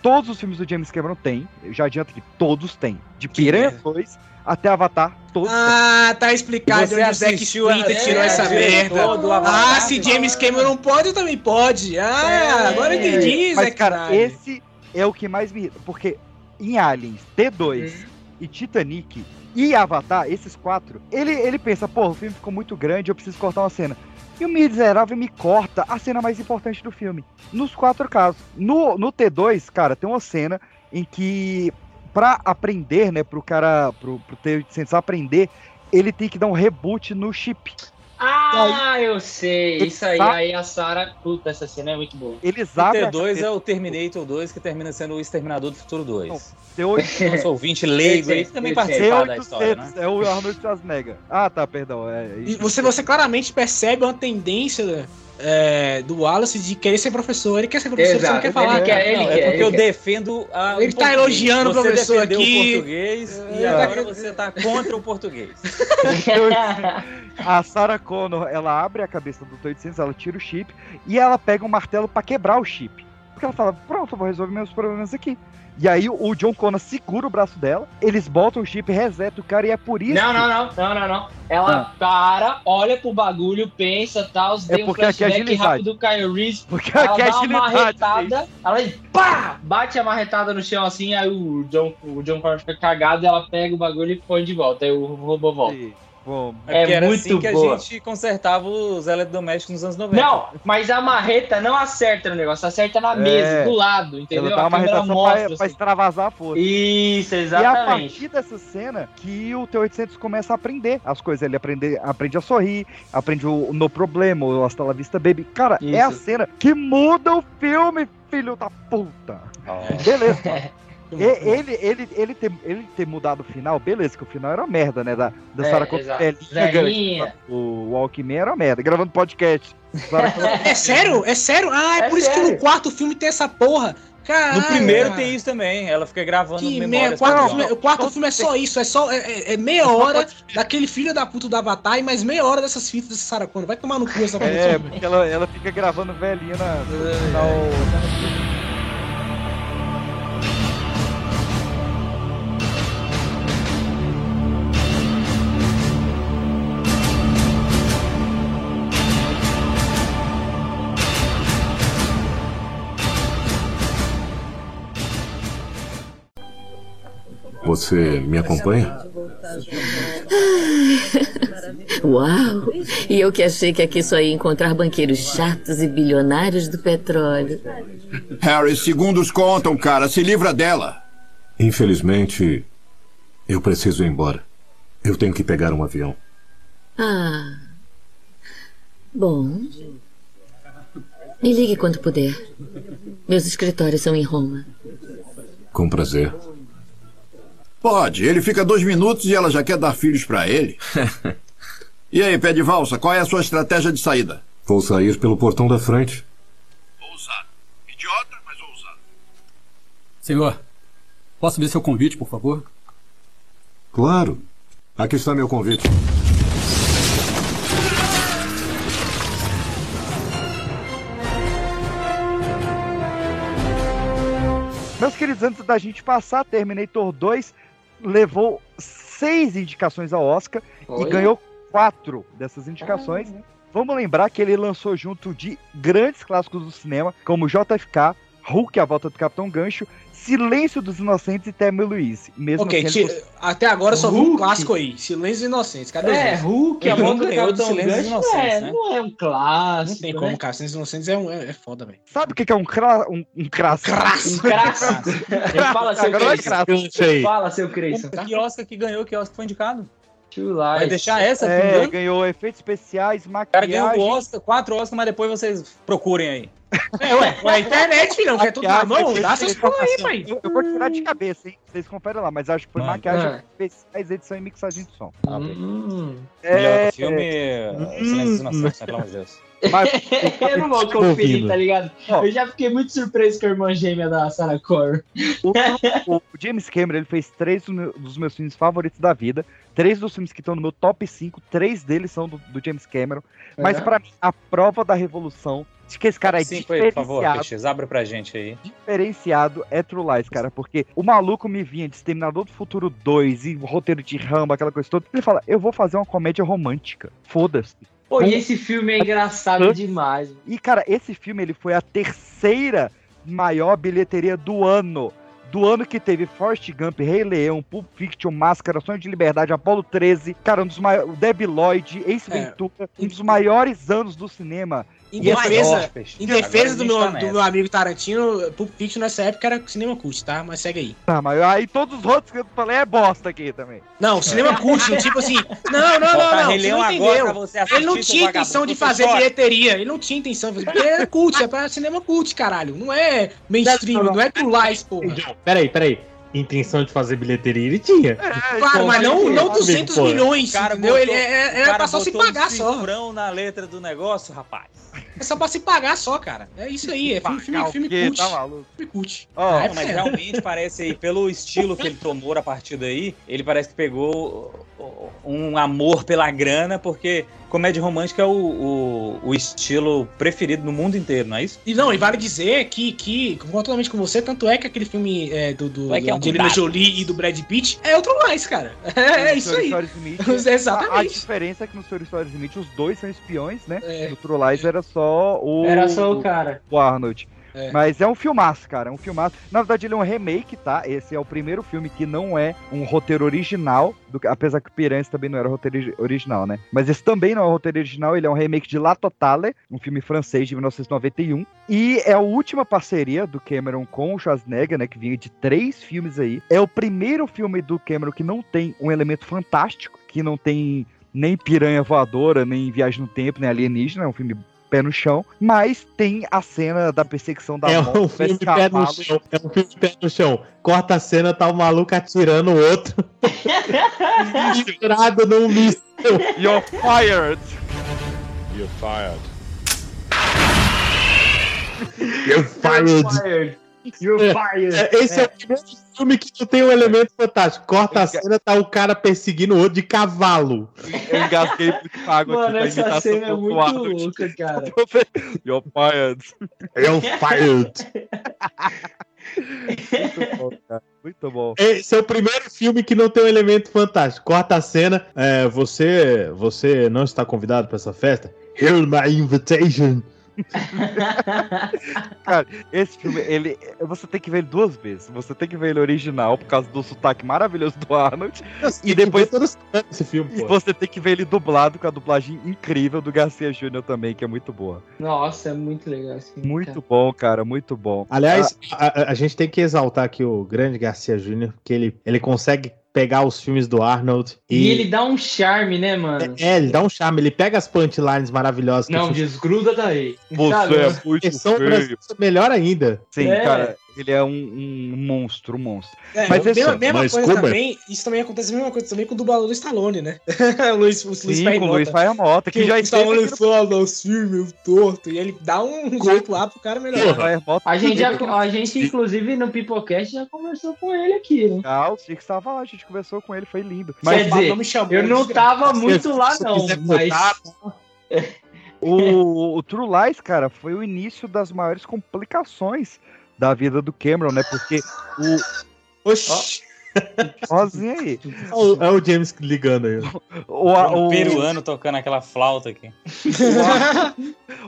todos os filmes do James Cameron tem, eu já adianto que todos têm. De Piranha 2 até Avatar, todos Ah, tá explicado Você onde o Zack a- Splinter tirou é, essa diretor merda. do Avatar, Ah, se James Cameron pode, eu também pode. Ah, agora eu entendi. Mas, Zack cara, esse é o que mais me irrita. Porque em Aliens, T2 e Titanic e Avatar, esses quatro, ele, ele pensa, pô, o filme ficou muito grande, eu preciso cortar uma cena. E o Miserável me corta a cena mais importante do filme. Nos quatro casos. No, no T2, cara, tem uma cena em que, pra aprender, né, pro cara, pro, pro T800 aprender, ele tem que dar um reboot no chip. Ah, eu sei. Isso aí, Tá. aí a Sarah. Puta, essa cena é muito boa. Eles O abrem a T2 é o Terminator 2, que termina sendo o Exterminador do Futuro 2. T800 Nosso ouvinte leigo aí também participar da história, né? é o Arnold Schwarzenegger. Ah, tá, perdão. É, E você, você claramente percebe uma tendência é, do Wallace de querer ser professor. Ele quer ser professor, você não Exato, quer ele falar. quer, cara. ele Não, quer, é porque ele eu quer. defendo a, Ele tá português. elogiando o professor aqui. o português e É. agora você tá contra o português. A Sarah Connor, ela abre a cabeça do T-800, ela tira o chip e ela pega um martelo pra quebrar o chip. Porque ela fala, pronto, eu vou resolver meus problemas aqui. E aí o John Connor segura o braço dela, eles botam o chip, resetam o cara e é por isso Não, que- não, não, não, não, não. Ela para, olha pro bagulho, pensa tal, É tem um porque aqui é flashback agilidade. rápido do Kyle Reese. Porque ela aqui é dá uma agilidade, marretada, ela pá, bate a marretada no chão assim, aí o John, o John Connor fica cagado, ela pega o bagulho e põe de volta, aí o robô volta. Bom, É, É era muito assim que boa. a gente consertava os eletrodomésticos nos anos 90. Não, mas a marreta não acerta no negócio, acerta na mesa, É. do lado, entendeu? ela dá uma a câmera arretação mostra. pra, pra assim. extravasar a força. Isso, E é a exatamente. partir dessa cena que o T-800 começa a aprender as coisas. Ele aprende, aprende a sorrir, aprende o No Problema, o Hasta La Vista Baby. Cara, é a Isso. cena que muda o filme, filho da puta. Beleza. E- ele, ele, ele, ter, ele ter mudado o final, beleza, que o final era uma merda, né? Da, da É, Sarah Velhinha. O Walkman era uma merda. Gravando podcast. É sério? É sério? Ah, é, É por isso que sério. no quarto filme tem essa porra. Caralho, No primeiro tem isso também. Ela fica gravando Que memórias o quarto, filme, o quarto filme é só isso, é só é, é- é meia hora daquele filho da puta do Avatar e mais meia hora dessas fitas dessa Sarah Connor. Vai tomar no cu essa porra É, porque ela, ela fica gravando velhinha na, no final. Você me acompanha? Uau! E eu que achei que aqui só ia encontrar banqueiros chatos e bilionários do petróleo. Harry, segundos contam, cara. Se livra dela. Infelizmente, eu preciso ir embora. Eu tenho que pegar um avião. Ah. Bom. Me ligue quando puder. Meus escritórios são em Roma. Com prazer. Pode. Ele fica dois minutos e ela já quer dar filhos pra ele. e aí, pé de valsa, qual é a sua estratégia de saída? Vou sair pelo portão da frente. Ousado. Idiota, mas ousado. Senhor, posso ver seu convite, por favor? Claro. Aqui está meu convite. Meus queridos, antes da gente passar, Terminator 2 levou seis indicações ao Oscar e Olha. ganhou quatro dessas indicações. vamos lembrar que ele lançou junto de grandes clássicos do cinema, como JFK, Hulk, A Volta do Capitão Gancho, Silêncio dos Inocentes e Thelma e Louise. Mesmo Ok, assim, ele até agora só vi um Hulk. clássico aí. Silêncios Inocentes. Cadê os É, outros? Hulk, a nunca do ganhou Capitão Silêncios Gancho Inocentes, é, né? não é um clássico, Não tem né? como, cara. Silêncios Inocentes é, um, é, é foda, velho. Sabe o que que é um cra... um, um crasso? Crasso. Um crasso. Fala, seu é Creyson. crasso. Fala, seu Creyson. Que Oscar que ganhou, que Oscar foi indicado? Vai deixar essa É, ganhou efeitos especiais, O cara ganhou maquiagem. o Oscar, quatro Oscars, mas depois vocês procurem aí. É, ué, ué, a internet, filhão, quer tudo na mão? Dá seus pulos aí, pai. Eu, eu vou tirar de cabeça, hein? Vocês conferem lá, mas acho que foi Mano. maquiagem, Ah. especiais, edição e mixagem de som. Hum. Melhor filme, é... Silêncios Inocentes, né, pelo amor de Deus. Mas, eu não vou conferir, tá ligado? Ó. Eu já fiquei muito surpreso com a irmã gêmea da Sarah Connor. o, o James Cameron ele fez três dos meus, filmes favoritos da vida. Três dos filmes que estão no meu top 5, três deles são do, do James Cameron. Mas Aham. pra mim, a prova da revolução de que esse cara é Cinco aí, por favor, diferenciado, Peixes, abre pra gente aí. diferenciado é True Lies, cara. Porque o maluco me vinha de Exterminador do Futuro 2 e roteiro de Rambo, aquela coisa toda. Ele fala, eu vou fazer uma comédia romântica. Foda-se. Pô, e esse filme é engraçado demais. E, cara, esse filme ele foi a terceira maior bilheteria do ano. Do ano que teve Forrest Gump, Rei Leão, Pulp Fiction, Máscara, Sonho de Liberdade, Apollo 13, cara, um dos maiores, Debbie Lloyd, Ace É. Ventura, um dos maiores anos do cinema. Em E é defesa, em defesa do meu, tá do meu amigo Tarantino, Pulp Fiction nessa época era cinema cult, tá? Mas segue aí. Tá, mas aí todos os outros que eu falei é bosta aqui também. Não, cinema cult, no tipo assim. Não, não, não, não. Você Leão não entendeu. você Ele não tinha intenção de fazer bilheteria. Ele não tinha intenção de fazer. Porque ele é cult, é pra cinema cult, caralho. Não é mainstream, não é True Lies, porra. Peraí, peraí. Intenção de fazer bilheteria ele tinha. Claro, mas não, não 200 pô. milhões, cara entendeu? botou- Ele é, é, o é pra só se um pagar só. na letra do negócio, rapaz. É só pra se pagar só, cara. É isso aí, é filme, filme, filme Que cult. tá maluco. Filme cult. Não, época mas realmente parece aí, pelo estilo que ele tomou a partir daí, ele parece que pegou um amor pela grana, porque comédia romântica é o, o, o estilo preferido no mundo inteiro, não é isso? E não, e vale dizer que, que concordo totalmente com você, tanto é que aquele filme é, do, do, É é um Angelina dado. Jolie e do Brad Pitt é outro mais, cara. É, é isso aí. Smith, Exatamente. A, a diferença é que no Story Stories Smith os dois são espiões, né? É. No True Lies era só o. Era só o cara. o Arnold. É. Mas é um filmaço, cara. É um filmaço. Na verdade, ele é um remake, tá? Esse é o primeiro filme que não é um roteiro original. do- apesar que o Piranhas também não era roteiro ori- original, né? Mas esse também não é um roteiro original. Ele é um remake de La Totale, um filme francês de 1991. E é a última parceria do Cameron com o Schwarzenegger, né? Que vinha de três filmes aí. É o primeiro filme do Cameron que não tem um elemento fantástico, que não tem nem piranha voadora, nem viagem no tempo, nem alienígena. É um filme pé no chão, mas tem a cena da perseguição da É moto, um filme pé no chão. É um filme pé no chão. Corta a cena, tá o maluco atirando o outro. Misturado num míssil. You're fired! You're fired. You're fired. You're É, fired. é, Esse é. o primeiro filme que não tem um elemento fantástico. Corta a cena, tá o cara perseguindo o outro de cavalo. Eu engasguei muito água Mano, aqui pra essa cena é do muito louca, cara. You're fired. You're fired. Muito bom, cara. Muito bom. Esse é o primeiro filme que não tem um elemento fantástico. Corta a cena. é, você, você não está convidado para essa festa? Here's my invitation. Cara, esse filme, ele. Você tem que ver ele duas vezes. Você tem que ver ele original por causa do sotaque maravilhoso do Arnold. E depois esse filme, E pô. você tem que ver ele dublado com a dublagem incrível do Garcia Júnior também, que é muito boa. Nossa, é muito legal esse filme, Muito cara. bom, cara, muito bom. Aliás, a, a- a gente tem que exaltar aqui o grande Garcia Júnior, que ele, ele consegue pegar os filmes do Arnold E e. ele dá um charme, né, mano? É, ele dá um charme, ele pega as punchlines maravilhosas. Não, desgruda daí. Você é muito Versão feio. é melhor ainda. Sim, É. cara, ele é um, um monstro, um monstro. É, Mas mesma, mesma mas coisa como é? também, isso também acontece a mesma coisa também com o dublador do Stallone, né? o Luiz, o Luiz Sim, com o. Luiz que Que já o esteve Stallone aqui fala dos filmes torto, e ele dá um jeito lá pro cara Mota. A gente, já, a gente, inclusive, no Pipocast já conversou com ele aqui, né? Ah, o Six tava lá, a gente conversou com ele, foi lindo. Quer Mas dizer, não me chamou, eu não tava muito lá, Se não, mas... o, o True Lies, cara, foi o início das maiores complicações da vida do Cameron, né? Porque o. Oxi. Sozinho aí. É o, é o James ligando aí. O, Um o- peruano tocando aquela flauta aqui. o Ar-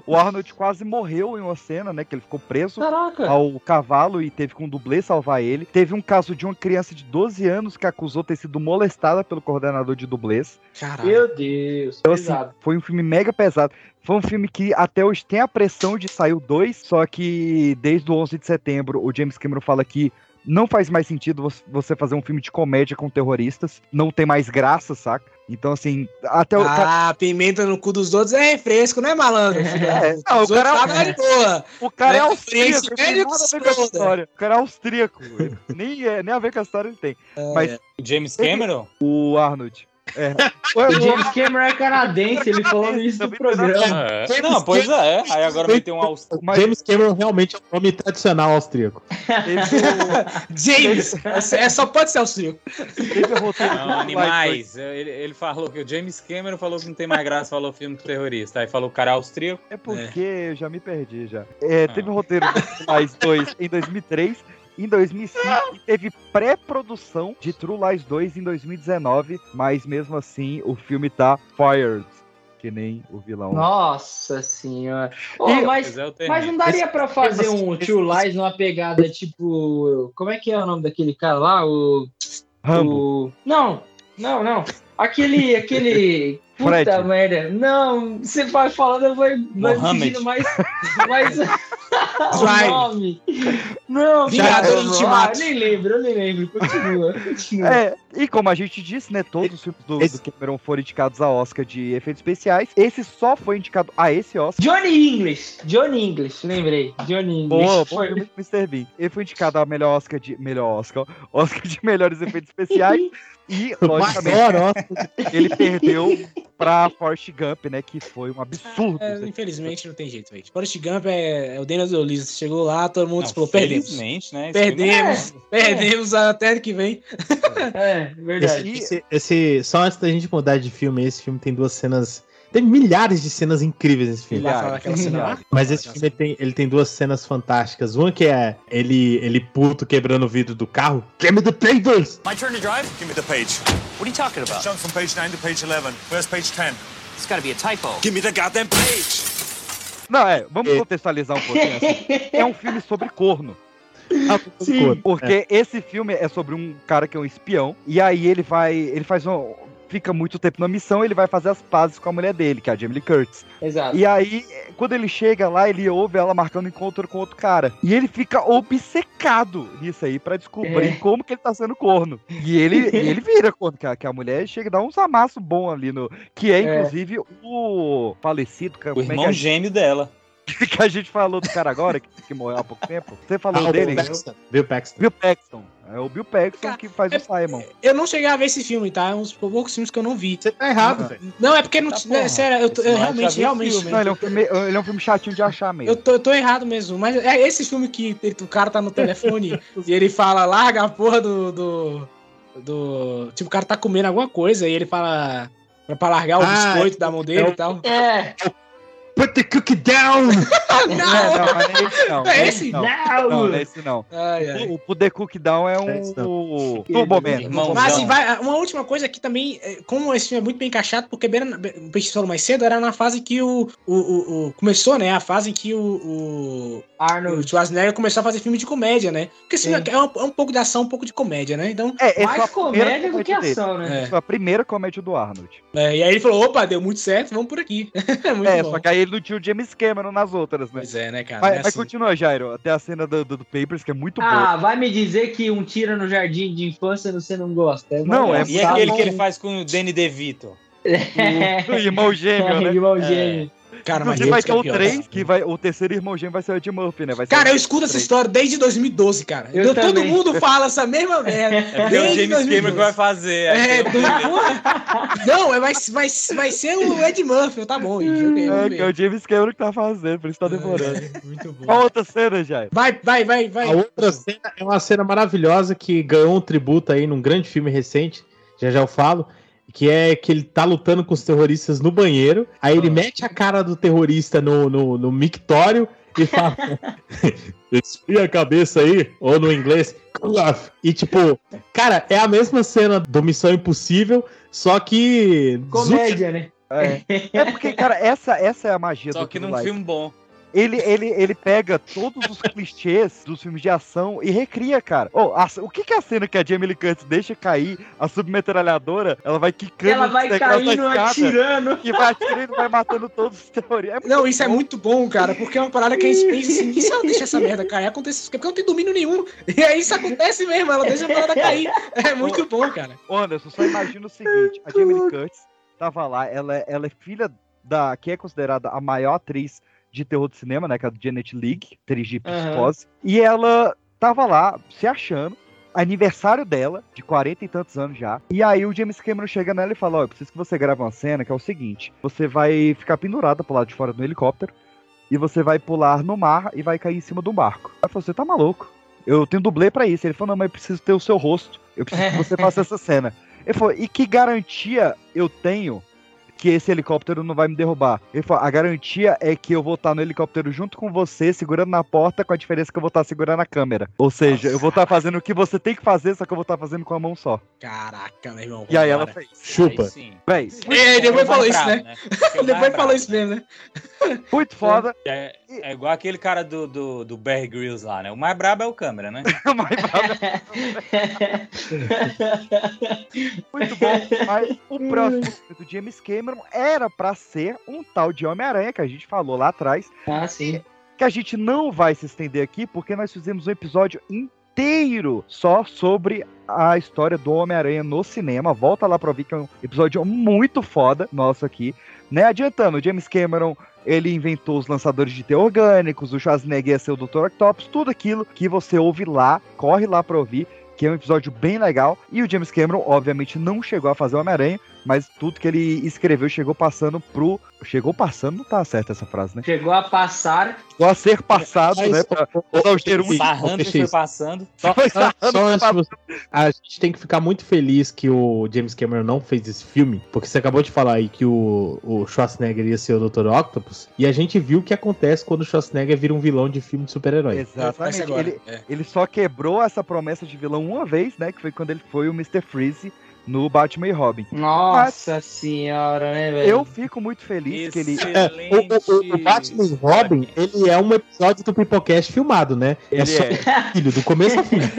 o Arnold quase morreu em uma cena, né? Que ele ficou preso Caraca. ao cavalo e teve que um dublê salvar ele. Teve um caso de uma criança de 12 anos que acusou ter sido molestada pelo coordenador de dublês. Caralho. Meu Deus, Então, assim, pesado. foi um filme mega pesado. Foi um filme que até hoje tem a pressão de sair o 2, só que desde o 11 de setembro o James Cameron fala que não faz mais sentido vo- você fazer um filme de comédia com terroristas, não tem mais graça, saca? Então, assim, até o. Ah, pimenta no cu dos outros é refresco, não é malandro? É, não, o cara é tá boa. O cara é Né? austríaco, tem nada a ver com exploda. história. O cara é austríaco. nem, é, nem a ver com a história ele tem. Mas O James Cameron? o Arnold. É. O James Cameron é canadense, ele falou no início do programa. É. Não, pois é. Aí agora meteu um austríaco. Mas James Cameron realmente é um nome tradicional austríaco. James, é, só pode ser austríaco. teve o roteiro Não, animais. Ele, ele falou que o James Cameron falou que não tem mais graça, falou filme terrorista. Aí falou o cara é austríaco. É porque eu já me perdi já. É, teve o roteiro do True Lies 2 em 2003, em 2005 e teve pré-produção de True Lies 2 em 2019, mas mesmo assim o filme tá fired, que nem o vilão. Nossa senhora. E- mas, Pois é, mas não daria pra fazer esse- um esse- True Lies numa pegada tipo. Como é que é o nome daquele cara lá? O. Rambo. o- Não, não, não. Aquele. aquele. Puta Fred. merda. Não, você vai falando, eu vou, pedindo mais. mais... o nome. Não, Vingadores Ultimato. ah, nem lembro, eu nem lembro. Continua, continua. É, e como a gente disse, né, todos os filmes do, Esse- do Cameron foram indicados a Oscar de efeitos especiais. Esse só foi indicado a esse Oscar. Johnny English. Johnny English, lembrei. Johnny English. Boa, bom Foi- do Mr. Bean. Ele foi indicado a melhor Oscar de. Melhor Oscar. ó, Oscar de melhores efeitos especiais. E, logicamente, ele perdeu pra Forrest Gump, né? Que foi um absurdo. É, infelizmente não tem jeito, velho. Forrest Gump é, é o Daniel Day-Lewis. Chegou lá, todo mundo Não, falou, perdemos. né? esse filme Perdemos, perdemos até ano que vem. É, verdade. Esse, esse- só antes da gente mudar de filme, esse filme tem duas cenas. Tem milhares de cenas incríveis nesse filme. Cena? Mas esse filme ele tem, ele tem duas cenas fantásticas. Uma que é ele, ele puto quebrando o vidro do carro. Give me the papers! My turn to drive? Give me the page. What are you talking about? Jump from page 9 to page 11. Where's page 10? It's gotta be a typo. Give me the goddamn page! Não, é, vamos É. contextualizar um pouquinho. assim. É um filme sobre corno. Sim. Porque esse filme é sobre um cara que é um espião. E aí ele vai. Ele faz um. Fica muito tempo na missão, ele vai fazer as pazes com a mulher dele, que é a Jamie Lee Curtis. Exato. E aí, quando ele chega lá, ele ouve ela marcando encontro com outro cara. E ele fica obcecado nisso aí pra descobrir É. como que ele tá sendo corno. E ele, e ele vira corno, que a, que a mulher chega e dá uns amassos bons ali no. Que é, É. inclusive, o falecido. que- O como é que irmão a- gêmeo dela. que a gente falou do cara agora, que, que morreu há pouco tempo. Você falou Ah, o dele? Bill Paxton. Bill Paxton. Bill Paxton. É o Bill Paxton que faz o Simon. Eu não cheguei a ver esse filme, tá? É um dos poucos filmes que eu não vi. Você tá errado, velho. Não, é porque não. Tá, né, sério, eu, tô- eu realmente, realmente. filme, Não, ele é, um filme, ele é um filme chatinho de achar mesmo. Eu tô, eu tô errado mesmo, mas é esse filme que ele- o cara tá no telefone e ele fala, larga a porra do, do. do- Tipo, o cara tá comendo alguma coisa e ele fala. Pra, pra largar o Ah, biscoito da mão dele é e tal. É. Put the cookie down! É, não, não é esse não. É esse? Não, Não! é esse não. Ai, ai. O, o The Cook Down é um. É o Turbo Man. Mas assim, vai, uma última coisa aqui também, é, como esse filme é muito bem encaixado, porque o Peixe falou mais cedo, era na fase que o. o, o, o- começou, né? A fase em que o, o Arnold. Schwarzenegger começou a fazer filme de comédia, né? Porque esse filme Sim. é um, é um pouco de ação, um pouco de comédia, né? Então. É, Mais comédia do que dele. ação, né? É. Foi a primeira comédia do Arnold. é, e aí ele falou: opa, deu muito certo, vamos por aqui. muito é, bom. só que aí ele não tinha o James Cameron nas outras, né? Pois é, né, cara? Mas, é mas assim. continua, Jairo. Até a cena do, do, do Papers, que é muito Ah, boa. vai me dizer que um tira no jardim de infância você não gosta. É Não, é- E aquele que ele faz com o Danny DeVito? O irmão gêmeo, né? Irmão gêmeo. Cara, mas vai ter é o pior. 3, que vai, o terceiro irmão gêmeo vai ser o Ed Murphy, né? Vai ser Cara, o eu escuto essa três. história desde 2012, cara. Eu todo também. mundo fala essa mesma merda. É porque é o desde James 2012. Cameron que vai fazer. É, É, do... Não, é, vai, vai, vai ser o Ed Murphy, tá bom, É, que é o James Cameron que tá fazendo, por isso tá demorando. É, Muito bom. Qual outra cena, Jairo? Vai, vai, vai, vai. A outra cena é uma cena maravilhosa que ganhou um tributo aí num grande filme recente, já já eu falo, que é que ele tá lutando com os terroristas no banheiro, aí ele mete a cara do terrorista no, no, no mictório e fala: esfria a cabeça aí, ou no inglês, e tipo, cara, é a mesma cena do Missão Impossível, só que. Comédia, né? É. É porque, cara, essa, essa é a magia Só do que True num filme bom. Ele, ele, ele pega todos os clichês dos filmes de ação e recria, cara. Oh, a- o que, que é a cena que a Jamie Lee Curtis deixa cair a submetralhadora? Ela vai quicando. Ela vai caindo, atirando. E vai atirando, vai matando todos os terroristas. Não, isso é muito bom, cara, porque é uma parada que a gente pensa assim, e se ela deixa essa merda cair? Acontece isso, porque não tem domínio nenhum. E aí isso acontece mesmo, ela deixa a parada cair. É muito bom, cara. Anderson, só imagina o seguinte: a Jamie Lee Curtis tava lá, ela, é- ela é filha da que é considerada a maior atriz de terror do cinema, né? Que é a Janet de Aham. Psicose. E ela tava lá se achando. Aniversário dela, de 40 e tantos anos já. E aí o James Cameron chega nela e fala: Ó, eu preciso que você grave uma cena que é o seguinte: você vai ficar pendurada pro lado de fora do helicóptero e você vai pular no mar e vai cair em cima de um barco. Ela falou: Você tá maluco? Eu tenho dublê pra isso. Ele falou: Não, mas eu preciso ter o seu rosto. Eu preciso que você faça essa cena. Ele falou: E que garantia eu tenho que esse helicóptero não vai me derrubar? Ele falou: A garantia é que eu vou estar no helicóptero junto com você, segurando na porta, com a diferença que eu vou estar segurando a câmera. Ou seja, eu vou estar fazendo o que você tem que fazer, só que eu vou estar fazendo com a mão só. Caraca, meu irmão. E aí ela fez. Chupa. Aí sim. Véi, É, depois falou isso, né? Fiquei Depois mais falou isso mesmo, né? muito foda. É, é igual aquele cara do, do, do Bear Grylls lá, né? O mais brabo é o câmera, né? Mas Muito bom. Mas o próximo do James Cameron era pra ser um tal de Homem-Aranha, que a gente falou lá atrás. Ah, sim. Que a gente não vai se estender aqui, porque nós fizemos um episódio inteiro só sobre a história do Homem-Aranha no cinema. Volta lá pra ouvir que é um episódio muito foda nosso aqui. Né? Adiantando, o James Cameron ele inventou os lançadores de T orgânicos, o Schwarzenegger ia ser o Dr. Octopus, tudo aquilo que você ouve lá, corre lá pra ouvir, que é um episódio bem legal. E o James Cameron, obviamente, não chegou a fazer o Homem-Aranha, mas tudo que ele escreveu chegou passando pro. Chegou passando, não tá certa essa frase, né? Chegou a passar. Chegou a ser passado, Mas- né? Pra usar o gerúndio. Sarrando Deixa foi passando. Só, Foi só- sarrando, só antes foi de você- a gente tem que ficar muito feliz que o James Cameron não fez esse filme, porque você acabou de falar aí que o, o Schwarzenegger ia ser o Dr. Octopus, e a gente viu o que acontece quando o Schwarzenegger vira um vilão de filme de super-herói. Exatamente. Ele, é. ele só quebrou essa promessa de vilão uma vez, né? Que foi quando ele foi o Mr. Freeze no Batman e Robin. Nossa senhora, né, velho? Eu fico muito feliz que ele. É, o, o- o Batman e Robin, ele é um episódio do Pipocast filmado, né? Ele é só é. filho, do começo ao fim.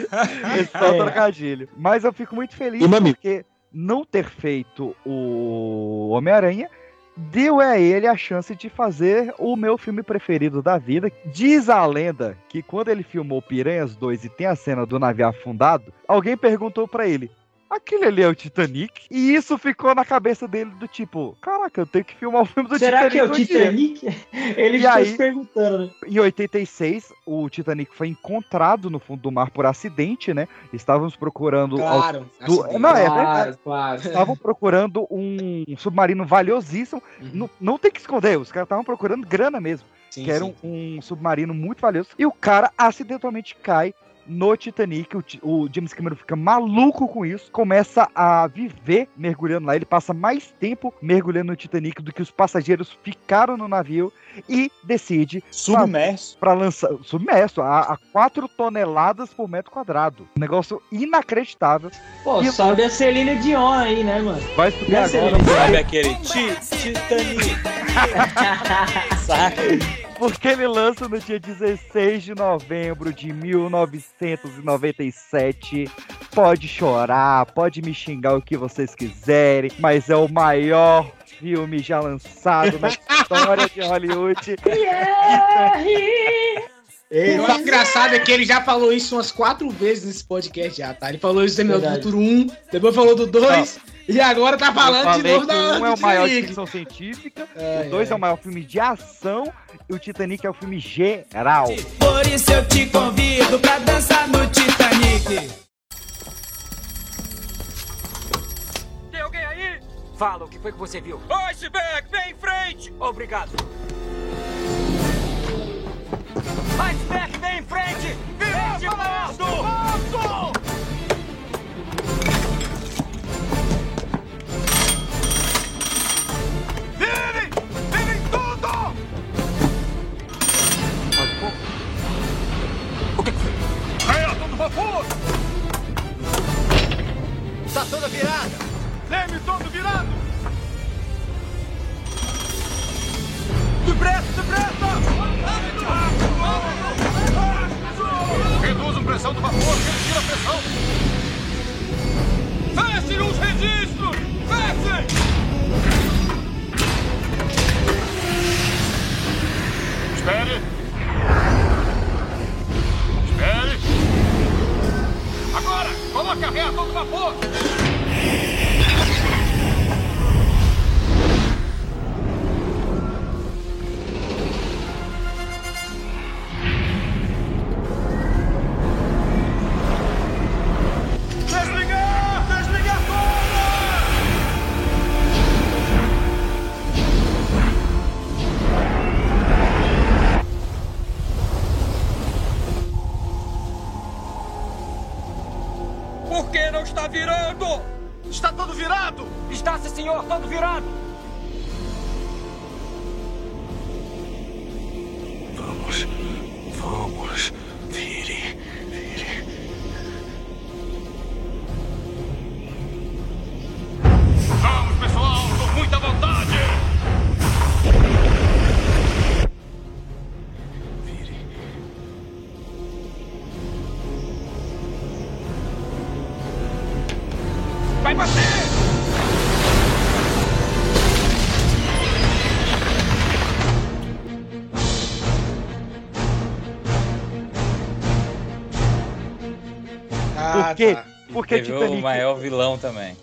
É o trocadilho. Mas eu fico muito feliz E, porque não ter feito o Homem-Aranha deu a ele a chance de fazer o meu filme preferido da vida. Diz a lenda que quando ele filmou Piranhas 2 e tem a cena do navio afundado, alguém perguntou pra ele: Aquele ali é o Titanic? E isso ficou na cabeça dele do tipo, caraca, eu tenho que filmar o filme do Será Titanic. que é o dia." Titanic? Ele E ficou aí- se perguntando, né? Em 86, o Titanic foi encontrado no fundo do mar por acidente, né? Estávamos procurando. Claro. do- acidente. Não, é claro, verdade. claro. Estavam procurando um submarino valiosíssimo. Não, não tem que esconder, os caras estavam procurando grana mesmo. Sim, que era um, um submarino muito valioso. E o cara acidentalmente cai no Titanic. O, o James Cameron fica maluco com isso. Começa a viver mergulhando lá. Ele passa mais tempo mergulhando no Titanic do que os passageiros ficaram no navio. E decide Submerso. para lançar submerso a, a 4 toneladas por metro quadrado. Um negócio inacreditável. Pô, E- sobe a Celina Dion aí, né, mano? Vai E a agora. Sabe aquele Ti- Titanic? Saca? Porque ele lança no dia 16 de novembro de 1997. Pode chorar, pode me xingar o que vocês quiserem, mas é o maior filme já lançado na história de Hollywood. O mais engraçado é que ele já falou isso umas quatro vezes nesse podcast já, tá? Ele falou isso do Terminal do. Futuro 1, depois falou do 2, e agora tá falando de novo da um é o maior de ficção científica, Ai, o dois ai. é o maior filme de ação e o Titanic é o filme geral. Por isso eu te convido pra dançar no Titanic. Tem alguém aí? Fala, o que foi que você viu? Iceberg, vem em frente! Obrigado. Iceberg, vem em frente! Verde morto! Vivem! Vapor! Está toda virada! Leme todo virado! Depressa, depressa! Reduz a pressão do vapor, retira a pressão! Fechem os registros! Fechem! Espere! Agora, coloque a ré a todo vapor. Virando? Está todo virado! Está, sim, senhor, todo virado! Vamos. Vamos. Vire. Vire. Vamos, Por quê? tá. Porque Teve Titanic... o maior vilão também.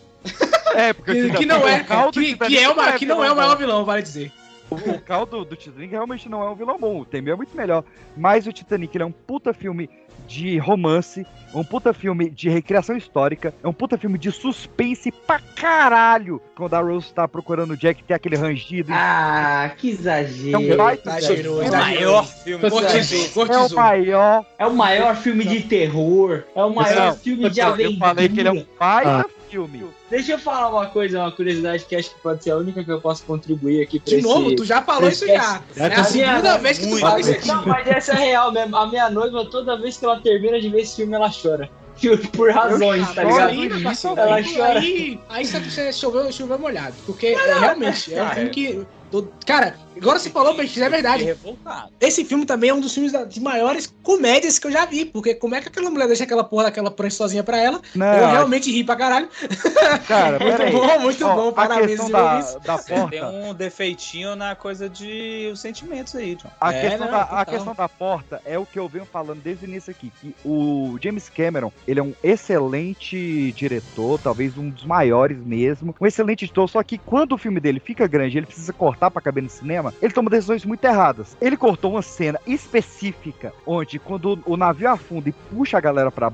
É, porque o Que, Titanic- que não é, caldo do que, que é, uma, que não é o maior vilão. vale dizer. O, o caldo do Titanic realmente não é um vilão bom. O Temer é muito melhor. Mas o Titanic ele é um puta filme de romance, um puta filme de recriação histórica, é um puta filme de suspense pra caralho. Quando a Rose tá procurando o Jack, tem aquele rangido. Ah, que É exagero. um baita Exagerou, filme. exagerou. maior filme Cortizou, É o maior. É o maior filme de terror. É o maior Não, filme de eu aventura. falei que ele é um baita Ah. Filme. Deixa eu falar uma coisa, uma curiosidade que acho que pode ser a única que eu posso contribuir aqui pra De esse... novo, tu já falou isso já. cast. É a segunda vez que tu fala isso aqui. Não, mas essa é real mesmo. A minha noiva, toda vez que ela termina de ver esse filme, ela chora. Por razões, tá ligado? aí, Ela aí, chora. Aí, aí você choveu, choveu molhado. Porque é, realmente é um filme que. Do- Cara, agora você falou, Peixe, é verdade. revoltado. Esse filme também é um dos filmes da- de maiores comédias que eu já vi. Porque como é que aquela mulher deixa aquela porra daquela prancha sozinha pra ela? Não, eu acho- realmente ri pra caralho. Cara, muito peraí. bom, muito Ó, bom. a Parabéns, questão da, desenvolvidos. da porta. Tem um defeitinho na coisa de os sentimentos aí, John. A, É, questão não, da, a questão da porta é o que eu venho falando desde o início aqui, que o James Cameron, ele é um excelente diretor, talvez um dos maiores mesmo, um excelente editor, só que quando o filme dele fica grande, ele precisa cortar pra caber no cinema, ele toma decisões muito erradas. Ele cortou uma cena específica, onde quando o navio afunda e puxa a galera pra,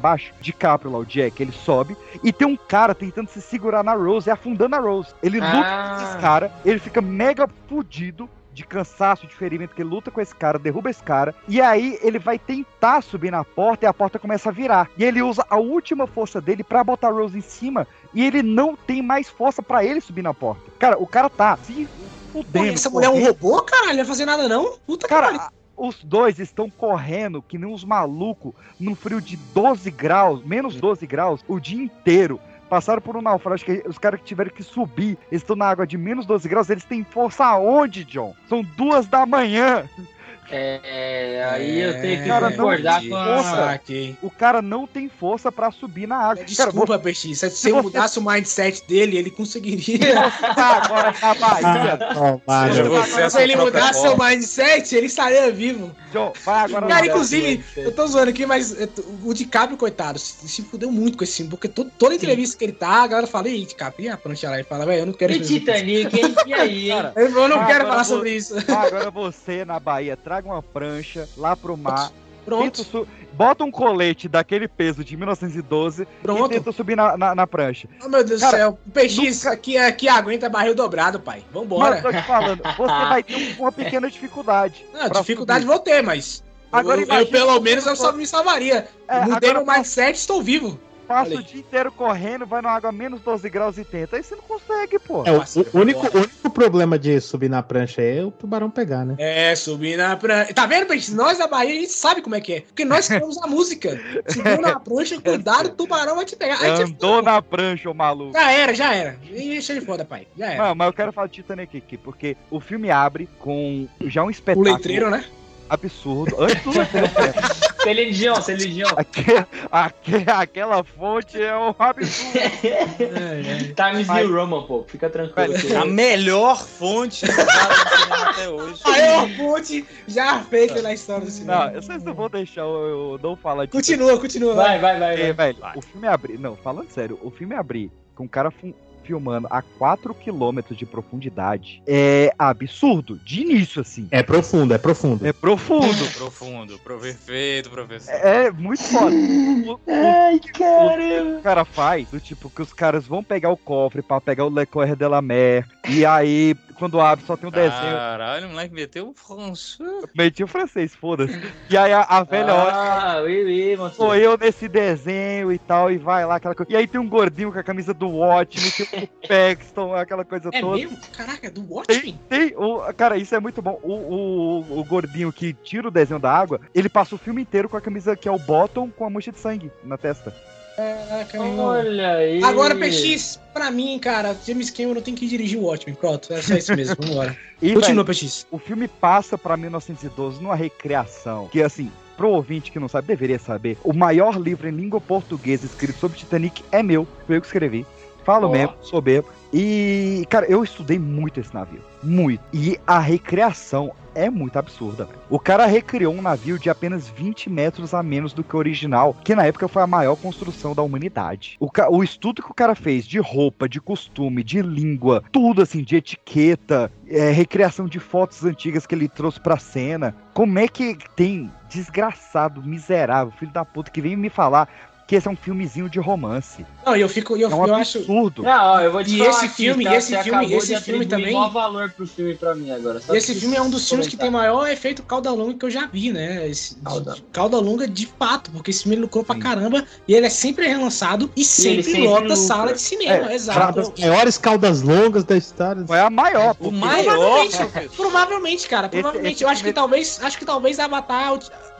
baixo, DiCaprio lá, o Jack, ele sobe, e tem um cara tentando se segurar na Rose e afundando a Rose. Ele luta Ah. com esses caras, ele fica mega fudido, de cansaço, de ferimento, que ele luta com esse cara, derruba esse cara, e aí ele vai tentar subir na porta e a porta começa a virar. E ele usa a última força dele pra botar Rose em cima, e ele não tem mais força pra ele subir na porta. Cara, o cara tá se Pô, fudendo. essa mulher é um robô, caralho? Não vai fazer nada, não? Puta. Cara, os dois estão correndo que nem uns malucos num frio de 12 graus, menos 12 graus, o dia inteiro. Passaram por um naufrágio que os caras que tiveram que subir, estão na água de menos 12 graus, eles têm força aonde, John? São duas da manhã. É, aí eu tenho que Cara, não concordar com a... força. Saquei. O cara não tem força pra subir na água. Cara, Desculpa, Peixe. Se se você você- mudasse o mindset dele, ele conseguiria. tá agora na Bahia. Ah, Seja você a Se sua ele mudasse seu forma. mindset, ele estaria vivo. John, vai agora Cara, inclusive, eu tô zoando aqui, mas é, o DiCaprio, coitado, se, se fudeu muito com esse filme, porque to- toda entrevista que ele tá, a galera fala, e DiCaprio, e a prancha lá, ele fala, velho, eu não quero E Titanic, hein? E aí, hein? Eu eu não quero falar vo- sobre isso. Agora você na Bahia, traga uma prancha lá pro mar. Pronto. su- Bota um colete daquele peso de 1912 Pronto. e tenta subir na, na, na prancha. Oh, meu Deus Cara, do céu. O PX aqui, aqui aguenta barril dobrado, pai. Vambora. Mas eu tô te falando, você vai ter um- uma pequena dificuldade. Não, dificuldade subir. vou ter, mas. Agora eu, eu, pelo menos eu só me salvaria. É, Mudei agora meu mindset, estou vivo. Passa o dia inteiro correndo, vai numa água a menos 12 graus e tenta. Aí você não consegue, pô. É, o, o único, o único problema de subir na prancha é o tubarão pegar, né? É, subir na prancha. Tá vendo, Peixe? Nós da Bahia, a gente sabe como é que é. Porque nós criamos a música. Subiu na prancha, cuidado, o tubarão vai te pegar. Aí Andou na prancha, ô maluco. Já era, já era. Deixa ele foda, pai. Já era. Não, mas eu quero falar de Titanic aqui, porque o filme abre com já um O espetáculo letreiro, né? Absurdo. Antes do letreiro, é. Celine Dion, Celine Dion. Aque- aque- aquela fonte é um absurdo. Times New Roman, pô. Fica tranquilo. que- A melhor fonte até hoje. A maior ponte já feita na história do cinema. Não, vocês não vão deixar eu, eu não falar de Continua, continua. Vai, vai, vai. É, vai. velho, o filme abrir. Não, falando sério, o filme abrir com um cara fu- filmando a 4 km de profundidade é absurdo. De início, assim. É profundo, é profundo. É profundo. Profundo, pro perfeito, professor. É muito foda. O, Ai, o que o cara faz, do tipo, que os caras vão pegar o cofre pra pegar o Le Coeur de la Mer, e aí, quando abre, só tem um desenho. Caralho, o moleque meteu um francês. Meti o francês, foda-se. E aí a, a velha olha. Ah, oui, oui, Sou eu nesse desenho e tal, e vai lá, aquela coisa. E aí tem um gordinho com a camisa do Watchmen, tem o Paxton, aquela coisa É toda. mesmo? Caraca, do Watchmen? Tem, o, cara, isso é muito bom. O, o, o gordinho que tira o desenho da água, ele passa o filme inteiro com a camisa que é o bottom com a mancha de sangue na testa. Caraca, meu. Olha aí. Agora, PX, pra mim, cara, James Cameron tem que dirigir o Watchmen. Pronto, é só isso mesmo. Vambora. E, Continua, velho, PX. O filme passa pra 1912 numa recreação. Que, assim, pro ouvinte que não sabe, deveria saber. O maior livro em língua portuguesa escrito sobre Titanic é meu. Foi eu que escrevi. Falo Ó. mesmo, sou bebo. E, cara, eu estudei muito esse navio. Muito. E a recriação é muito absurda. O cara recriou um navio de apenas 20 metros a menos do que o original, que na época foi a maior construção da humanidade. O, o estudo que o cara fez de roupa, de costume, de língua, tudo assim, de etiqueta, é, recriação de fotos antigas que ele trouxe pra cena. Como é que tem desgraçado, miserável, filho da puta, que vem me falar que esse é um filmezinho de romance? Não, eu fico. Eu, É um eu acho. absurdo. Não, ó, eu vou te E falar esse aqui, filme- tá? esse Você filme- esse de filme também- maior valor pro filme pra mim agora. só Esse filme é um dos filmes que tem comentar. maior efeito cauda longa que eu já vi, né? Esse, Cauda. de- cauda longa de fato, porque esse filme lucrou pra caramba e ele é sempre relançado e sempre, sempre lota lucra. sala de cinema, É, exato. Uma das maiores caudas longas da história. Foi a maior. O maior, Provavelmente, provavelmente, cara, Esse- provavelmente. esse eu acho que talvez, acho que talvez Avatar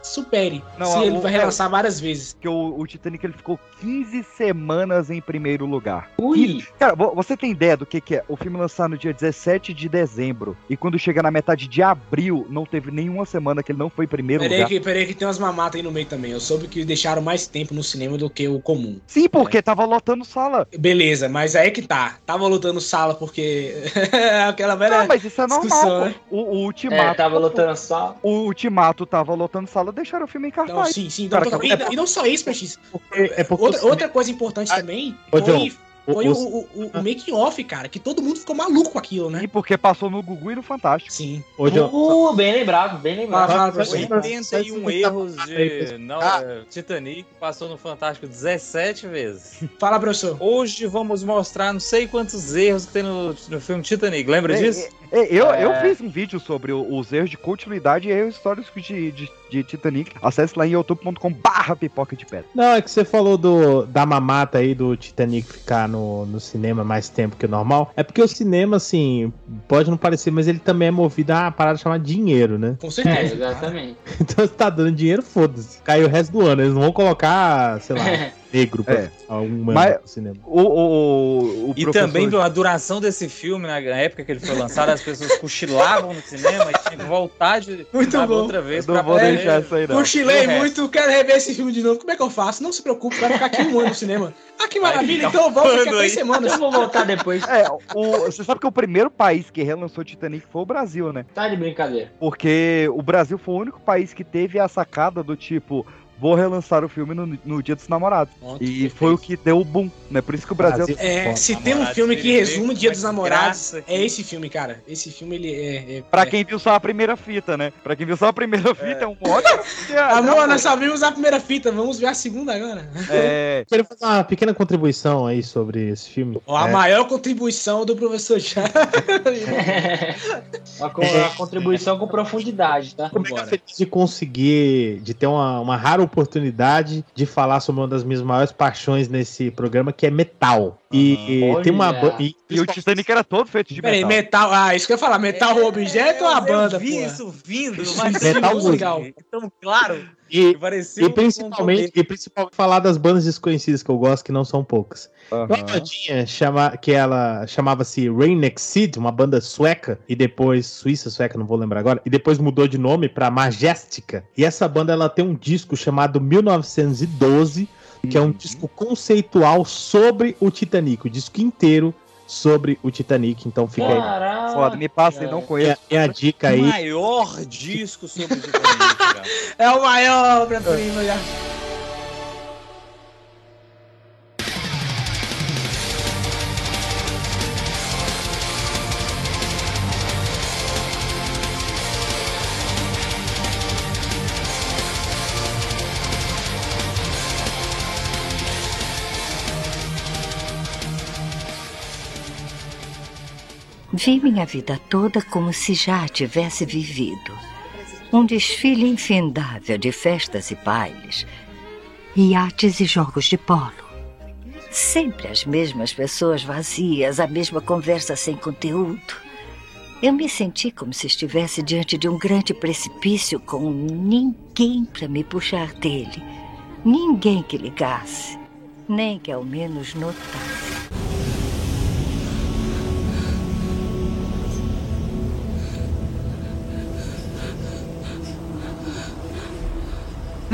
supere, Não, se ele vai é, relançar várias vezes. que o, o Titanic ele ficou 15 semanas em primeiro lugar. Ui! Cara, vo- você tem ideia do que, que é? O filme lançado no dia 17 de dezembro. E quando chega na metade de abril, não teve nenhuma semana que ele não foi em primeiro Peraí lugar. que, peraí que tem umas mamatas aí no meio também. Eu soube que deixaram mais tempo no cinema do que o comum. Sim, porque tava lotando sala. Beleza, mas aí que tá. Tava lutando sala porque. Aquela velha. Não, mas isso é discussão, normal. né? O, o Ultimato. É, tava lutando só. O Ultimato tava lotando sala, deixaram o filme em cartaz. Não, sim, sim. Cara, não, que- e, e não só isso, PX. É porque Outra, outra coisa importante também Ô, foi, John, foi o- o, o, o, o making off, cara, que todo mundo ficou maluco com aquilo, né? E porque passou no Gugu e no Fantástico. Sim. Ô, John, Uh, bem lembrado, bem lembrado. professor. só- 81 erros de não, é, Titanic, passou no Fantástico 17 vezes. Fala, professor. Hoje vamos mostrar não sei quantos erros que tem no, no filme Titanic. Lembra É, disso? é, é, eu, eu É. fiz um vídeo sobre os erros de continuidade e erros históricos de, de, de Titanic. Acesse lá em youtube.com barra pipoca de pedra. Não, é que você falou do, da mamata aí do Titanic ficar no, no cinema mais tempo que o normal. É porque o cinema, assim, pode não parecer, mas ele também é movido a uma parada chamada dinheiro, né? Com É, certeza. exatamente. Então você tá dando dinheiro, foda-se. Caiu o resto do ano. Eles não vão colocar, sei lá, negro pra É. um Mas- cinema. O, o, o E professor- também a duração desse filme, na época que ele foi lançado, as pessoas cochilavam no cinema e tinham que voltar de Muito bom. outra vez Eu não vou poder- deixar isso aí, não. Cochilei O resto. muito, quero rever esse filme de novo. Como é que eu faço? Não se preocupe, vai ficar aqui um ano no cinema. Ah, que maravilha, então eu volto daqui a três semanas. Eu vou voltar depois. É, o, você sabe que o primeiro país que relançou Titanic foi o Brasil, né? Tá de brincadeira. Porque o Brasil foi o único país que teve a sacada do tipo, vou relançar o filme no, no Dia dos Namorados. E perfeito. foi o que deu o boom, né? Por isso que o Brasil. Brasil- É, se tem um filme que resume o como Dia é dos que Namorados, graça é esse filme, cara. Esse filme, ele é... é Pra é- quem viu só a primeira fita, né? Pra quem viu só a primeira fita, é, um ótimo. Amor, nós só vimos a primeira fita, vamos ver a segunda agora. É, Queria fazer uma pequena contribuição aí sobre esse filme. A É, maior contribuição do professor Chá. Uma, co- uma contribuição com profundidade, tá? Mega Vambora. feliz de conseguir, de ter uma, uma rara oportunidade de falar sobre uma das minhas maiores paixões nesse programa, que é metal. E, e tem uma. E, E o Titanic era todo feito de Peraí, metal. metal. Ah, isso que eu ia falar. Metal o objeto ou a banda, Eu vi porra? isso vindo, Isso mas é metal muito legal. Então, claro, e, e um- principalmente, e principalmente falar das bandas desconhecidas que eu gosto, que não são poucas. Uma bandinha chama, que ela chamava-se Rain Exceed, uma banda sueca, e depois, suíça, sueca, não vou lembrar agora, e depois mudou de nome pra Majestica. E essa banda ela tem um disco chamado 1912, que é um disco conceitual sobre o Titanic, o disco inteiro sobre o Titanic. Então fica aí. Caraca. Foda, me passa aí, não É, conheço. é a dica o aí. maior disco sobre o Titanic, cara. É o maior obra-prima já. Vi minha vida toda como se já a tivesse vivido. Um desfile infindável de festas e bailes, iates e jogos de polo. Sempre as mesmas pessoas vazias, a mesma conversa sem conteúdo. Eu me senti como se estivesse diante de um grande precipício com ninguém para me puxar dele. Ninguém que ligasse, nem que ao menos notasse.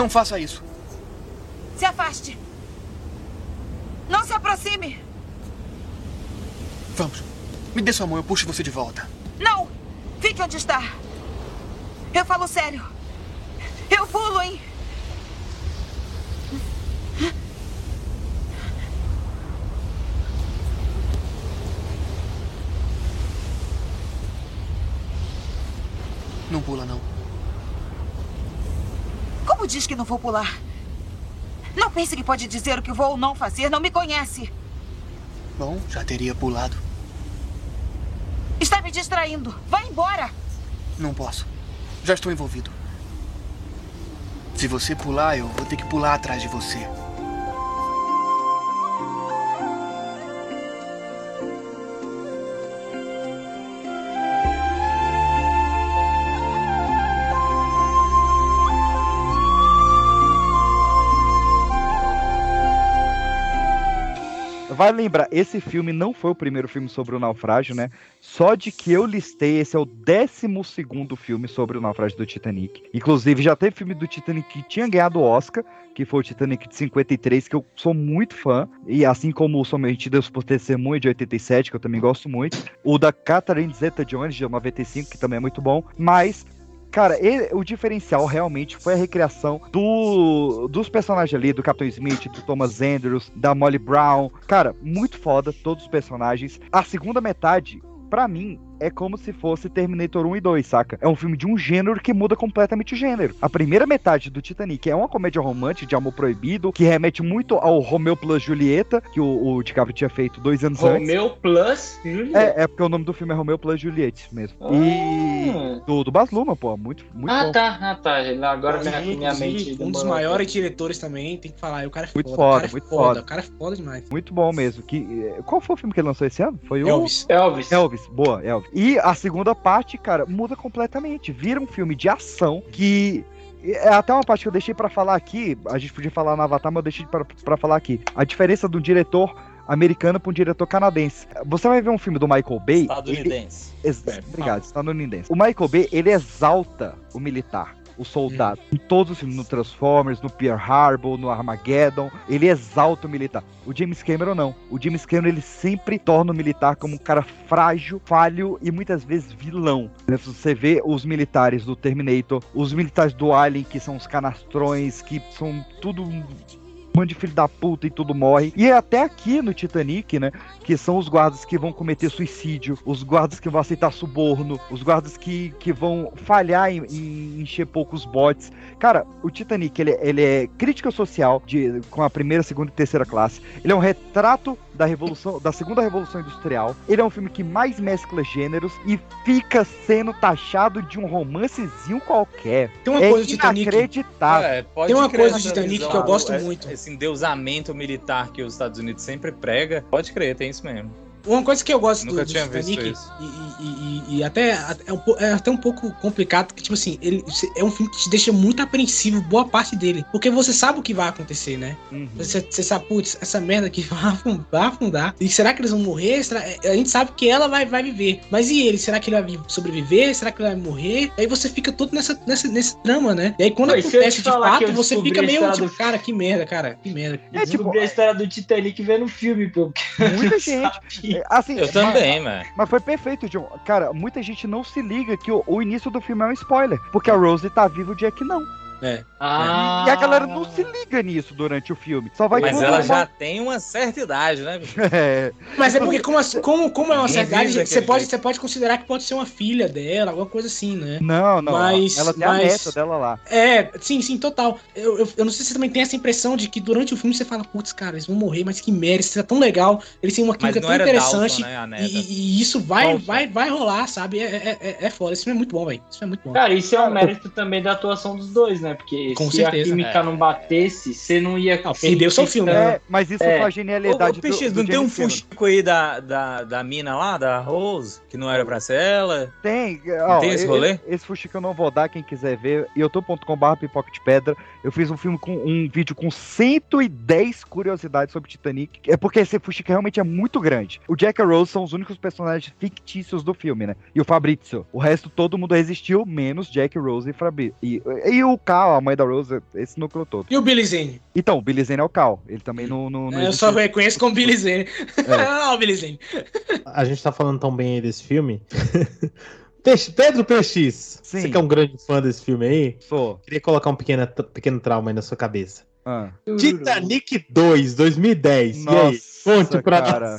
Não faça isso. Se afaste. Não se aproxime. Vamos. Me dê sua mão, eu puxo você de volta. Não. Fique onde está. Eu falo sério. Eu pulo, hein? Não pula, não. Como diz que não vou pular? Não pense que pode dizer o que vou ou não fazer. Não me conhece. Bom, já teria pulado. Está me distraindo. Vá embora. Não posso. Já estou envolvido. Se você pular, eu vou ter que pular atrás de você. Vai lembrar, esse filme não foi o primeiro filme sobre o naufrágio, né? Só de que eu listei, esse é o 12 filme sobre o naufrágio do Titanic. Inclusive, já teve filme do Titanic que tinha ganhado o Oscar, que foi o Titanic de 53, que eu sou muito fã. E assim como o Somente Deus por Testemunha de 87, que eu também gosto muito. O da Catherine Zeta-Jones, de 95, que também é muito bom. Mas Cara, ele- o diferencial realmente foi a recriação do, dos personagens ali, do Capitão Smith, do Thomas Andrews, da Molly Brown. Cara, muito foda, todos os personagens. A segunda metade, pra mim, é como se fosse Terminator 1 e 2, saca? É um filme de um gênero que muda completamente o gênero. A primeira metade do Titanic é uma comédia romântica de amor proibido, que remete muito ao Romeo plus Julieta, que o, o DiCaprio tinha feito dois anos antes. Romeu Plus Julieta. É, é porque o nome do filme é Romeo plus Juliette mesmo. E do, do Baz Luhrmann, pô, muito, muito ah, bom. tá, ah, tá. Agora minha, Inclusive, minha mente. um dos maiores diretores também, tem que falar. O cara é Muito foda. foda, o cara é muito foda. foda. O cara é foda demais. Muito bom mesmo. Que, eh, qual foi o filme que ele lançou esse ano? Foi o Elvis. Elvis. Elvis, boa, Elvis. E a segunda parte, cara, muda completamente. Vira um filme de ação que. É até uma parte que eu deixei pra falar aqui. A gente podia falar no Avatar, mas eu deixei pra, pra falar aqui. A diferença do diretor americano pra um diretor canadense. Você vai ver um filme do Michael Bay. Estadunidense. ele- Obrigado, estadunidense. O Michael Bay, ele exalta o militar. O soldado. Em todos os filmes, no Transformers, no Pearl Harbor, no Armageddon, ele exalta o militar. O James Cameron não. O James Cameron ele sempre torna o militar como um cara frágil, falho e muitas vezes vilão. Né, Você vê os militares do Terminator, os militares do Alien, que são os canastrões, que são tudo monte de filho da puta e tudo morre. E até aqui no Titanic, né? Que são os guardas que vão cometer suicídio, os guardas que vão aceitar suborno, os guardas que, que vão falhar em, em encher poucos bots. Cara, o Titanic, ele, ele é crítica social de, com a primeira, segunda e terceira classe. Ele é um retrato da revolução, da segunda revolução industrial. Ele é um filme que mais mescla gêneros e fica sendo taxado de um romancezinho qualquer. Tem uma é coisa do Titanic. inacreditável. É, pode Tem uma coisa do Titanic visão, que eu gosto esse- muito. Esse endeusamento militar que os Estados Unidos sempre prega. Pode crer, tem isso mesmo. Uma coisa que eu gosto do, Nunca do tinha visto Titanic isso. e, e- e- e até é, um, é até um pouco complicado, que, tipo assim, ele é um filme que te deixa muito apreensivo, boa parte dele. Porque você sabe o que vai acontecer, né? Uhum. Você, você sabe, putz, essa merda aqui vai afun- vai afundar. E será que eles vão morrer? Será- é, a gente sabe que ela vai, vai viver. Mas e ele? Será que ele vai vi- sobreviver? Será que ele vai morrer? Aí você fica todo nessa, nessa, nesse drama, né? E aí quando acontece te de fato, você fica meio tipo, do- cara, que merda, cara, que merda. Eu descobri a história do Titanic vendo o filme, pô. Muita gente. É, Assim, Eu também, mano. Mas foi perfeito, John. Cara, muita gente não se liga que o, o início do filme é um spoiler. Porque a Rose tá viva o Jack não. É. Ah. E a galera não se liga nisso durante o filme. Só vai Mas ela numa- já tem uma certa idade, né? bicho? É. Mas é porque, como, como, como é uma certa idade, você pode, jeito. você pode considerar que pode ser uma filha dela, alguma coisa assim, né? Não, não. Mas- ela tem mas- a neta dela lá. É, sim, sim, total. Eu, eu, eu não sei se você também tem essa impressão de que durante o filme você fala, putz, cara, eles vão morrer, mas que merda, isso é tão legal, eles têm uma química tão interessante. Dalton, né, e, e- isso vai, Dalton. vai, vai rolar, sabe? É, é, é, é foda. Esse filme é muito bom, velho. Filme é muito bom. Cara, isso é um mérito também da atuação dos dois, né? Porque Com se certeza. a química É. não batesse, você não ia. Não, perdeu seu filme, É. É, mas isso É. foi a Ô, genialidade ô, Peixe, do, não do tem um fuxico aí da, da, da mina lá, da Rose, que não era pra ser ela? Tem, ó, tem esse rolê? Esse fuxico eu não vou dar, quem quiser ver. youtube.com.br pipoca de pedra. Eu fiz um filme com um vídeo com 110 curiosidades sobre Titanic. É porque esse fuxico realmente é muito grande. O Jack e a Rose são os únicos personagens fictícios do filme, né? E o Fabrizio. O resto todo mundo resistiu, menos Jack, Rose e Fabrizio. E, e o Cal, a mãe da Rose, esse núcleo todo. E o Billy Zane? Então, o Billy Zane é o Cal. Ele também não. não, não É, eu existe- só reconheço como Billy Zane. É. ah, o Billy Zane. A gente tá falando tão bem aí desse filme. Pedro PX, Sim. você que é um grande fã desse filme aí, Sou. queria colocar um pequeno, pequeno trauma aí na sua cabeça. Ah. Titanic 2, 2010. e aí? Conte pra cara.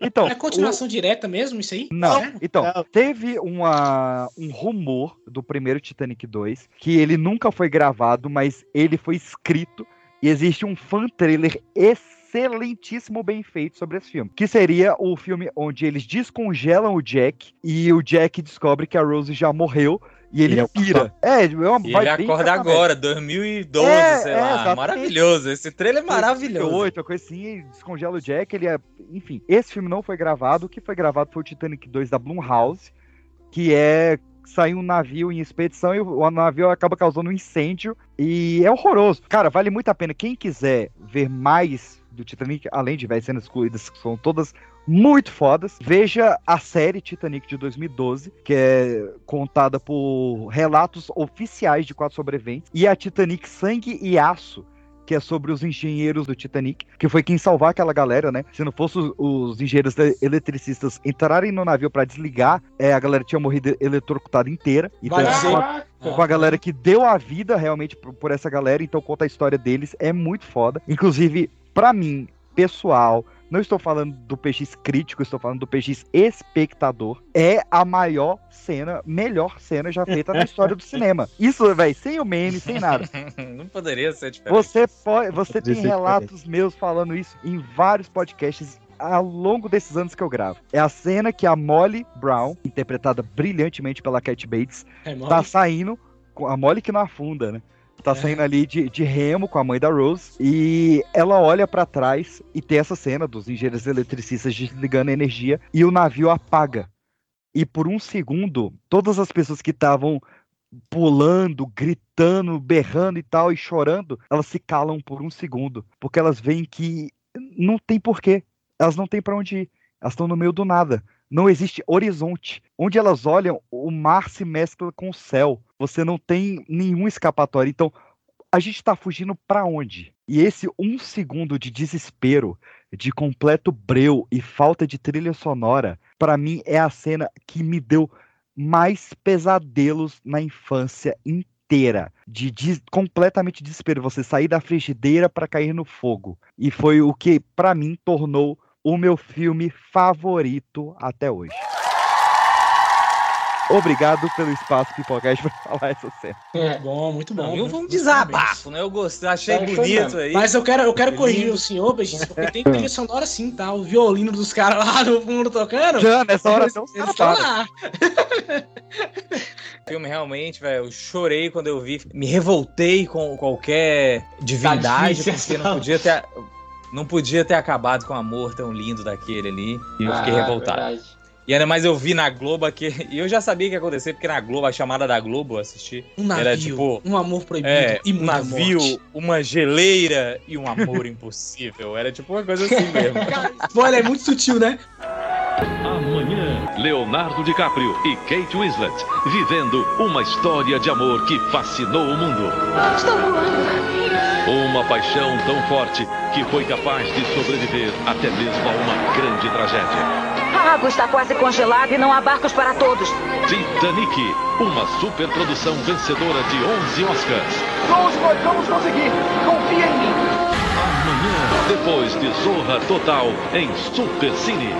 Então, É continuação direta mesmo, isso aí? Não, É? então, teve uma, um rumor do primeiro Titanic 2 que ele nunca foi gravado, mas ele foi escrito e existe um fan trailer excelentíssimo bem feito sobre esse filme, que seria o filme onde eles descongelam o Jack e o Jack descobre que a Rose já morreu e ele, Ele é pira. É, é uma E vai ele bem acorda agora, 2012, É, sei é, lá. exatamente. Maravilhoso. Esse trailer é maravilhoso. 2008, uma coisa assim, descongela o Jack, ele é. Enfim, esse filme não foi gravado. O que foi gravado foi o Titanic 2 da Blumhouse, que é. Saiu um navio em expedição e o o navio acaba causando um incêndio. E é horroroso. Cara, vale muito a pena. Quem quiser ver mais do Titanic, além de várias cenas excluídas, que são todas muito fodas, veja a série Titanic de 2012, que é contada por relatos oficiais de quatro sobreviventes, e a Titanic Sangue e Aço, que é sobre os engenheiros do Titanic, que foi quem salvar aquela galera, né? Se não fosse os, os engenheiros eletricistas entrarem no navio pra desligar, é, a galera tinha morrido eletrocutada inteira. Então, Vai com a galera que deu a vida realmente por, por essa galera, então conta a história deles, é muito foda. Inclusive, pra mim, pessoal, não estou falando do PX crítico, estou falando do PX espectador, é a maior cena, melhor cena já feita na história do cinema. Isso, velho, sem o meme, sem nada. não poderia ser diferente. Você pode, você tem relatos meus falando isso em vários podcasts ao longo desses anos que eu gravo. É a cena que a Molly Brown, interpretada brilhantemente pela Cat Bates, É, tá saindo com a Molly que não afunda, né? Tá É. saindo ali de, de remo com a mãe da Rose e ela olha pra trás e tem essa cena dos engenheiros eletricistas desligando a energia e o navio apaga. E por um segundo, todas as pessoas que estavam pulando, gritando, berrando e tal e chorando, elas se calam por um segundo, porque elas veem que não tem porquê. Elas não têm pra onde ir. Elas estão no meio do nada. Não existe horizonte. Onde elas olham, o mar se mescla com o céu. Você não tem nenhum escapatório. Então, a gente tá fugindo pra onde? E esse um segundo de desespero, de completo breu e falta de trilha sonora, pra mim é a cena que me deu mais pesadelos na infância inteira. De des- completamente desespero. Você sair da frigideira pra cair no fogo. E foi o que, pra mim, tornou o meu filme favorito até hoje. Obrigado pelo espaço Pipocast pra falar essa cena. Muito bom, muito bom. Não? Muito Foi um desabafo, né? Eu gostei, achei bonito aí. Mas eu quero, eu quero corrigir o senhor, Beijinho, porque tem trilha sonora sim, tá? O violino dos caras lá no fundo tocando. Já, nessa hora eles, não eles estão lá. O filme realmente, velho, eu chorei quando eu vi. Me revoltei com qualquer divindade, difícil porque não podia ter. Não podia ter acabado com um amor tão lindo daquele ali. E eu fiquei Ah, revoltado. verdade. E ainda mais eu vi na Globo aqui. E eu já sabia que ia acontecer, porque na Globo, a chamada da Globo, eu assisti. Um navio, Era tipo. um amor proibido É, e um navio, morte. uma geleira e um amor impossível. Era tipo uma coisa assim mesmo. Olha, é muito sutil, né? Amanhã, Leonardo DiCaprio e Kate Winslet vivendo uma história de amor que fascinou o mundo. Estou voando. Uma paixão tão forte que foi capaz de sobreviver até mesmo a uma grande tragédia. A água está quase congelada e não há barcos para todos. Titanic, uma superprodução vencedora de 11 Oscars. Nós vamos conseguir! Confia em mim! Amanhã, depois de Zorra Total em Super Cine.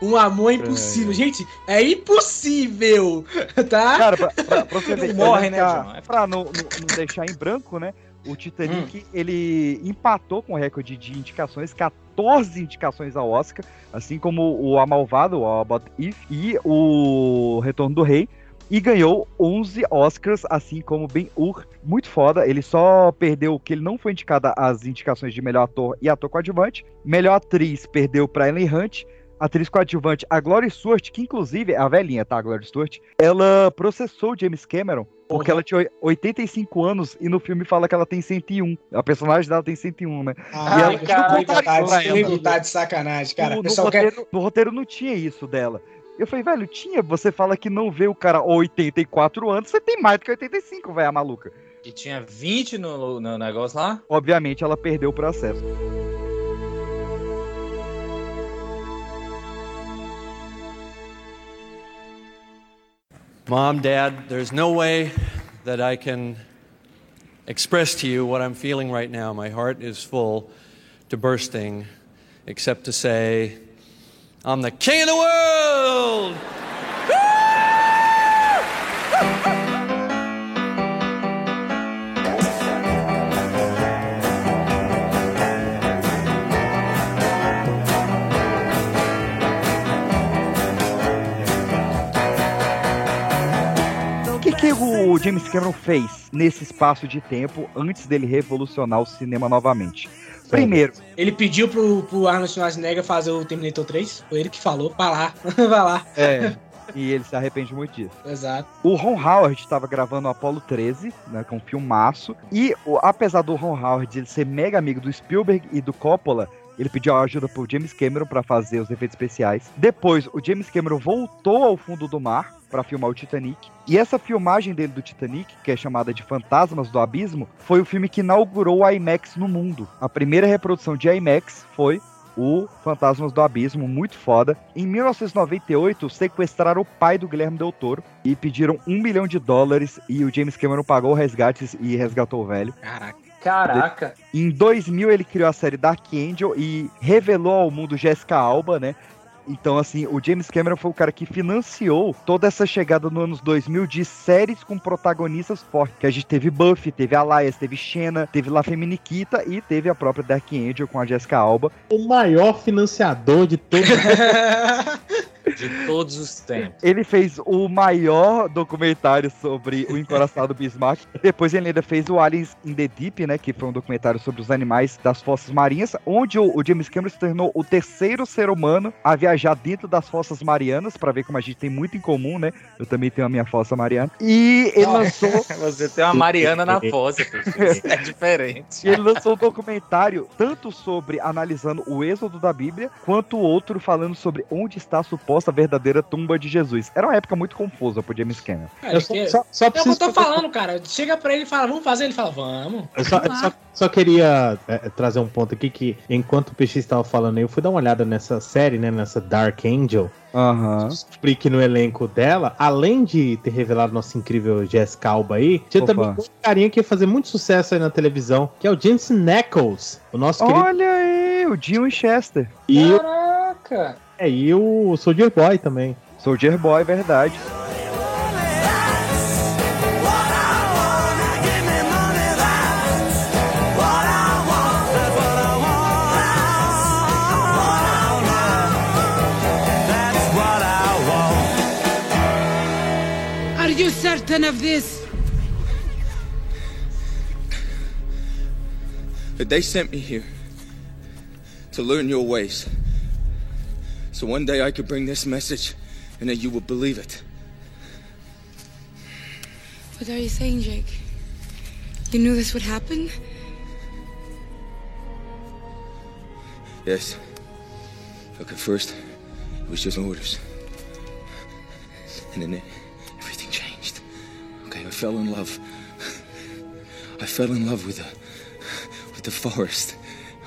Um amor impossível. Gente, é impossível, tá? Cara, pra, pra, pra você ver, morre, né, John? É Pra não, não- não deixar em branco, né? O Titanic, ele empatou com o recorde de indicações, 14 indicações ao Oscar, assim como o A Malvado, o About If, e o Retorno do Rei, e ganhou 11 Oscars, assim como Ben-Hur. Muito foda, ele só perdeu que ele não foi indicado às indicações de melhor ator e ator coadjuvante. Melhor atriz perdeu pra Ellen Hunt, atriz coadjuvante, a Gloria Stewart, que inclusive é a velhinha, tá? A Gloria Stewart, ela processou James Cameron porque ela tinha oi- 85 anos e no filme fala que ela tem 101. A personagem dela tem 101, né? Ah, e ela contaram tá, de, ela. tá de sacanagem, cara. No, O no pessoal quer- roteiro, no roteiro não tinha isso dela. Eu falei, velho, tinha. Você fala que não vê o cara 84 anos, você tem mais do que 85, velho, a maluca. E tinha 20 no, no negócio lá. Obviamente ela perdeu o processo. Mom, Dad, there's no way that I can express to you what I'm feeling right now. My heart is full to bursting, except to say, I'm the king of the world! O que, que o James Cameron fez nesse espaço de tempo antes dele revolucionar o cinema novamente? Primeiro, Ele pediu pro, pro Arnold Schwarzenegger fazer o Terminator 3. Foi ele que falou. Vai lá, vai lá. é, e ele se arrepende muito disso. Exato. O Ron Howard estava gravando o Apollo 13, né, com um filmaço. E o- apesar do Ron Howard ele ser mega amigo do Spielberg e do Coppola, ele pediu ajuda pro James Cameron para fazer os efeitos especiais. Depois, o James Cameron voltou ao fundo do mar para filmar o Titanic. E essa filmagem dele do Titanic, que é chamada de Fantasmas do Abismo, foi o filme que inaugurou o IMAX no mundo. A primeira reprodução de IMAX foi o Fantasmas do Abismo, muito foda. Em 1998, sequestraram o pai do Guilherme Del Toro e pediram um milhão de dólares e o James Cameron pagou o resgate e resgatou o velho. Caraca. Caraca. Em 2000 ele criou a série Dark Angel e revelou ao mundo Jessica Alba, né? Então, assim, o James Cameron foi o cara que financiou toda essa chegada no anos 2000 de séries com protagonistas fortes. Que a gente teve Buffy, teve Elias, teve Xena, teve La Feminikita e teve a própria Dark Angel com a Jessica Alba. O maior financiador de todos. De todos os tempos. Ele fez o maior documentário sobre o encoraçado Bismarck. Depois ele ainda fez o Aliens in the Deep, né? Que foi um documentário sobre os animais das fossas marinhas, onde o, James Cameron se tornou o terceiro ser humano a viajar dentro das fossas marianas, pra ver como a gente tem muito em comum, né? Eu também tenho a minha fossa mariana. E ele lançou. Você tem uma Mariana na fossa, é diferente. E ele lançou um documentário tanto sobre analisando o êxodo da Bíblia, quanto outro falando sobre onde está a suposta verdadeira tumba de Jesus. Era uma época muito confusa pro James Cameron. Cara, que- é o que eu tô falando, cara. Chega pra ele e fala, vamos fazer? Ele fala, vamos. Eu só, eu só- só queria é, trazer um ponto aqui que, enquanto o PX estava falando aí, eu fui dar uma olhada nessa série, né? Nessa Dark Angel. Aham. Descobri que no elenco dela, além de ter revelado nossa incrível Jessica Alba aí, tinha Opa. também um carinha que ia fazer muito sucesso aí na televisão, que é o Jensen Ackles, o nosso querido. Olha aí, o Jim Winchester. E, Caraca. é, e o Soldier Boy também. Soldier Boy, verdade. Certain of this? That they sent me here to learn your ways. So one day I could bring this message and then you would believe it. What are you saying, Jake? You knew this would happen? Yes. Look, at first, it was just orders. And then it. Okay, I fell in love. I fell in love with the with the forest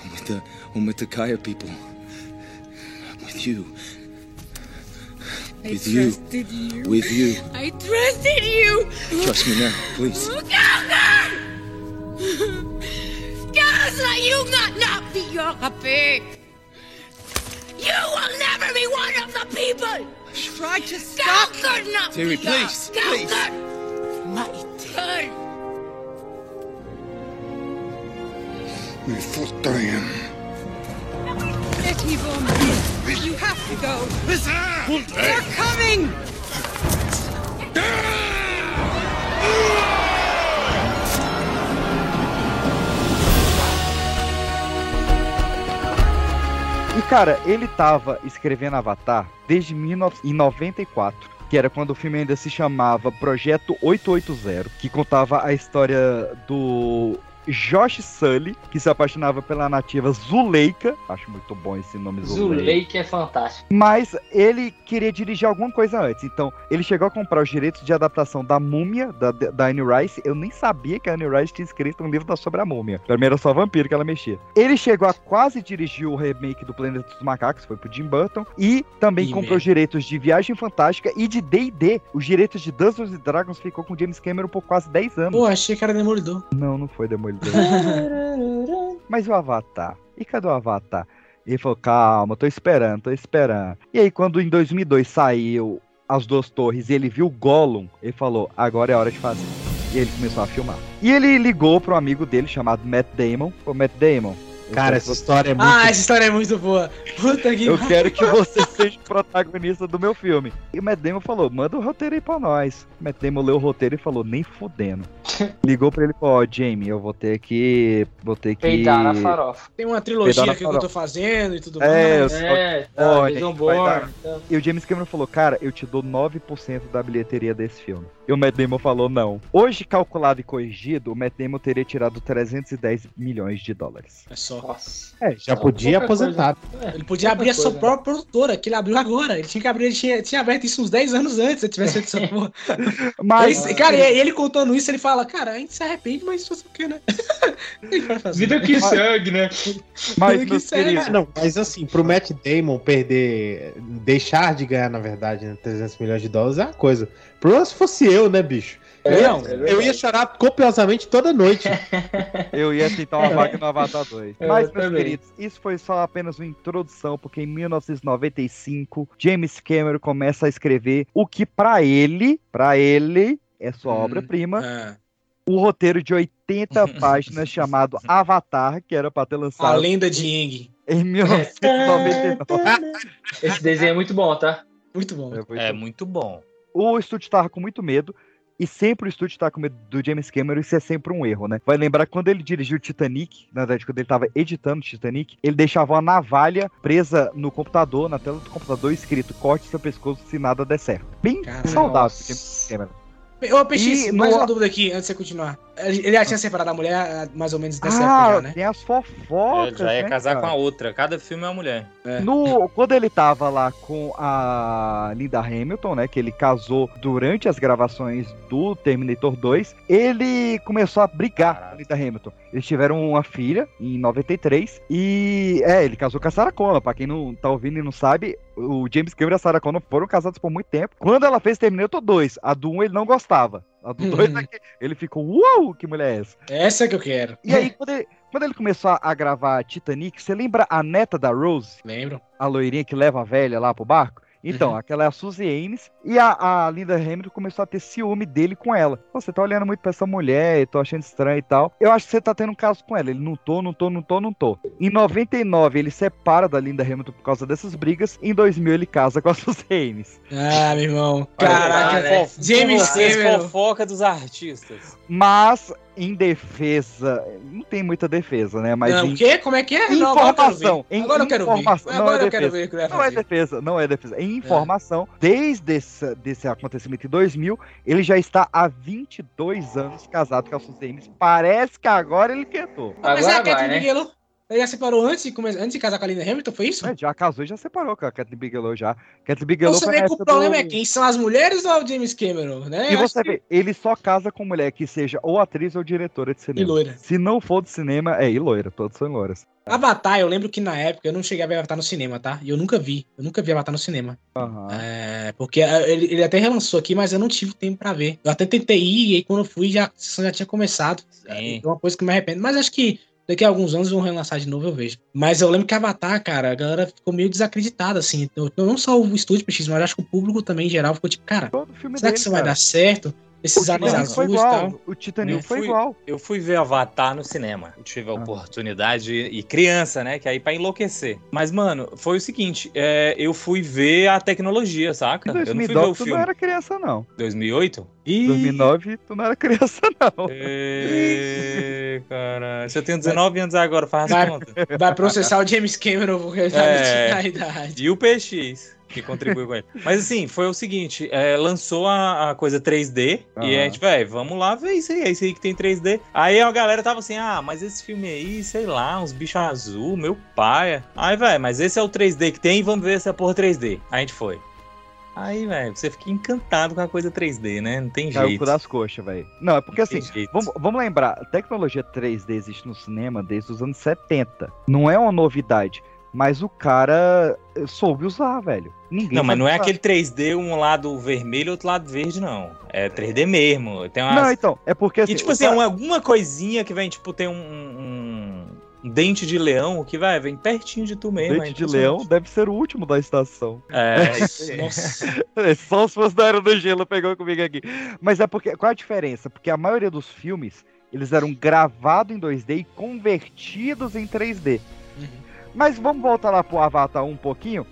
and with the and with the Kaya people. With you. I With you. you. With you. I trusted you. Trust me now, please. Gather! Gather, you not not be your pig. You will never be one of the people. Try to stop. Gather, not Terry, be your- please, please. Gather. My turn. You thought I am. Let me go. You have to go. They're coming. E cara, ele tava escrevendo Avatar desde 1994. Que era quando o filme ainda se chamava Projeto 880, que contava a história do Josh Sully, que se apaixonava pela nativa Zuleika. Acho muito bom esse nome Zuleika. Zuleika é fantástico. Mas ele queria dirigir alguma coisa antes. Então, ele chegou a comprar os direitos de adaptação da Múmia, da, da Anne Rice. Eu nem sabia que a Anne Rice tinha escrito um livro sobre a Múmia. Pra mim era só vampiro que ela mexia. Ele chegou a quase dirigir o remake do Planeta dos Macacos, foi pro Jim Burton. E também Ih, comprou merda. os direitos de Viagem Fantástica e de D&D. Os direitos de Dungeons Dragons ficou com James Cameron por quase 10 anos. Pô, achei que era Demolidor. Não, não foi Demolidor. Mas o Avatar? E cadê o Avatar? Ele falou, calma, tô esperando, tô esperando. E aí, quando em 2002 saiu As Duas Torres e ele viu Gollum, ele falou, agora é hora de fazer. E ele começou a filmar. E ele ligou para um amigo dele chamado Matt Damon. Ô, Matt Damon. Eu Cara, essa você- história é muito. Ah, essa história é muito boa. Puta que Eu quero que você seja o protagonista do meu filme. E o Matt Damon falou, manda o roteiro aí pra nós. O Matt Damon leu o roteiro e falou, nem fudendo. Ligou pra ele e falou, ó, Jamie, eu vou ter que... Vou ter que... Peidar na farofa. Tem uma trilogia aqui que eu tô fazendo e tudo É, eu mais. só- É, tá, Olha, tá. E o James Cameron falou, cara, eu te dou 9% da bilheteria desse filme. E o Matt Damon falou, não. Hoje, calculado e corrigido, o Matt Damon teria tirado 310 milhões de dólares. É só. É, já podia aposentar. Ele podia abrir a sua coisa. própria produtora, que ele abriu agora. Ele tinha que abrir, ele tinha, tinha aberto isso uns 10 anos antes, se ele tivesse feito essa porra. Mas... Ele- cara, e ele contando isso, ele fala, cara, a gente se arrepende, mas fazer o né? Que fazer? Vida que segue, né? Mas, Vida que meus segue. queridos, É, não, mas assim, pro Matt Damon perder, deixar de ganhar, na verdade, né, 300 milhões de dólares é uma coisa. Problema se fosse eu, né, bicho? É, eu, é eu ia chorar copiosamente toda noite. eu ia tentar uma vaga no Avatar 2. Eu Mas, meus também. queridos, isso foi só apenas uma introdução, porque em 1995, James Cameron começa a escrever o que pra ele, pra ele, é sua Hum, obra-prima, Ah, o roteiro de 80 páginas chamado Avatar, que era pra ter a lançado lenda de Yang. em 1999. Esse desenho é muito bom, tá? Muito bom. É muito bom. O estúdio tava com muito medo. E sempre o estúdio tá com medo do James Cameron, isso é sempre um erro, né? Vai lembrar que quando ele dirigiu Titanic, na verdade, quando ele tava editando Titanic, ele deixava uma navalha presa no computador, na tela do computador, escrito corte seu pescoço se nada der certo. Bem Caralho. saudável, Nossa. James Cameron. Ô, PX, E mais no- uma dúvida aqui, antes de você continuar. Ele já tinha separado a mulher ah, mais ou menos época Ah, já, né? tem as Ele fofocas, já ia né, casar cara? com a outra. Cada filme é uma mulher. No, quando ele tava lá com a Linda Hamilton, né, que ele casou durante as gravações do Terminator 2, ele começou a brigar com a Linda Hamilton. Eles tiveram uma filha em 93 e é, ele casou com a Sarah Connor, pra quem não tá ouvindo e não sabe, o James Cameron e a Sarah Connor foram casados por muito tempo. Quando ela fez Terminator 2, a do 1 ele não gostava. A do 2 é que ele ficou, uau, que mulher é essa? Essa que eu quero. E aí, quando ele, quando ele começou a- a gravar Titanic, você lembra a neta da Rose? Lembro. A loirinha que leva a velha lá pro barco? Então, aquela é a Suzy Ames e a, a Linda Hamilton começou a ter ciúme dele com ela. Você tá olhando muito pra essa mulher, eu tô achando estranho e tal. Eu acho que você tá tendo um caso com ela. Ele não tô, não tô, não tô, não tô. Em 99, ele separa da Linda Hamilton por causa dessas brigas. Em 2000, ele casa com a Suzy Ames. Ah, meu irmão. Olha, Caraca, né? James Cameron. fofoca dos artistas. Mas, em defesa, não tem muita defesa, né? Mas Não, em o quê? Como é que é? Não, agora eu quero ver. informação. em Agora eu quero ver. não Agora é eu quero defesa. ver o que ele vai Não é defesa, não é defesa. Em informação, desde esse, desse acontecimento em 2000, ele já está há 22 anos casado com a Suzy Ames. Parece que agora ele quietou. Mas é a Catherine Bigelow. Ele já separou antes de, antes de casar com a Linda Hamilton, foi isso? É, já casou e já separou com a Catherine Bigelow já. Catherine Bigelow Você foi vê que o problema do- é quem? São as mulheres ou o James Cameron, né? E você que- vê, ele só casa com mulher que seja ou atriz ou diretora de cinema. E loira. Se não for de cinema, é, e loira, todos são loiras. Avatar, eu lembro que na época eu não cheguei a ver Avatar no cinema, tá? E eu nunca vi. Eu nunca vi Avatar no cinema. É, porque eh, ele, ele até relançou aqui, mas eu não tive tempo pra ver. Eu até tentei ir, e aí quando eu fui, já, a sessão já tinha começado. É uma coisa que me arrependo. Mas acho que daqui a alguns anos vão relançar de novo, eu vejo. Mas eu lembro que Avatar, cara, a galera ficou meio desacreditada, assim. Eu- Não só o estúdio mas acho que o público também, em geral, ficou tipo, cara, será que isso vai dar certo? Esses anéis azuis e igual, tal. O Titanic Eu foi fui- igual. Eu fui ver Avatar no cinema. Eu tive a oportunidade, e criança, né? Que aí pra enlouquecer. Mas, mano, foi o seguinte: é, eu fui ver a tecnologia, saca? Em eu não fui ver 2009 o tu não filme. era criança, não. 2008? Em 2009 tu não era criança, não. Ê, cara. Se eu tenho 19 anos agora, faz as Vai, contas. vai processar o James Cameron porque ele tá É. na idade. E o PX, que contribuiu com ele. Mas assim, foi o seguinte: é, lançou a, a coisa 3D e a gente, velho, vamos lá ver isso aí, é isso aí que tem 3D. Aí a galera tava assim: ah, mas esse filme aí, sei lá, uns bichos azul, meu pai. Aí, velho, mas esse é o 3D que tem, vamos ver é porra 3D. Aí a gente foi. Aí, velho, você fica encantado com a coisa 3D, né? Não tem Caiu jeito. por das coxas, velho. Não, é porque assim, Tem jeito. vamos, vamos lembrar, a tecnologia 3D existe no cinema desde os anos 70. Não é uma novidade, mas o cara eh, soube usar, velho. Ninguém Não, mas não é usar. aquele 3D, um lado vermelho e outro lado verde, não. É 3D mesmo. Tem umas... Não, então, é porque assim. E tipo assim, cara- uma- alguma coisinha que vem, tipo, tem um, um- um dente de leão que vai, vem pertinho de tu mesmo. é Dente de leão deve ser o último da estação. É, isso aí. É, Só os fãs da Era do Gelo pegou comigo aqui. Mas é porque. Qual a diferença? Porque a maioria dos filmes eles eram gravados em 2D e convertidos em 3D. Mas vamos voltar lá pro Avatar um pouquinho.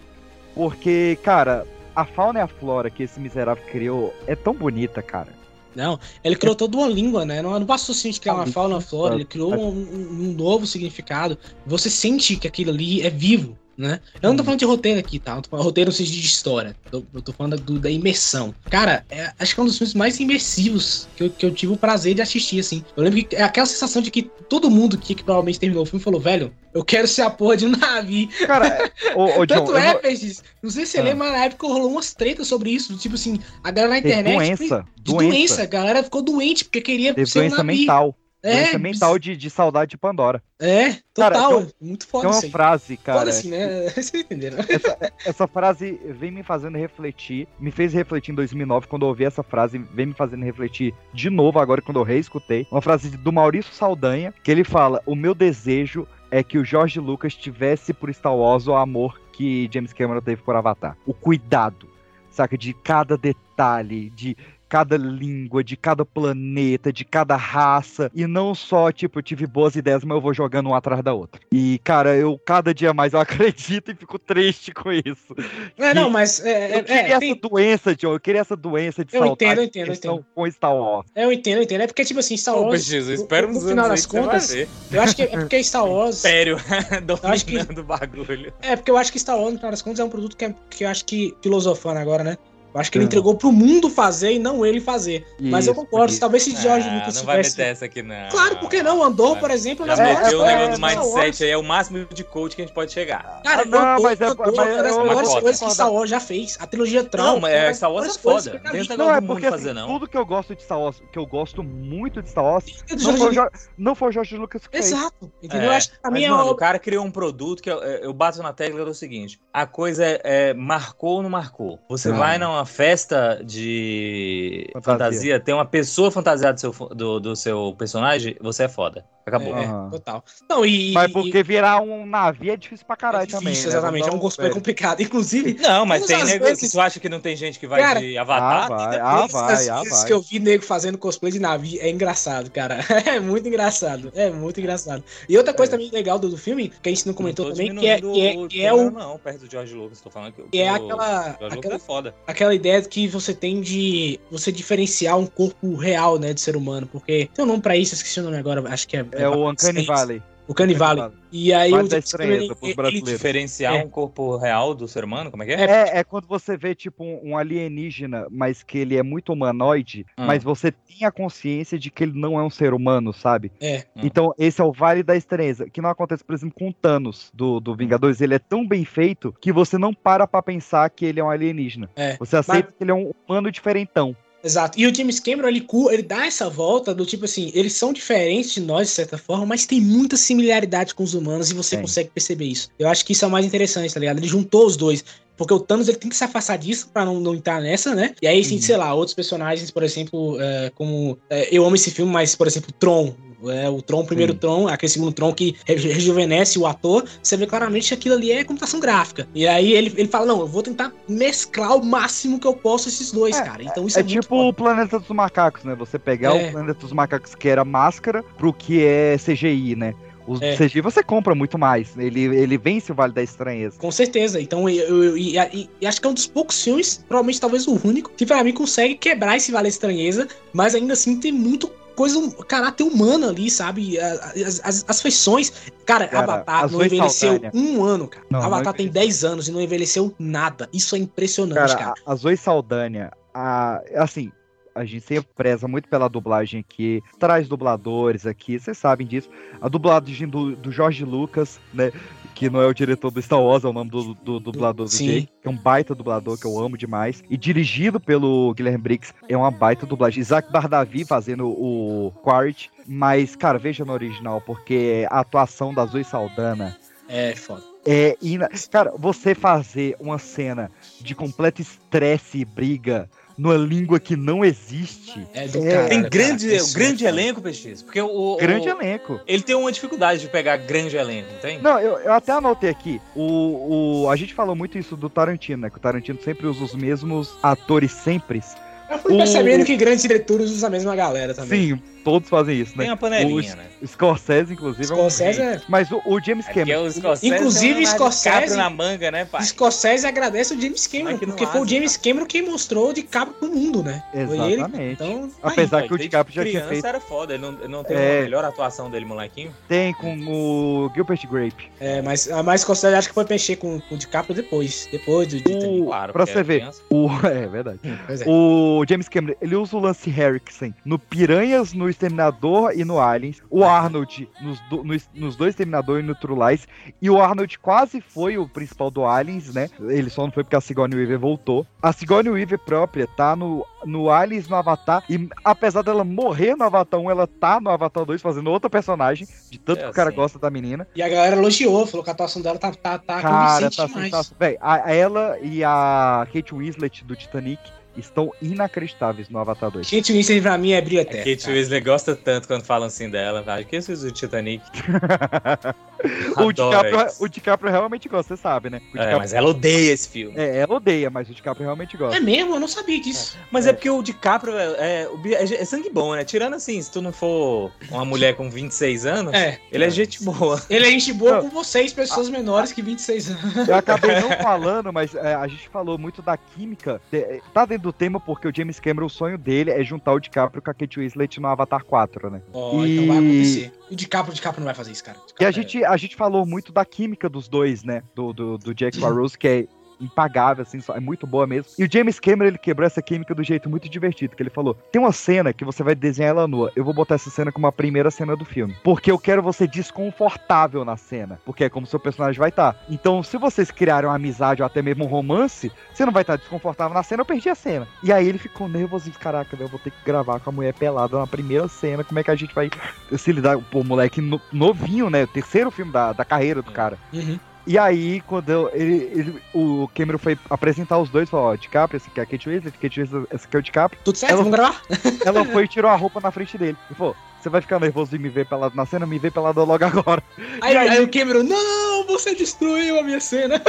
Porque, cara, a fauna e a flora que esse miserável criou é tão bonita, cara. Não, ele criou toda uma língua, né? Não, não bastou simplesmente criar uma fauna, uma flora, ele criou um, um- um novo significado. Você sente que aquilo ali é vivo, né? Eu não tô falando de roteiro aqui, tá? Eu tô falando roteiro no sentido de história. Eu, eu tô falando do- da imersão. Cara, é- acho que é um dos filmes mais imersivos que eu, que eu tive o prazer de assistir, assim. Eu lembro que é aquela sensação de que todo mundo que, que provavelmente terminou o filme falou, velho, eu quero ser a porra de um navio. Cara, ô, ô, John, Tanto é, vou- Peixes, não sei se você Ah. lembra, mas na época rolou umas tretas sobre isso. Tipo assim, a galera na Teve internet. doença, de doença. doença. A galera ficou doente porque queria Teve ser um doença navio. mental. É, doença mental de, de saudade de Pandora. É, Cara, total. tem um- muito foda Tem uma frase, cara. Foda assim, né? Vocês entenderam. Essa, essa frase vem me fazendo refletir, me fez refletir em 2009 quando eu ouvi essa frase, vem me fazendo refletir de novo agora quando eu reescutei. Uma frase do Maurício Saldanha, que ele fala: "O meu desejo é que o Jorge Lucas tivesse por Star Wars o amor que James Cameron teve por Avatar. O cuidado, saca de cada detalhe, de cada língua, de cada planeta, de cada raça, e não só, tipo, eu tive boas ideias, mas eu vou jogando uma atrás da outra. E, cara, eu cada dia mais eu acredito e fico triste com isso. É, não, mas é, eu é, queria é, essa tem- doença, John, eu queria essa doença de Eu entendo, eu entendo, que eu entendo. com Star Wars. Eu entendo, eu entendo. É porque, tipo assim, Star Wars. Jesus, no- espera no, uns final anos aí das que você vai contas. ver. Eu acho que é porque Star Wars. Sério, Eu acho que- dominando o bagulho. É, porque eu acho que Star Wars, no final das contas, é um produto que, é- que eu acho que, filosofando agora, né? Eu acho que ele entregou pro mundo fazer e não ele fazer. Mas eu Isso, concordo, se isso. talvez se George Ah, Lucas não vai tivesse. meter essa aqui, não. Claro, por que não? Andor, por exemplo, Já nas melhores meteu o coisas negócio do mindset aí, é o máximo de coach que a gente pode chegar. Cara, Ah, não, Andor, mas é- Andor mas é uma das melhores coisas que Star Wars já fez. A trilogia Tron. Não, mas é, Star Wars é foda. Não, é porque assim, fazer, não. tudo que eu gosto de Star Wars, que eu gosto muito de Star Wars, não foi, o Jorge Jo- não foi o Jorge Lucas que fez. Exato. Entendeu? É, Eu acho que pra mas, mim é mano, o cara criou um produto que eu, eu bato na tecla do seguinte: a coisa é, é, marcou ou não marcou. Você vai numa numa festa de Fantasia. fantasia, tem uma pessoa fantasiada do seu, do, do seu personagem, você é foda. Acabou. É, Aham. total. Não, e. Mas e- porque virar um navio é difícil pra caralho difícil, também. né? exatamente. É um cosplay complicado. Inclusive. Não, mas tem nego. vezes- Tu acha que não tem gente que vai Cara, de Avatar? Ah, vai, ah, vai, ah, vezes vai. que eu vi nego fazendo cosplay de navio é engraçado, cara. É muito engraçado. É muito engraçado. E outra coisa também legal do, do filme, que a gente não comentou Não também, que é, que é, o que é o, Não, perto do George Lucas, tô falando que, que é o aquela- George Lucas aquela- é foda. aquela ideia que você tem de você diferenciar um corpo real, né, de ser humano. Porque tem um nome pra isso, esqueci o nome agora, acho que é. É o Uncanny Valley. O Canny Valley. E aí Vale o James Cameron, ele- brasileiros. Diferenciar É. um corpo real do ser humano, como é que é? É, é quando você vê, tipo, um, um alienígena, mas que ele é muito humanoide, Ah. mas você tem a consciência de que ele não é um ser humano, sabe? É. Então, esse é o Vale da Estranheza, que não acontece, por exemplo, com o Thanos do, do Vingadores. Ele é tão bem feito que você não para pra pensar que ele é um alienígena. É. Você aceita que ele é um humano diferentão. Exato. E o James Cameron, ele, ele dá essa volta do tipo assim, eles são diferentes de nós, de certa forma, mas tem muita similaridade com os humanos e você Tem. consegue perceber isso. Eu acho que isso é o mais interessante, tá ligado? Ele juntou os dois. Porque o Thanos ele tem que se afastar disso pra não, não entrar nessa, né? E aí, assim, sei lá, outros personagens, por exemplo, é, como. é, eu amo esse filme, mas, por exemplo, Tron. É, o Tron, o primeiro Sim. Tron, aquele segundo Tron que reju- rejuvenesce o ator, você vê claramente que aquilo ali é computação gráfica. E aí ele, ele fala: não, eu vou tentar mesclar o máximo que eu posso esses dois, cara. Então isso é, é tipo o Planeta dos Macacos, né? Você pegar É. o Planeta dos Macacos que era máscara pro que é CGI, né? Os É. CGI você compra muito mais. Ele, ele vence o Vale da Estranheza. Com certeza. Então, eu, eu- e, e- e acho que é um dos poucos filmes, provavelmente talvez o único, que pra mim consegue quebrar esse vale da estranheza, mas ainda assim tem muito coisa, um caráter humano ali, sabe? As, as, as feições. Cara, Cara, Avatar não envelheceu Saldanha. um ano, cara. Não, não Avatar tem 10 anos e não envelheceu nada. Isso é impressionante, cara. Cara, a, a Zoe Saldanha, a, assim, a gente sempre preza muito pela dublagem aqui, traz dubladores aqui, vocês sabem disso. A dublagem do, do Jorge Lucas, né? Que não é o diretor do Star Wars, é o nome do, do dublador do Sim. Jake, é um baita dublador que eu amo demais. E dirigido pelo Guilherme Briggs, é uma baita dublagem. Isaac Bardavi fazendo o Quaritch, mas, cara, veja no original, porque a atuação da Zoe Saldana É foda. é, ina- cara, você fazer uma cena de completo estresse e briga numa língua que não existe. É do É, cara, Tem cara, grande, isso grande elenco, PX. Porque o, Grande o- elenco. Ele tem uma dificuldade de pegar grande elenco, não tem? Não, eu, eu até anotei aqui. O, o, a gente falou muito isso do Tarantino, né? Que o Tarantino sempre usa os mesmos atores sempre. Eu fui O- percebendo que grandes diretores usam a mesma galera também. Sim, todos fazem isso, né? Tem a panelinha, o, né? Scorsese, inclusive, Scorsese é um... é- Mas o, o James Cameron... o Scorsese Inclusive, um Leonardo Scorsese- na manga, né, pai? Scorsese agradece o James Cameron, que não porque foi o asa, James Cameron quem mostrou o DiCaprio pro mundo, né? Foi ele. Exatamente. Então, Apesar Aí, que o DiCaprio já tinha feito... era foda, ele não, não tem É. a melhor atuação dele, molequinho. Tem com o Gilbert Grape. É, mas a mais Scorsese acho que foi mexer com, com o DiCaprio depois. Depois do Titanic. Claro, pra você ver, criança. o, é verdade. Pois é. O James Cameron, ele usa o Lance Henriksen no Piranhas, no Exterminador e no Aliens. O Arnold nos, do- nos, nos dois Exterminador e no True Lies. E o Arnold quase foi o principal do Aliens, né? Ele só não foi porque a Sigourney Weaver voltou. A Sigourney Weaver própria tá no, no Aliens, no Avatar. E apesar dela morrer no Avatar 1, ela tá no Avatar 2 fazendo outra personagem. De tanto É que o cara assim. gosta da menina. E a galera elogiou, falou que a atuação dela tá, tá, tá Cara, convincente tá demais. Véi, a, a ela e a Kate Winslet do Titanic estão inacreditáveis no Avatar 2. Kate Winslet pra mim é brilho eterno. Kate Weasley gosta tanto quando falam assim dela, vai. Que isso do Titanic? o, DiCaprio, o DiCaprio realmente gosta, você sabe, né? O É, DiCaprio- mas ela odeia esse filme. É, ela odeia, mas o DiCaprio realmente gosta. É mesmo? Eu não sabia disso. Mas é, porque o DiCaprio é, é, o é, é sangue bom, né? Tirando assim, se tu não for uma mulher com 26 anos, É. ele é gente boa. Ele é gente boa com vocês, pessoas menores que 26 anos. Eu acabei não falando, mas é, a gente falou muito da química. de- tá dentro do tema porque o James Cameron, o sonho dele é juntar o DiCaprio com a Kate Winslet no Avatar 4, né? Ó, E- então vai acontecer. O DiCaprio, o DiCaprio não vai fazer isso, cara. E a gente, a gente falou muito da química dos dois, né? Do, do, do Jack Sparrows, que é impagável, assim, é muito boa mesmo. E o James Cameron, ele quebrou essa química do jeito muito divertido, que ele falou, tem uma cena que você vai desenhar ela nua, eu vou botar essa cena como a primeira cena do filme, porque eu quero você desconfortável na cena, porque é como seu personagem vai estar. Então, se vocês criarem uma amizade ou até mesmo um romance, você não vai estar desconfortável na cena, eu perdi a cena. E aí ele ficou nervoso, caraca, eu vou ter que gravar com a mulher pelada na primeira cena, como é que a gente vai se lidar, pô, moleque no- novinho, né, o terceiro filme da, da carreira do cara. Uhum. E aí, quando eu- ele, ele- o Cameron foi apresentar os dois, falou, ó, DiCaprio, esse aqui é a Kate Winslet, Kate Winslet, esse aqui é o DiCaprio. Tudo certo? Ela- Vamos gravar? Ela foi e tirou a roupa na frente dele. E falou, você vai ficar nervoso de me ver pelado na cena? Me vê pelado logo agora. Aí, aí o Cameron, não, você destruiu a minha cena.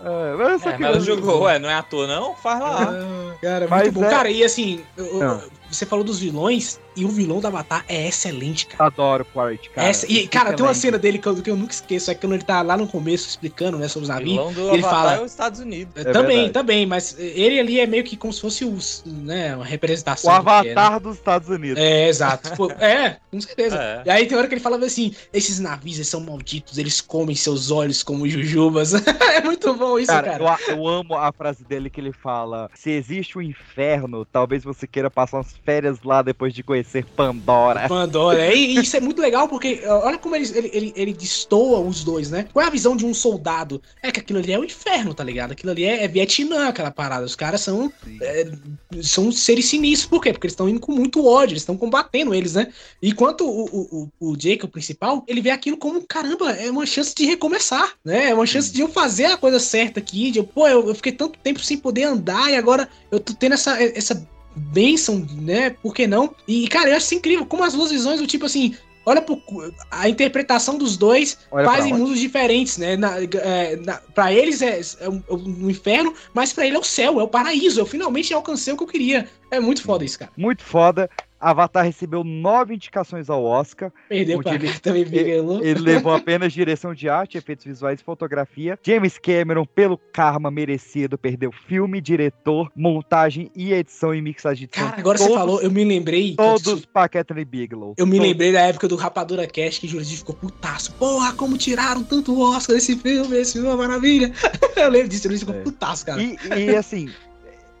É, mas É, mas ela jogou, ué, não é ator não? Faz lá. Cara, Mas muito bom. é- Cara, e assim, eu- eu-. Você falou dos vilões, e o vilão do Avatar é excelente, cara. Adoro o Quaritch, cara. Essa- e, cara, tem uma cena dele que eu, que eu nunca esqueço, é quando ele tá lá no começo explicando, né, sobre os O navios. vilão do ele Avatar fala. é os Estados Unidos. É, É também, verdade. também, mas ele ali é meio que como se fosse os, né, uma representação. O do que é, né? avatar dos Estados Unidos. É, exato. Pô, é, com certeza. É. E aí tem hora que ele falava assim: esses navios eles são malditos, eles comem seus olhos como jujubas. é muito bom isso, cara. Cara, eu, eu amo a frase dele que ele fala: Se existe um inferno, talvez você queira passar umas férias lá depois de conhecer Pandora. Pandora. E, e isso é muito legal porque olha como ele, ele, ele, ele destoa os dois, né? Qual é a visão de um soldado? É que aquilo ali é o inferno, tá ligado? Aquilo ali é, é Vietnã, aquela parada. Os caras são, é, são seres sinistros. Por quê? Porque eles estão indo com muito ódio, eles estão combatendo eles, né? Enquanto o, o, o, o Jake, o principal, ele vê aquilo como, caramba, é uma chance de recomeçar, né? É uma chance de eu fazer a coisa certa aqui. De eu, pô, eu, eu fiquei tanto tempo sem poder andar e agora eu tô tendo essa, essa bênção, né? Por que não? E, cara, eu acho isso incrível. Como as duas visões do tipo assim. Olha pro, a interpretação dos dois Olha fazem mundos diferentes, né? Na, é, na, pra eles é, é um, é um inferno, mas pra ele é o céu, é o paraíso. Eu finalmente alcancei o que eu queria. É muito foda isso, cara. Muito foda. Avatar recebeu nove indicações ao Oscar. Perdeu pra ele, também, Bigelow. ele levou apenas direção de arte, efeitos visuais e fotografia. James Cameron, pelo karma merecido, perdeu filme, diretor, montagem e edição e mixagem de. Cara, agora você Todos- falou, eu me lembrei. Todos pra Catherine Bigelow. Eu me Todos. lembrei da época do Rapadura Cast que o Jurandir ficou putaço. Porra, como tiraram tanto Oscar desse filme, esse filme é uma maravilha. eu lembro disso, o Jurandir ficou É. putaço, cara. E, e, assim,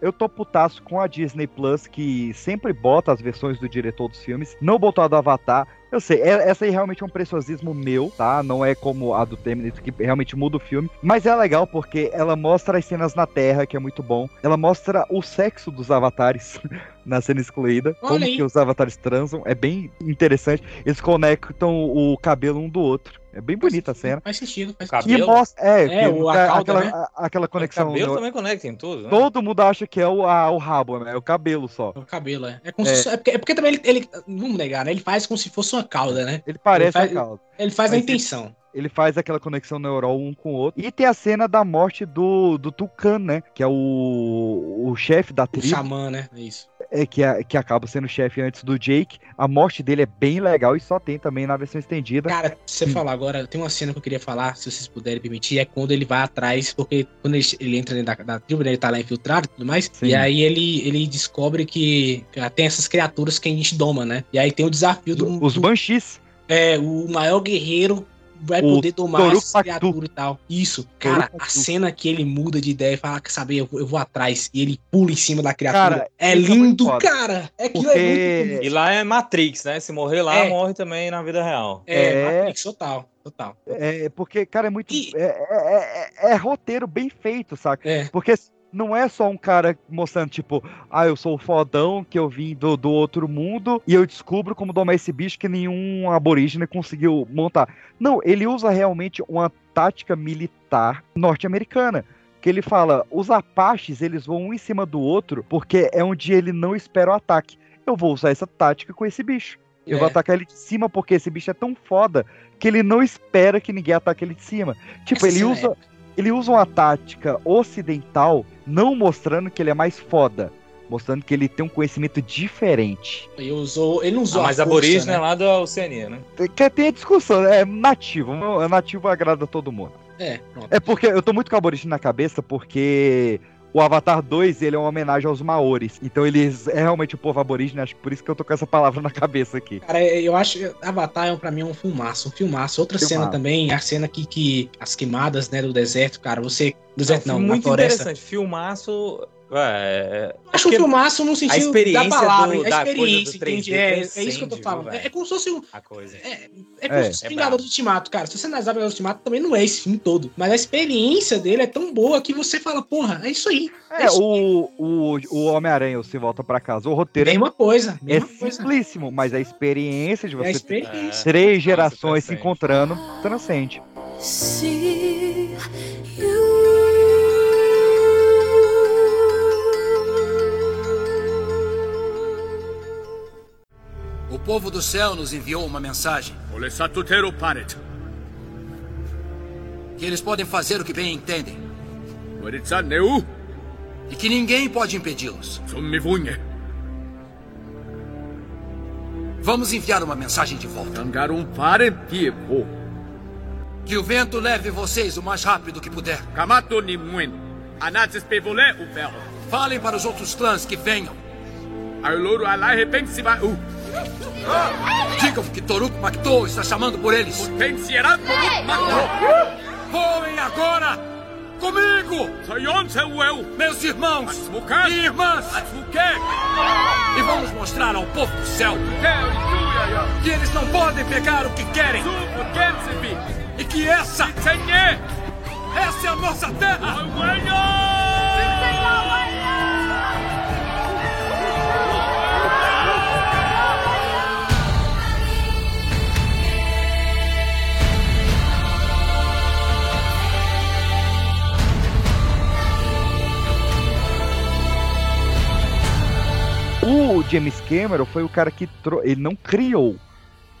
eu tô putaço com a Disney Plus, que sempre bota as versões do diretor dos filmes, não botou a do Avatar. Eu sei, é- essa aí realmente é um preciosismo meu, tá? Não é como a do Terminator, que realmente muda o filme. Mas é legal porque ela mostra as cenas na Terra, que é muito bom. Ela mostra o sexo dos avatares na cena excluída. Olha como aí. que os avatares transam. É bem interessante. Eles conectam o cabelo um do outro. É bem bonita a cena. Faz sentido, faz Cabelo? Que mostra. É, É, o- a aquela, né? a- aquela conexão. cabelo no- também conecta em tudo, né? Todo mundo acha que é o, a- o rabo, né? É o cabelo só. O cabelo, é. É, como É. se- é porque, é porque também ele, ele- Vamos negar, né? Ele faz como se fosse uma cauda, né? Ele parece Ele faz- a cauda. Ele faz na Mas intenção. Ele faz aquela conexão neural um com o outro. E tem a cena da morte do, do Tucan, né? Que é o, o chefe da O tribo. xamã, né? É isso. É, que, é- que acaba sendo chefe antes do Jake. A morte dele é bem legal e só tem também na versão estendida. Cara, se você falar agora, tem uma cena que eu queria falar, se vocês puderem permitir, é quando ele vai atrás, porque quando ele, ele entra dentro da, da tribo, né, ele tá lá infiltrado e tudo mais, Sim. e aí ele, ele descobre que que tem essas criaturas que a gente doma, né? E aí tem o desafio do. Os do- Banshees. É, o maior guerreiro vai O poder domar Toru essas criaturas e tal. Isso. Cara, Toru a cena que ele muda de ideia e fala, quer saber, eu, eu vou atrás, e ele pula em cima da criatura. Cara, é é lindo, cara. É aquilo é muito E lá é Matrix, né? Se morrer lá, É. morre também na vida real. É, É. Matrix, total, total. É, porque, cara, é muito. É, é- é- é roteiro bem feito, saca? É. Porque não é só um cara mostrando, tipo, ah, eu sou o fodão que eu vim do, do outro mundo e eu descubro como domar esse bicho que nenhum aborígene conseguiu montar. Não, ele usa realmente uma tática militar norte-americana. Que ele fala, os apaches eles vão um em cima do outro porque é onde ele não espera o ataque. Eu vou usar essa tática com esse bicho. Eu É. vou atacar ele de cima porque esse bicho é tão foda que ele não espera que ninguém ataque ele de cima. Tipo, Essa ele cena usa, ele usa uma tática ocidental, não mostrando que ele é mais foda, mostrando que ele tem um conhecimento diferente. Ele usou, ele não usou Ah, mas né? é lá da Oceania, né? Quer ter discussão, é nativo, é nativo agrada todo mundo. É, pronto. É porque eu tô muito com aborígene na cabeça porque o Avatar 2, ele é uma homenagem aos maores. Então eles é realmente o povo aborígene, acho que por isso que eu tô com essa palavra na cabeça aqui. Cara, eu acho que Avatar é pra mim um filmaço, um filmaço. Outra Filmaço. cena também, a cena que, que as queimadas, né, do deserto, cara, você do deserto não, na muito floresta. interessante. Filmaço. É, Acho um filmaço no sentido a experiência da palavra, do- a da coisa experiência, do 3D entende? É, é isso que eu tô falando. viu, É, é como se fosse um. a coisa. É como É. se fosse É Vingadores Ultimato, cara. Se você analisar Vingadores Ultimato, também não é esse filme todo. Mas a experiência dele é tão boa que você fala, porra, é isso aí. É, isso o, o, o Homem-Aranha, Se Volta Pra Casa, o roteiro é Mesma coisa, é mesma coisa. simplíssimo, mas a experiência de É a você ter experiência. três gerações se encontrando transcende. see O povo do céu nos enviou uma mensagem. Que eles podem fazer o que bem entendem. E que ninguém pode impedi-los. Vamos enviar uma mensagem de volta. Que o vento leve vocês o mais rápido que puder. Falem para os outros clãs que venham. Digam que Toruk Makto está chamando por eles. Voem agora! Comigo! Meus irmãos e irmãs! E vamos mostrar ao povo do céu que eles não podem pegar o que querem. E que essa, essa é a nossa terra! O James Cameron foi o cara que tro... ele não criou,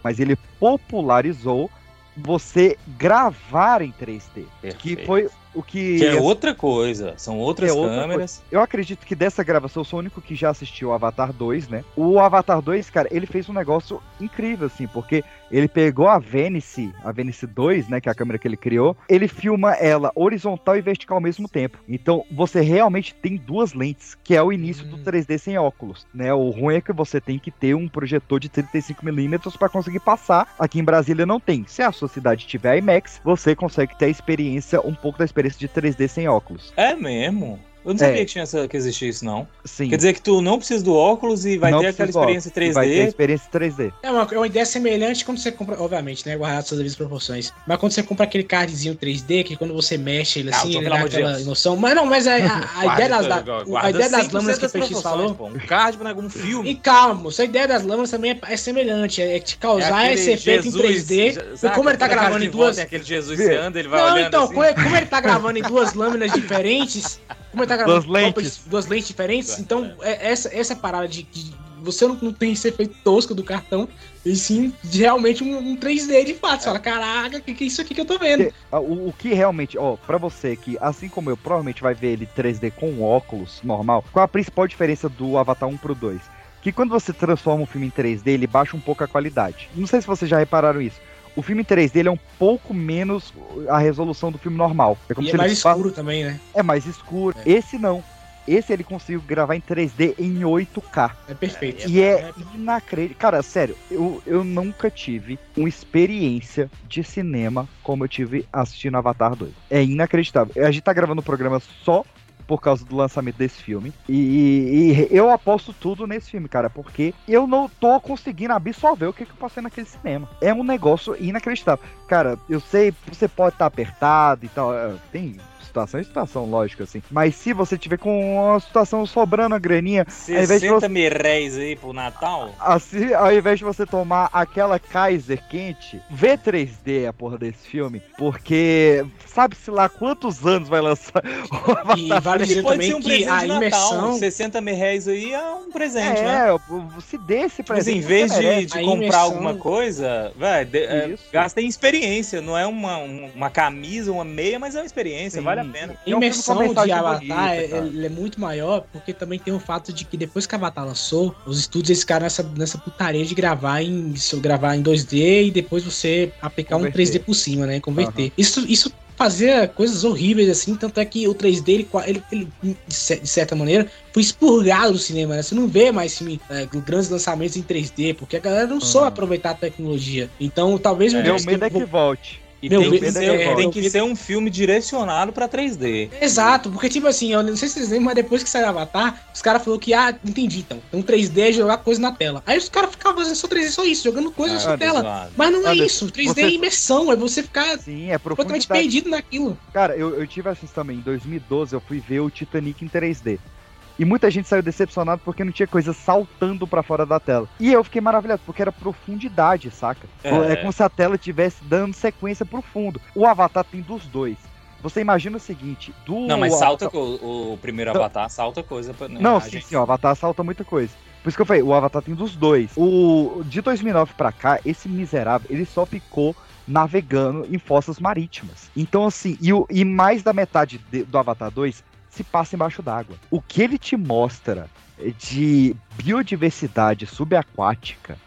mas ele popularizou você gravar em 3D, que Perfeito. foi o que Que é outra coisa, são outras é outra câmeras. coisa. Eu acredito que dessa gravação eu sou o único que já assistiu o Avatar 2, né? O Avatar 2, cara, ele fez um negócio incrível, assim, porque ele pegou a Venice, a Venice 2, né, que é a câmera que ele criou, ele filma ela horizontal e vertical ao mesmo tempo. Então, você realmente tem duas lentes, que é o início do 3D sem óculos, né? O ruim é que você tem que ter um projetor de 35mm para conseguir passar. Aqui em Brasília não tem. Se a sua cidade tiver IMAX, você consegue ter a experiência, um pouco da experiência de 3D sem óculos. É mesmo? Eu não sabia É. que, tinha essa, que existia isso, não. Sim. Quer dizer que tu não precisa do óculos e vai Não ter aquela experiência óculos, Vai ter 3D. experiência 3D. É uma, é uma ideia semelhante quando você compra, obviamente, né? Guardado suas devidas proporções. Mas quando você compra aquele cardzinho 3D, que quando você mexe ele Ah, assim, João, ele dá aquela Deus. noção. Mas não, mas a, a- a ideia das, da- a ideia das 100% lâminas que o PX falou. pô. Um card pra algum filme. E calma, moço, a ideia das lâminas também é, é semelhante, é te causar É esse efeito Jesus, em 3D. já- e como ele tá gravando em duas. volta, aquele Jesus que anda, ele vai Não, olhando então, assim. como, como ele tá gravando em duas lâminas diferentes, como ele tá gravando Duas em lentes. duas lentes diferentes, então é, essa, essa parada de, de- você não, não tem esse efeito tosco do cartão, e sim de realmente um, um 3D de fato. Você fala, caraca, o que, que é isso aqui que eu tô vendo? Ah, O, o que realmente, ó, pra você que, assim como eu, provavelmente vai ver ele 3D com óculos normal, qual a principal diferença do Avatar 1 pro 2? Que quando você transforma um filme em 3D, ele baixa um pouco a qualidade. Não sei se vocês já repararam isso. O filme em 3D ele é um pouco menos a resolução do filme normal. É como E se é mais escuro também, né? É mais escuro. Esse não. Esse ele conseguiu gravar em 3D em 8K. É perfeito. E é inacreditável. Cara, sério, eu, eu nunca tive uma experiência de cinema como eu tive assistindo Avatar 2. É inacreditável. A gente tá gravando o programa só por causa do lançamento desse filme. E, e eu aposto tudo nesse filme, cara, porque eu não tô conseguindo absorver o que, que eu passei naquele cinema. É um negócio inacreditável. Cara, eu sei, você pode estar apertado e tal. é, Tem situação e situação, lógico, assim. Mas se você tiver com uma situação sobrando a graninha, ao invés de 60 você mil réis aí pro Natal. Assim, ao invés de você tomar aquela Kaiser quente, vê 3D a porra desse filme, porque sabe-se lá quantos anos vai lançar E vale dizer Pode também ser um que presente a imersão. 60 mil réis aí é um presente, né? É, se dê esse Mas presente. em vez de, merece. de comprar imersão- alguma coisa, vai, de- é, gasta em experiência, não é uma, um- uma camisa, uma meia, mas é uma experiência, Sim. vale a pena. E é um imersão de Avatar é, é muito maior, porque também tem o fato de que depois que Avatar lançou, os estúdios eles ficaram nessa, nessa putaria de gravar em, gravar em 2D e depois você aplicar um Converter. 3D por cima, né? Converter. Isso, isso fazia coisas horríveis assim, tanto é que o 3D, ele, ele, ele, de cer- de certa maneira, foi expurgado do cinema, né? Você não vê mais filme, é, grandes lançamentos em 3D, porque a galera não soube aproveitar a tecnologia. Então, talvez um Meu medo é que vo- volte. E Meu, tem, que ser, é- tem que ser um filme direcionado pra 3D. Exato, porque tipo assim, eu não sei se vocês lembram, mas depois que saiu Avatar, os caras falaram que, ah, entendi então. Então 3D é jogar coisa na tela. Aí os caras ficavam fazendo só 3D, só isso, jogando coisa na Ah, sua tela. Mas não é Anderson, isso. 3D você- é imersão, é você ficar Sim, é totalmente perdido naquilo. Cara, eu, eu tive assim também. Em 2012 eu fui ver o Titanic em 3D. E muita gente saiu decepcionado porque não tinha coisa saltando pra fora da tela. E eu fiquei maravilhado, porque era profundidade, saca? É. É, como se a tela estivesse dando sequência pro fundo. O Avatar tem dos dois. Você imagina o seguinte, do Não, mas salta Avatar- o, o primeiro Não. Avatar, salta coisa pra Não, sim, sim, o Avatar salta muita coisa. Por isso que eu falei, o Avatar tem dos dois. O de 2009 pra cá, esse miserável, ele só ficou navegando em fossas marítimas. Então assim, e, o- e mais da metade de- do Avatar 2 se passa embaixo d'água. O que ele te mostra de biodiversidade subaquática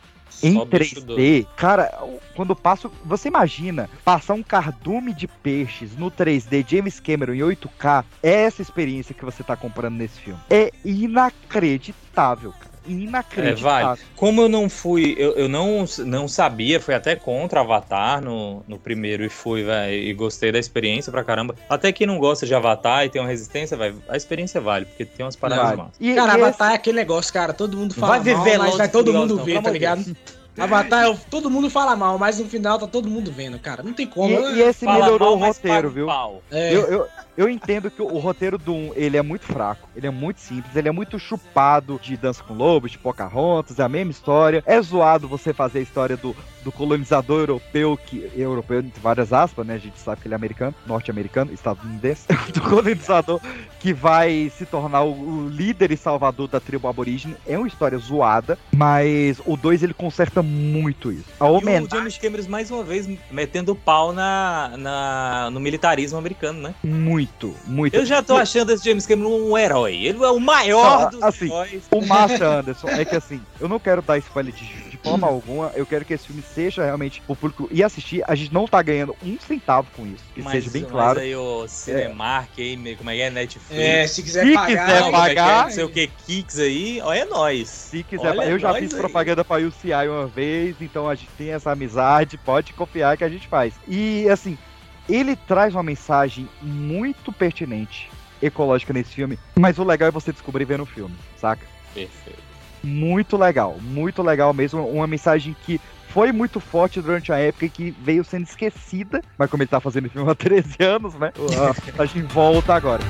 em Só bicho 3D, doido. cara, quando passa, você imagina passar um cardume de peixes no 3D James Cameron em 8K, é essa experiência que você tá comprando nesse filme. É inacreditável, cara. É, Inacreditável. vale. Como eu não fui, eu, eu não, não sabia, fui até contra Avatar no, no primeiro e fui, velho, e gostei da experiência pra caramba. Até quem não gosta de Avatar e tem uma resistência, vai, a experiência vale, porque tem umas paradas Vale. massas. E, cara, e Avatar é aquele negócio, cara. Todo mundo fala Vai ver mal, mas vai todo mundo não, ver, tá ligado? Avatar, eu- todo mundo fala mal, mas no final tá todo mundo vendo, cara. Não tem como. E, e esse Fala melhorou mal, o roteiro, viu? É. Eu, eu, eu entendo que o roteiro do 1, ele é muito fraco, ele é muito simples, ele é muito chupado de Dança com Lobos, de Pocahontas, é a mesma história. É zoado você fazer a história do, do colonizador europeu, que europeu entre várias aspas, né? A gente sabe que ele é americano, norte-americano, estadunidense, do colonizador que vai se tornar o, o líder e salvador da tribo aborígene. É uma história zoada, mas o 2 ele conserta muito isso. A E o homenagem James Cameron, mais uma vez, metendo pau na, na, no militarismo americano, né? muito, muito. Eu já tô achando esse James Cameron um herói. Ele é o maior Não, dos assim, heróis. O Márcio Anderson é que assim, eu não quero dar spoiler de, de forma alguma, eu quero que esse filme seja realmente o público e assistir. A gente não tá ganhando um centavo com isso, que Mas- seja bem mas claro. aí o Cinemark aí, meio- como é que é? Netflix. É, se quiser Se pagar. quiser é é? pagar- Não sei o que, Kicks aí, ó, é nóis. Se quiser, Olha eu já nós fiz aí. propaganda pra UCI uma vez, então a gente tem essa amizade, pode confiar que a gente faz. E assim, ele traz uma mensagem muito pertinente, ecológica nesse filme, mas o legal é você descobrir vendo o filme, saca? Perfeito. muito legal, muito legal mesmo. Uma mensagem que foi muito forte durante a época e que veio sendo esquecida, mas como ele tá fazendo filme há 13 anos, né? A mensagem volta agora.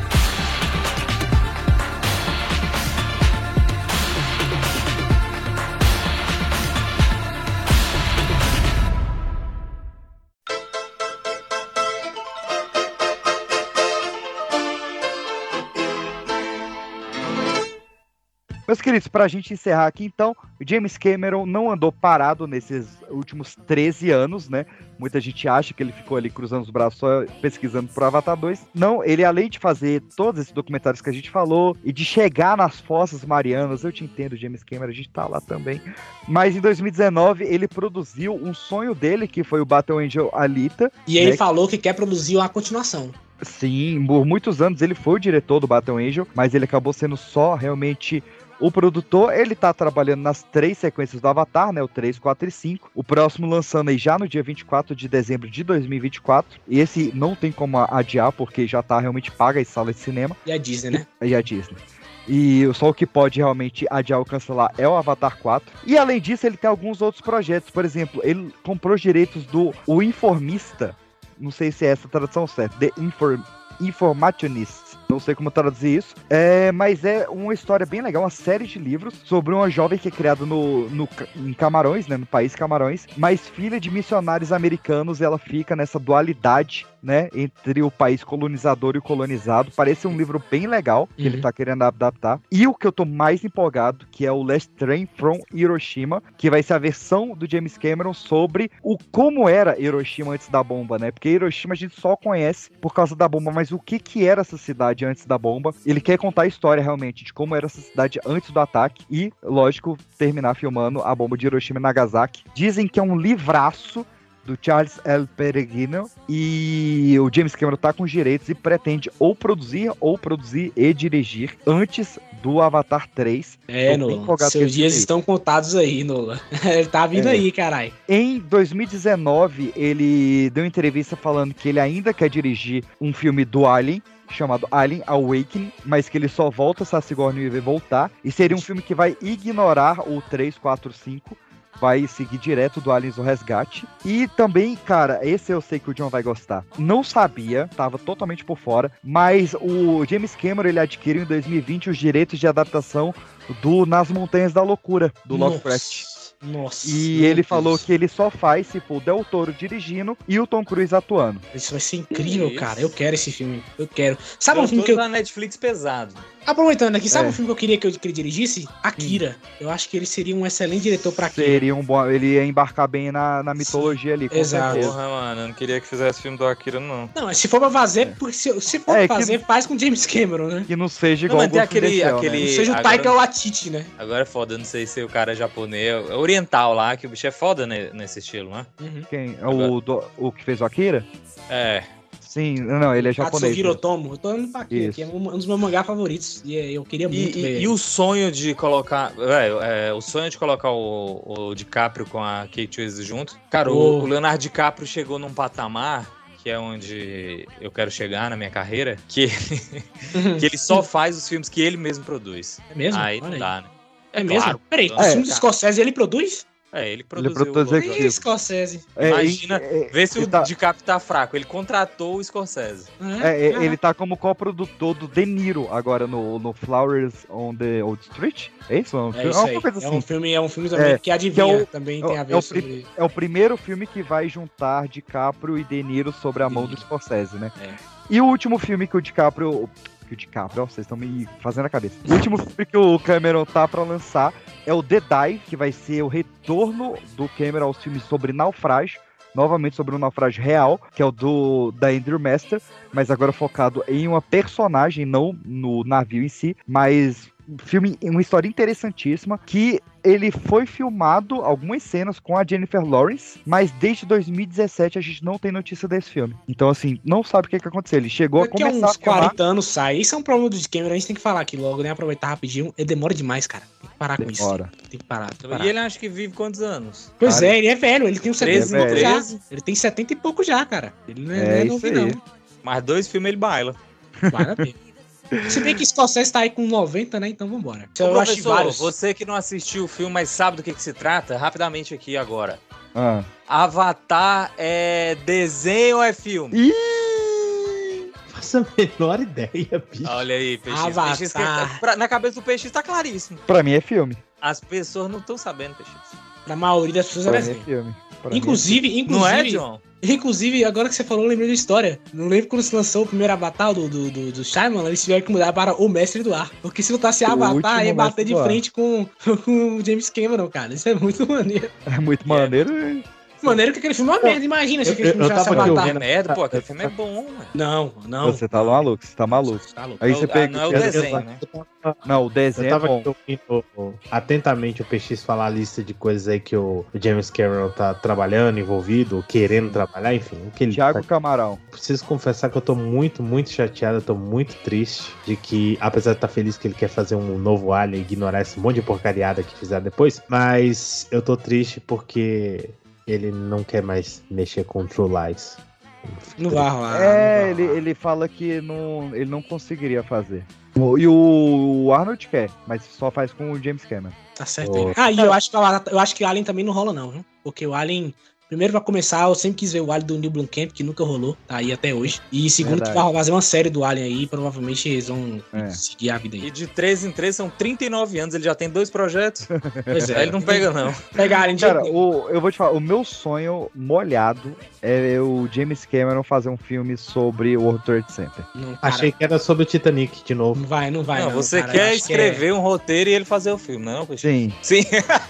Meus queridos, pra gente encerrar aqui então, James Cameron não andou parado nesses últimos 13 anos, né? Muita gente acha que ele ficou ali cruzando os braços só pesquisando pro Avatar 2. Não, ele além de fazer todos esses documentários que a gente falou e de chegar nas fossas marianas, eu te entendo, James Cameron, a gente tá lá também. Mas em 2019 ele produziu um sonho dele, que foi o Battle Angel Alita. E ele né? falou que quer produzir uma continuação. Sim, por muitos anos ele foi o diretor do Battle Angel, mas ele acabou sendo só realmente o produtor. Ele tá trabalhando nas três sequências do Avatar, né? O 3, 4 e 5. O próximo lançando aí já no dia 24 de dezembro de 2024. E esse não tem como adiar, porque já tá realmente paga em sala de cinema. E a Disney, né? E a Disney. E só o que pode realmente adiar ou cancelar é o Avatar 4. E além disso, ele tem alguns outros projetos. Por exemplo, ele comprou os direitos do O Informista. Não sei se é essa a tradução certa. The Inform Informationist. Não sei como traduzir isso. É, mas é uma história bem legal, uma série de livros sobre uma jovem que é criada no, no, em Camarões, né? No país Camarões, mas filha de missionários americanos, ela fica nessa dualidade, né? Entre o país colonizador e o colonizado. Parece um livro bem legal que ele tá querendo adaptar. E o que eu tô mais empolgado, que é o Last Train from Hiroshima, que vai ser a versão do James Cameron sobre o como era Hiroshima antes da bomba, né? Porque Hiroshima a gente só conhece por causa da bomba, mas o que que era essa cidade antes da bomba? Ele quer contar a história realmente de como era essa cidade antes do ataque e, lógico, terminar filmando a bomba de Hiroshima e Nagasaki. Dizem que é um livraço do Charles L. Peregrino e o James Cameron tá com os direitos e pretende ou produzir ou produzir e dirigir antes do Avatar 3. É, Nola. Seus dias estão contados aí, Nola. Ele tá vindo É. aí, caralho. Em 2019, ele deu entrevista falando que ele ainda quer dirigir um filme do Alien, chamado Alien Awakening, mas que ele só volta se a Sigourney Weaver voltar. E seria um filme que vai ignorar o 3, 4, 5, vai seguir direto do Aliens o Resgate. E também, cara, esse eu sei que o John vai gostar. Não sabia, tava totalmente por fora, mas o James Cameron ele adquiriu em 2020 os direitos de adaptação do Nas Montanhas da Loucura, do Nossa. Lovecraft. Nossa. E ele Deus. falou que ele só faz se for o Del Toro dirigindo e o Tom Cruise atuando. Isso vai ser incrível, Isso. cara. Eu quero esse filme. Eu quero. Sabe um Deu filme todo que eu. na Netflix pesado. Aproveitando aqui, sabe É. um filme que eu queria que, eu, que ele dirigisse? Akira. Eu acho que ele seria um excelente diretor pra Akira. Seria um bom. Ele ia embarcar bem na, na mitologia ali, com Exato. certeza. Porra, mano, eu não queria que fizesse filme do Akira, não. Não, se for pra fazer, porque se, se for É, pra que- fazer, faz com James Cameron, né? Que não seja Não, igual mas tem aquele. Aquele né? Não seja o agora- Taika Waititi, né? Agora é foda, eu não sei se o cara é japonês, é oriental lá, que o bicho é foda ne- nesse estilo, né? Quem? É o, do- o que fez o Akira? É. Sim, não, ele é japonês. Katsuhiro Otomo. Eu tô olhando pra aqui, que é um dos meus mangás favoritos. E é, eu queria muito E, ver. e- e o sonho de colocar. Velho, é, o sonho de colocar o, o DiCaprio com a Kate Winslet junto. Cara, o- Oh. o, Leonardo DiCaprio chegou num patamar. Que é onde eu quero chegar na minha carreira, que, que ele só faz os filmes que ele mesmo produz. É mesmo? Aí Olha não aí. dá, né? É mesmo? Claro. Peraí, É. os filmes do Scorsese ele produz? É, ele produziu. produz o- executivo. Ih, Scorsese. É, Imagina, e- é, vê se ele o tá- DiCaprio tá fraco. Ele contratou o Scorsese. É, é, ele tá como coprodutor do De Niro agora no, no Flowers on the Old Street. É isso? É, um É filme- isso aí. alguma coisa É assim. um filme, é um filme também que adivinha, é o- também é o- tem a ver é o sobre... É o primeiro filme que vai juntar DiCaprio e De Niro sobre a mão do Scorsese, né? É. E o último filme que o DiCaprio... Que o DiCaprio, vocês estão me fazendo a cabeça. O último filme que o Cameron tá pra lançar é o The Dive, que vai ser o retorno do Cameron aos filmes sobre naufrágio. Novamente sobre um naufrágio real, que é o do da Andrew Master, mas agora focado em uma personagem, não no navio em si, mas um filme, uma história interessantíssima que ele foi filmado algumas cenas com a Jennifer Lawrence, mas desde 2017 a gente não tem notícia desse filme. Então assim, não sabe o que que aconteceu. Ele chegou a Daqui a começar uns a filmar, 40 anos sai. Isso é um problema do Cameron, a gente tem que falar aqui logo, né? Aproveitar rapidinho. Ele demora demais, cara. Tem que parar com isso. Demora. Tem que parar, tem que parar. E ele acha que vive quantos anos? Pois Cara, é, ele é velho, ele tem uns 70 e 13, pouco já. 13. Ele tem 70 e pouco já, cara. Ele não é, É não é aí. não. Mais dois filmes ele baila. Para ver. Se bem que Scorsese tá aí com 90, né? Então vambora. Ô, Eu acho professor, vários. você que não assistiu o filme, mas sabe do que, que se trata, rapidamente aqui agora. Ah. Avatar é desenho ou é filme? Faço a menor ideia, bicho. Olha aí, PX. Avatar. PX que- pra- na cabeça do PX tá claríssimo. Pra mim é filme. As pessoas não estão sabendo, PX. Na maioria das pessoas é Pra mim é filme. Pra mim é Inclusive, inclusive. Não é, John? Inclusive, agora que você falou, eu lembrei da história. Não lembro quando se lançou o primeiro Avatar do, do, do, do Shyamalan, eles tiveram que mudar para o Mestre do Ar. Porque se botasse O Avatar, ia bater de frente com, com o James Cameron, cara. Isso é muito maneiro. É muito maneiro. e- Maneiro que aquele filme é uma merda, imagina se Eu- aquele eu- filme eu tivesse tava aqui. É ouvindo- merda, pô, aquele filme é bom, mano. Não, não. Você tá maluco, você tá maluco. Tá louco. Aí você Ah, pega. não é o eu- desenho, eu- né? Não, o Eu desenho é tava bom. aqui ouvindo atentamente o PX falar a lista de coisas aí que o James Cameron tá trabalhando, envolvido, querendo trabalhar, enfim. O que ele Thiago tá- Camarão. Preciso confessar que eu tô muito, muito chateado, eu tô muito triste de que, apesar de estar feliz que ele quer fazer um novo Alien e ignorar esse monte de porcariada que fizeram depois, mas eu tô triste porque ele não quer mais mexer com True Lies. Não vai rolar. É, ele, ele fala que não, ele não conseguiria fazer. E o Arnold quer, mas só faz com o James Cameron. Tá certo. Ele. Ah, e eu acho, que eu acho que o Alien também não rola, não, viu? Porque o Alien. Primeiro, pra começar, eu sempre quis ver o Alien do Neil Blomkamp, que nunca rolou, tá aí até hoje. E segundo, Verdade. que vai fazer uma série do Alien aí, provavelmente eles vão É. seguir a vida aí. E de 3 em 3 são 39 anos, ele já tem dois projetos. Pois é. Ele não pega, não. Pegar Alien de Cara, o, eu vou te falar, o meu sonho molhado é o James Cameron fazer um filme sobre o World Trade Center. Não, Achei que era sobre o Titanic de novo. Não vai, não vai. Não, não, você cara, quer acho que escrever um roteiro e ele fazer o filme, não é? Sim. Sim.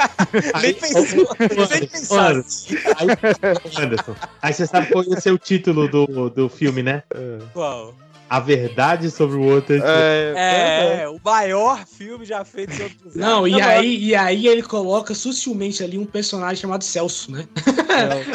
Nem pensou, nem pensar. Aí, Anderson, aí você sabe qual ia ser o título do, do filme, né? Qual? A verdade sobre o Trade Center. É, é, o maior filme já feito sobre os Não, e aí, e aí ele coloca sutilmente ali um personagem chamado Celso, né?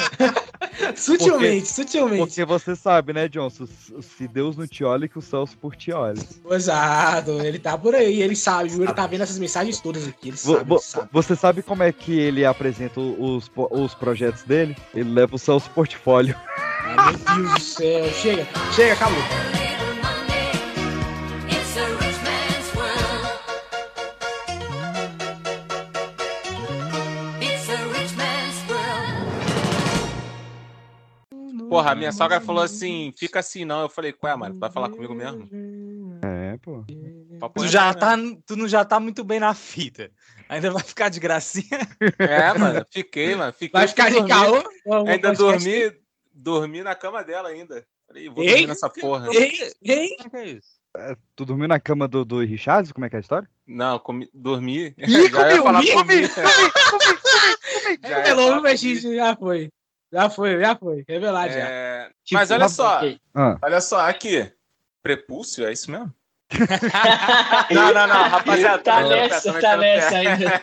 sutilmente, sutilmente. Porque você sabe, né, Johnson? Se Deus não te olha, que o Celso por ti olha. Exato, ele tá por aí, ele sabe? Ele tá vendo essas mensagens todas aqui, ele sabe, ele sabe. Você sabe como é que ele apresenta os, os projetos dele? Ele leva o Celso Portfólio. Ah, meu Deus do céu, chega, chega, acabou. Porra, a minha sogra falou assim: fica assim não. Eu falei, qual é, mano? Tu vai falar comigo mesmo? É, pô. Papo Tu já reto, tá, né? tu não já tá muito bem na fita. Ainda vai ficar de gracinha. É, mano, fiquei, mano. Fiquei, Vai ficar de dormi. caô? Ainda pro podcast. dormi, dormi na cama dela ainda. Falei, vou Ei, dormir nessa porra. Ei, ei. que é isso? É, Tu dormiu na cama do, do Richard? Como é que é a história? Não, comi, dormi. Ih. Já ia Revelou falar o Vexício, já foi. Já foi, já foi. Revelar já. É, Tipo, Mas olha só, ok. Ah. olha só, aqui. Prepúcio, é isso mesmo? não, não, não, rapaziada. Tá pé, nessa, tá pé. nessa ainda.